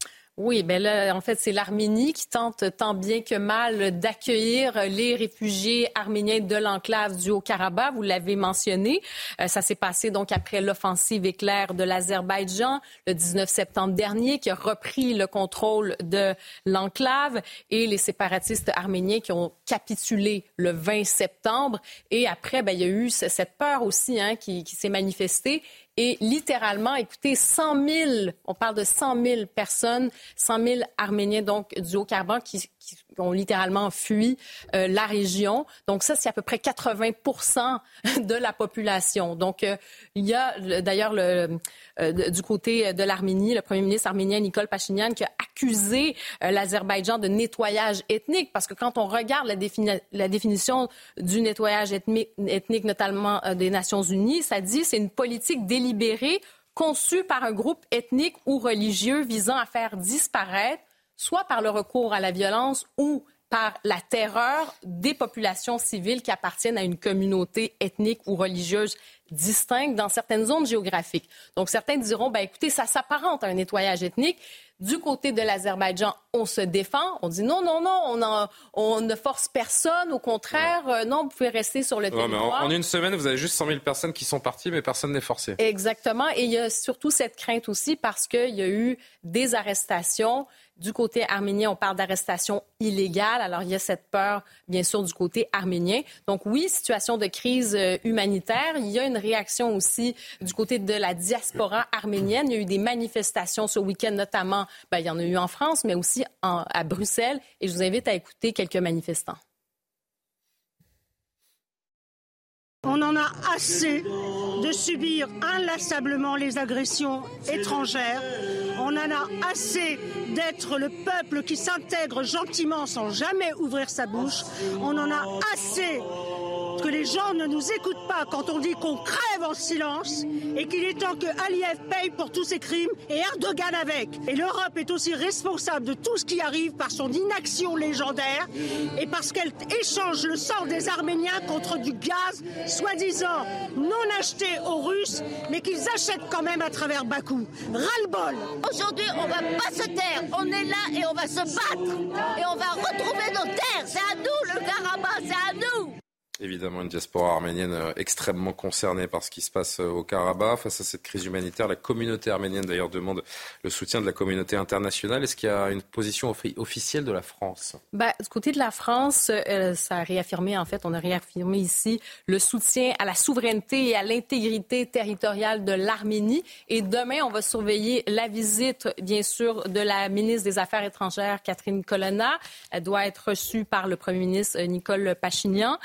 Speaker 18: Oui, ben là, en fait, c'est l'Arménie qui tente tant bien que mal d'accueillir les réfugiés arméniens de l'enclave du Haut-Karabakh. Vous l'avez mentionné. Euh, ça s'est passé donc après l'offensive éclair de l'Azerbaïdjan le 19 septembre dernier, qui a repris le contrôle de l'enclave et les séparatistes arméniens qui ont capitulé le 20 septembre. Et après, ben, il y a eu cette peur aussi hein, qui, qui s'est manifestée et littéralement, écoutez, 100 000, on parle de 100 000 personnes, 100 000 Arméniens donc du Haut-Karabakh qui, qui, ont littéralement fui euh, la région. Donc ça, c'est à peu près 80% de la population. Donc euh, il y a d'ailleurs le, euh, du côté de l'Arménie, le premier ministre arménien Nicole Pachinian qui a accusé euh, l'Azerbaïdjan de nettoyage ethnique parce que quand on regarde la, défini la définition du nettoyage ethnique, ethnique notamment euh, des Nations Unies, ça dit c'est une politique délibérée conçue par un groupe ethnique ou religieux visant à faire disparaître soit par le recours à la violence ou par la terreur des populations civiles qui appartiennent à une communauté ethnique ou religieuse distincte dans certaines zones géographiques. Donc certains diront, ben, écoutez, ça s'apparente à un nettoyage ethnique. Du côté de l'Azerbaïdjan, on se défend. On dit non, non, non, on, on ne force personne. Au contraire, euh, non, vous pouvez rester sur le ouais, territoire.
Speaker 1: En, en, une semaine, vous avez juste 100 000 personnes qui sont parties, mais personne n'est forcé.
Speaker 18: Exactement. Et il y a surtout cette crainte aussi parce qu'il y a eu des arrestations du côté arménien, on parle d'arrestation illégale. Alors, il y a cette peur, bien sûr, du côté arménien. Donc, oui, situation de crise euh, humanitaire. Il y a une réaction aussi du côté de la diaspora arménienne. Il y a eu des manifestations ce week-end, notamment, ben, il y en a eu en France, mais aussi à Bruxelles. Et je vous invite à écouter quelques manifestants.
Speaker 30: On en a assez de subir inlassablement les agressions étrangères. On en a assez d'être le peuple qui s'intègre gentiment sans jamais ouvrir sa bouche. On en a assez que les gens ne nous écoutent pas quand on dit qu'on crève en silence et qu'il est temps que Aliyev paye pour tous ses crimes et Erdogan avec. Et l'Europe est aussi responsable de tout ce qui arrive par son inaction légendaire et parce qu'elle échange le sang des Arméniens contre du gaz soi-disant non acheté aux Russes mais qu'ils achètent quand même à travers Bakou. Ras-le-bol
Speaker 31: Aujourd'hui, on va pas se taire. On est là et on va se battre et on va retrouver nos terres. C'est à nous le Karabakh, c'est à nous
Speaker 1: évidemment une diaspora arménienne euh, extrêmement concernée par ce qui se passe euh, au Karabakh. Face à cette crise humanitaire, la communauté arménienne d'ailleurs demande le soutien de la communauté internationale. Est-ce qu'il y a une position officielle de la France?
Speaker 18: Ben, Du côté de la France, euh, ça a réaffirmé, en fait, on a réaffirmé ici le soutien à la souveraineté et à l'intégrité territoriale de l'Arménie. Et demain, on va surveiller la visite, bien sûr, de la ministre des Affaires étrangères, Catherine Colonna. Elle doit être reçue par le premier ministre Nicole Pachinian.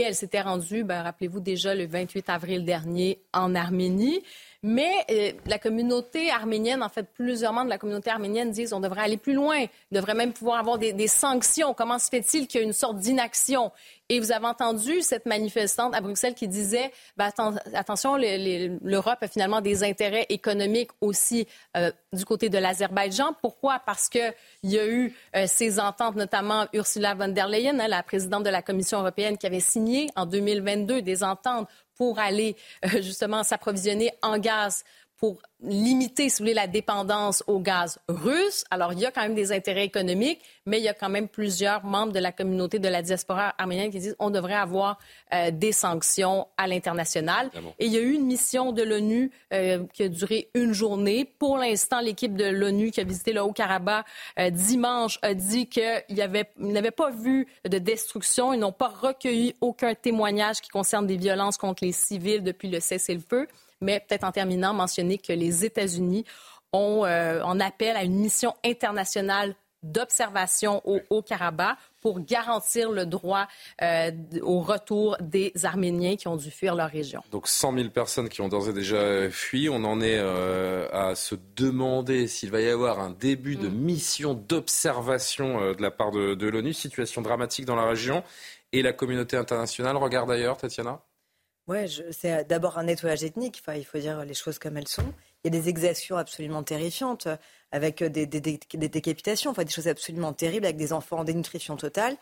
Speaker 18: Elle s'était rendue, ben, rappelez-vous déjà, le 28 avril dernier en Arménie. Mais euh, la communauté arménienne, en fait, plusieurs membres de la communauté arménienne disent on devrait aller plus loin, on devrait même pouvoir avoir des, sanctions. Comment se fait-il qu'il y ait une sorte d'inaction? Et vous avez entendu cette manifestante à Bruxelles qui disait ben, atten attention, l'Europe a finalement des intérêts économiques aussi euh, du côté de l'Azerbaïdjan. Pourquoi? Parce qu'il y a eu euh, ces ententes, notamment Ursula von der Leyen, hein, la présidente de la Commission européenne, qui avait signé en 2022 des ententes pour aller euh, justement s'approvisionner en gaz pour limiter, si vous voulez, la dépendance au gaz russe. Alors, il y a quand même des intérêts économiques, mais il y a quand même plusieurs membres de la communauté de la diaspora arménienne qui disent qu'on devrait avoir euh, des sanctions à l'international. Ah bon. Et il y a eu une mission de l'ONU euh, qui a duré une journée. Pour l'instant, l'équipe de l'ONU qui a visité le Haut-Karabakh euh, dimanche a dit qu'ils n'avaient pas vu de destruction. Ils n'ont pas recueilli aucun témoignage qui concerne des violences contre les civils depuis le cessez-le-feu. Mais peut-être en terminant, mentionner que les États-Unis ont euh, en appel à une mission internationale d'observation au Haut-Karabakh pour garantir le droit euh, au retour des Arméniens qui ont dû fuir leur région.
Speaker 1: Donc 100 000 personnes qui ont d'ores et déjà fui. On en est euh, à se demander s'il va y avoir un début de mm. mission d'observation euh, de la part de, de l'ONU. Situation dramatique dans la région. Et la communauté internationale regarde ailleurs, Tatiana?
Speaker 9: Ouais, c'est d'abord un nettoyage ethnique. Enfin, il faut dire les choses comme elles sont. Il y a des exactions absolument terrifiantes, euh, avec des, des, des, des décapitations, enfin des choses absolument terribles, avec des enfants en dénutrition totale.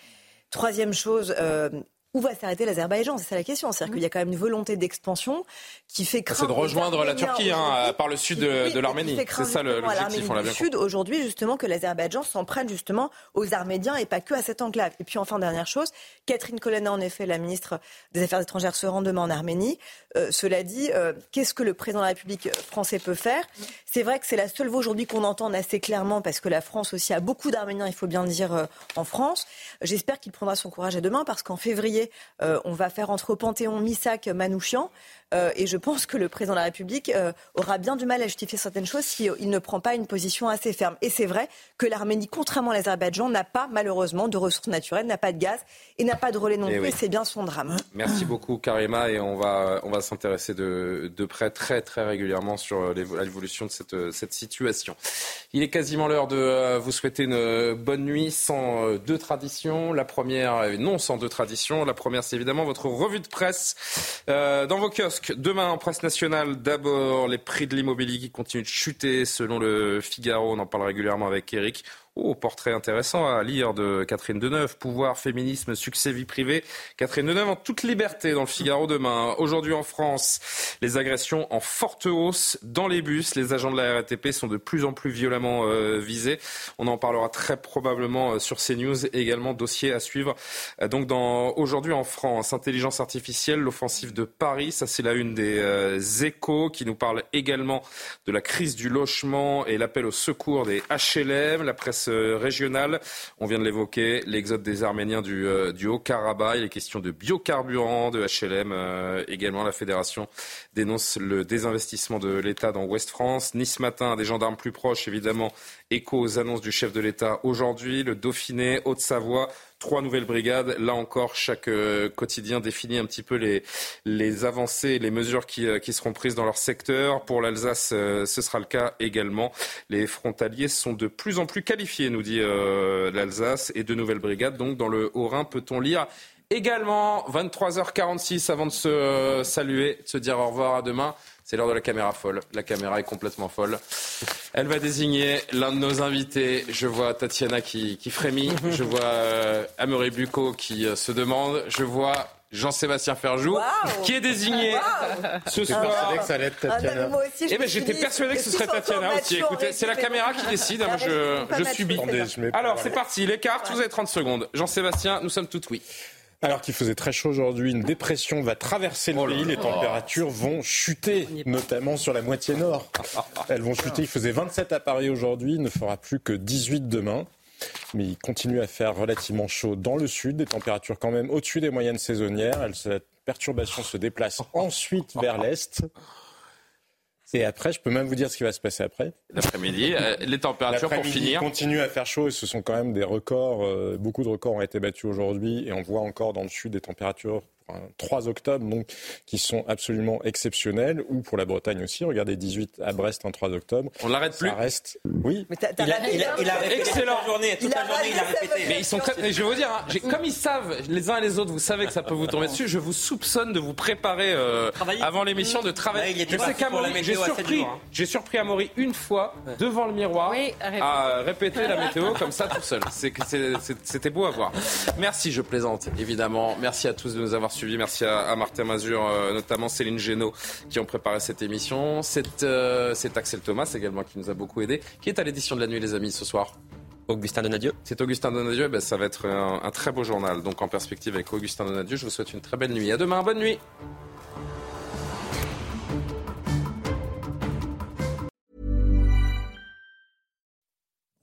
Speaker 9: Troisième chose, euh, où va s'arrêter l'Azerbaïdjan C'est ça la question. C'est-à-dire qu'il y a quand même une volonté d'expansion qui fait craindre.
Speaker 1: C'est de rejoindre la Turquie hein, par le sud de, l'Arménie. C'est ça l'objectif, bien
Speaker 9: sud aujourd'hui, justement, que l'Azerbaïdjan s'en prenne justement aux Arméniens et pas que à cette enclave. Et puis enfin, dernière chose, Catherine Colonna, en effet, la ministre des Affaires étrangères, se rend demain en Arménie. Euh, cela dit, euh, qu'est-ce que le président de la République français peut faire? C'est vrai que c'est la seule voix aujourd'hui qu'on entend assez clairement parce que la France aussi a beaucoup d'Arméniens, il faut bien le dire, euh, en France. J'espère qu'il prendra son courage à demain parce qu'en février, on va faire entre Panthéon, Missak, Manouchian. Euh, et je pense que le président de la République euh, aura bien du mal à justifier certaines choses s'il ne prend pas une position assez ferme. Et c'est vrai que l'Arménie, contrairement à l'Azerbaïdjan, n'a pas malheureusement de ressources naturelles, n'a pas de gaz et n'a pas de relais non eh plus. Et c'est bien son drame.
Speaker 1: Merci beaucoup Karima et on va, on va s'intéresser de, de près très très régulièrement sur l'évolution de cette, cette situation. Il est quasiment l'heure de euh, vous souhaiter une bonne nuit sans deux traditions. La première, non sans deux traditions. La première, c'est évidemment votre revue de presse dans vos kiosques Demain en presse nationale, d'abord les prix de l'immobilier qui continuent de chuter selon le Figaro. On en parle régulièrement avec Eric. Oh, portrait intéressant à lire de Catherine Deneuve. Pouvoir, féminisme, succès, vie privée. Catherine Deneuve en toute liberté dans le Figaro demain. Aujourd'hui en France, les agressions en forte hausse dans les bus. Les agents de la RATP sont de plus en plus violemment euh, visés. On en parlera très probablement euh, sur CNews. Également dossier à suivre. Euh, donc dans aujourd'hui en France, intelligence artificielle, l'offensive de Paris. Ça c'est la une des échos qui nous parle également de la crise du logement et l'appel au secours des HLM. La presse euh, régionale. On vient de l'évoquer, l'exode des Arméniens du, euh, Haut-Karabakh, les questions de biocarburants, de HLM. Euh, également, la fédération dénonce le désinvestissement de l'État dans Ouest-France. Nice matin, des gendarmes plus proches, évidemment, écho aux annonces du chef de l'État aujourd'hui. Le Dauphiné, Haute-Savoie, trois nouvelles brigades. Là encore, chaque euh, quotidien définit un petit peu les, les avancées les mesures qui, euh, qui, seront prises dans leur secteur. Pour l'Alsace, euh, ce sera le cas également. Les frontaliers sont de plus en plus qualifiés, nous dit l'Alsace, et de nouvelles brigades. Donc, dans le Haut-Rhin, peut-on lire également 23h46 avant de se saluer, de se dire au revoir à demain. C'est l'heure de la caméra folle. La caméra est complètement folle. Elle va désigner l'un de nos invités. Je vois Tatiana qui, frémit. Je (laughs) vois euh, Amory Bucco qui euh, se demande. Je vois Jean-Sébastien Ferjou, qui est désigné ce soir.
Speaker 17: que ça allait être Tatiana.
Speaker 1: eh ben, j'étais persuadé que ce serait Tatiana aussi. Écoutez, c'est la caméra qui décide. Moi, je, je subis. Alors, c'est parti. Les cartes, vous avez 30 secondes. Jean-Sébastien, nous sommes tout oui.
Speaker 14: Alors qu'il faisait très chaud aujourd'hui, une dépression va traverser le oh pays. Les températures vont chuter, notamment sur la moitié nord. (laughs) Elles vont chuter. Il faisait 27 à Paris aujourd'hui, il ne fera plus que 18 demain. Mais il continue à faire relativement chaud dans le sud, des températures quand même au-dessus des moyennes saisonnières. Cette perturbation se déplace (laughs) ensuite vers l'est. Et après, je peux même vous dire ce qui va se passer après.
Speaker 1: L'après-midi, euh, les températures pour finir.
Speaker 14: continue à faire chaud et ce sont quand même des records. Euh, beaucoup de records ont été battus aujourd'hui et on voit encore dans le sud des températures 3 octobre, donc, qui sont absolument exceptionnels, ou pour la Bretagne aussi. Regardez, 18 à Brest en 3 octobre.
Speaker 1: On l'arrête plus.
Speaker 14: Ça reste. Oui.
Speaker 32: Mais il, a, il, a, il, a,
Speaker 1: Excellent.
Speaker 32: journée, toute la journée, il a répété.
Speaker 1: Mais ils sont très. je vais vous dire, hein, comme ils savent, les uns et les autres, vous savez que ça peut vous tomber dessus. Je vous soupçonne de vous préparer euh, avant l'émission de travailler.
Speaker 32: je sais qu'Amaury,
Speaker 1: j'ai surpris, hein. j'ai surpris Amaury une fois devant le miroir à répéter la météo comme ça tout seul. C'était beau à voir. Merci, je plaisante évidemment. Merci à tous de nous avoir suivis. Merci à Martin Mazur, euh, notamment Céline Génaud, qui ont préparé cette émission. Euh, c'est Axel Thomas également qui nous a beaucoup aidé, qui est à l'édition de la nuit, les amis, ce soir.
Speaker 32: Augustin Donadieu.
Speaker 1: C'est Augustin Donadieu, ben, ça va être un, très beau journal. Donc en perspective avec Augustin Donadieu, je vous souhaite une très belle nuit. À demain, bonne nuit.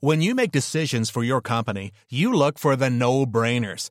Speaker 33: When you make decisions for your company, you look for the no-brainers.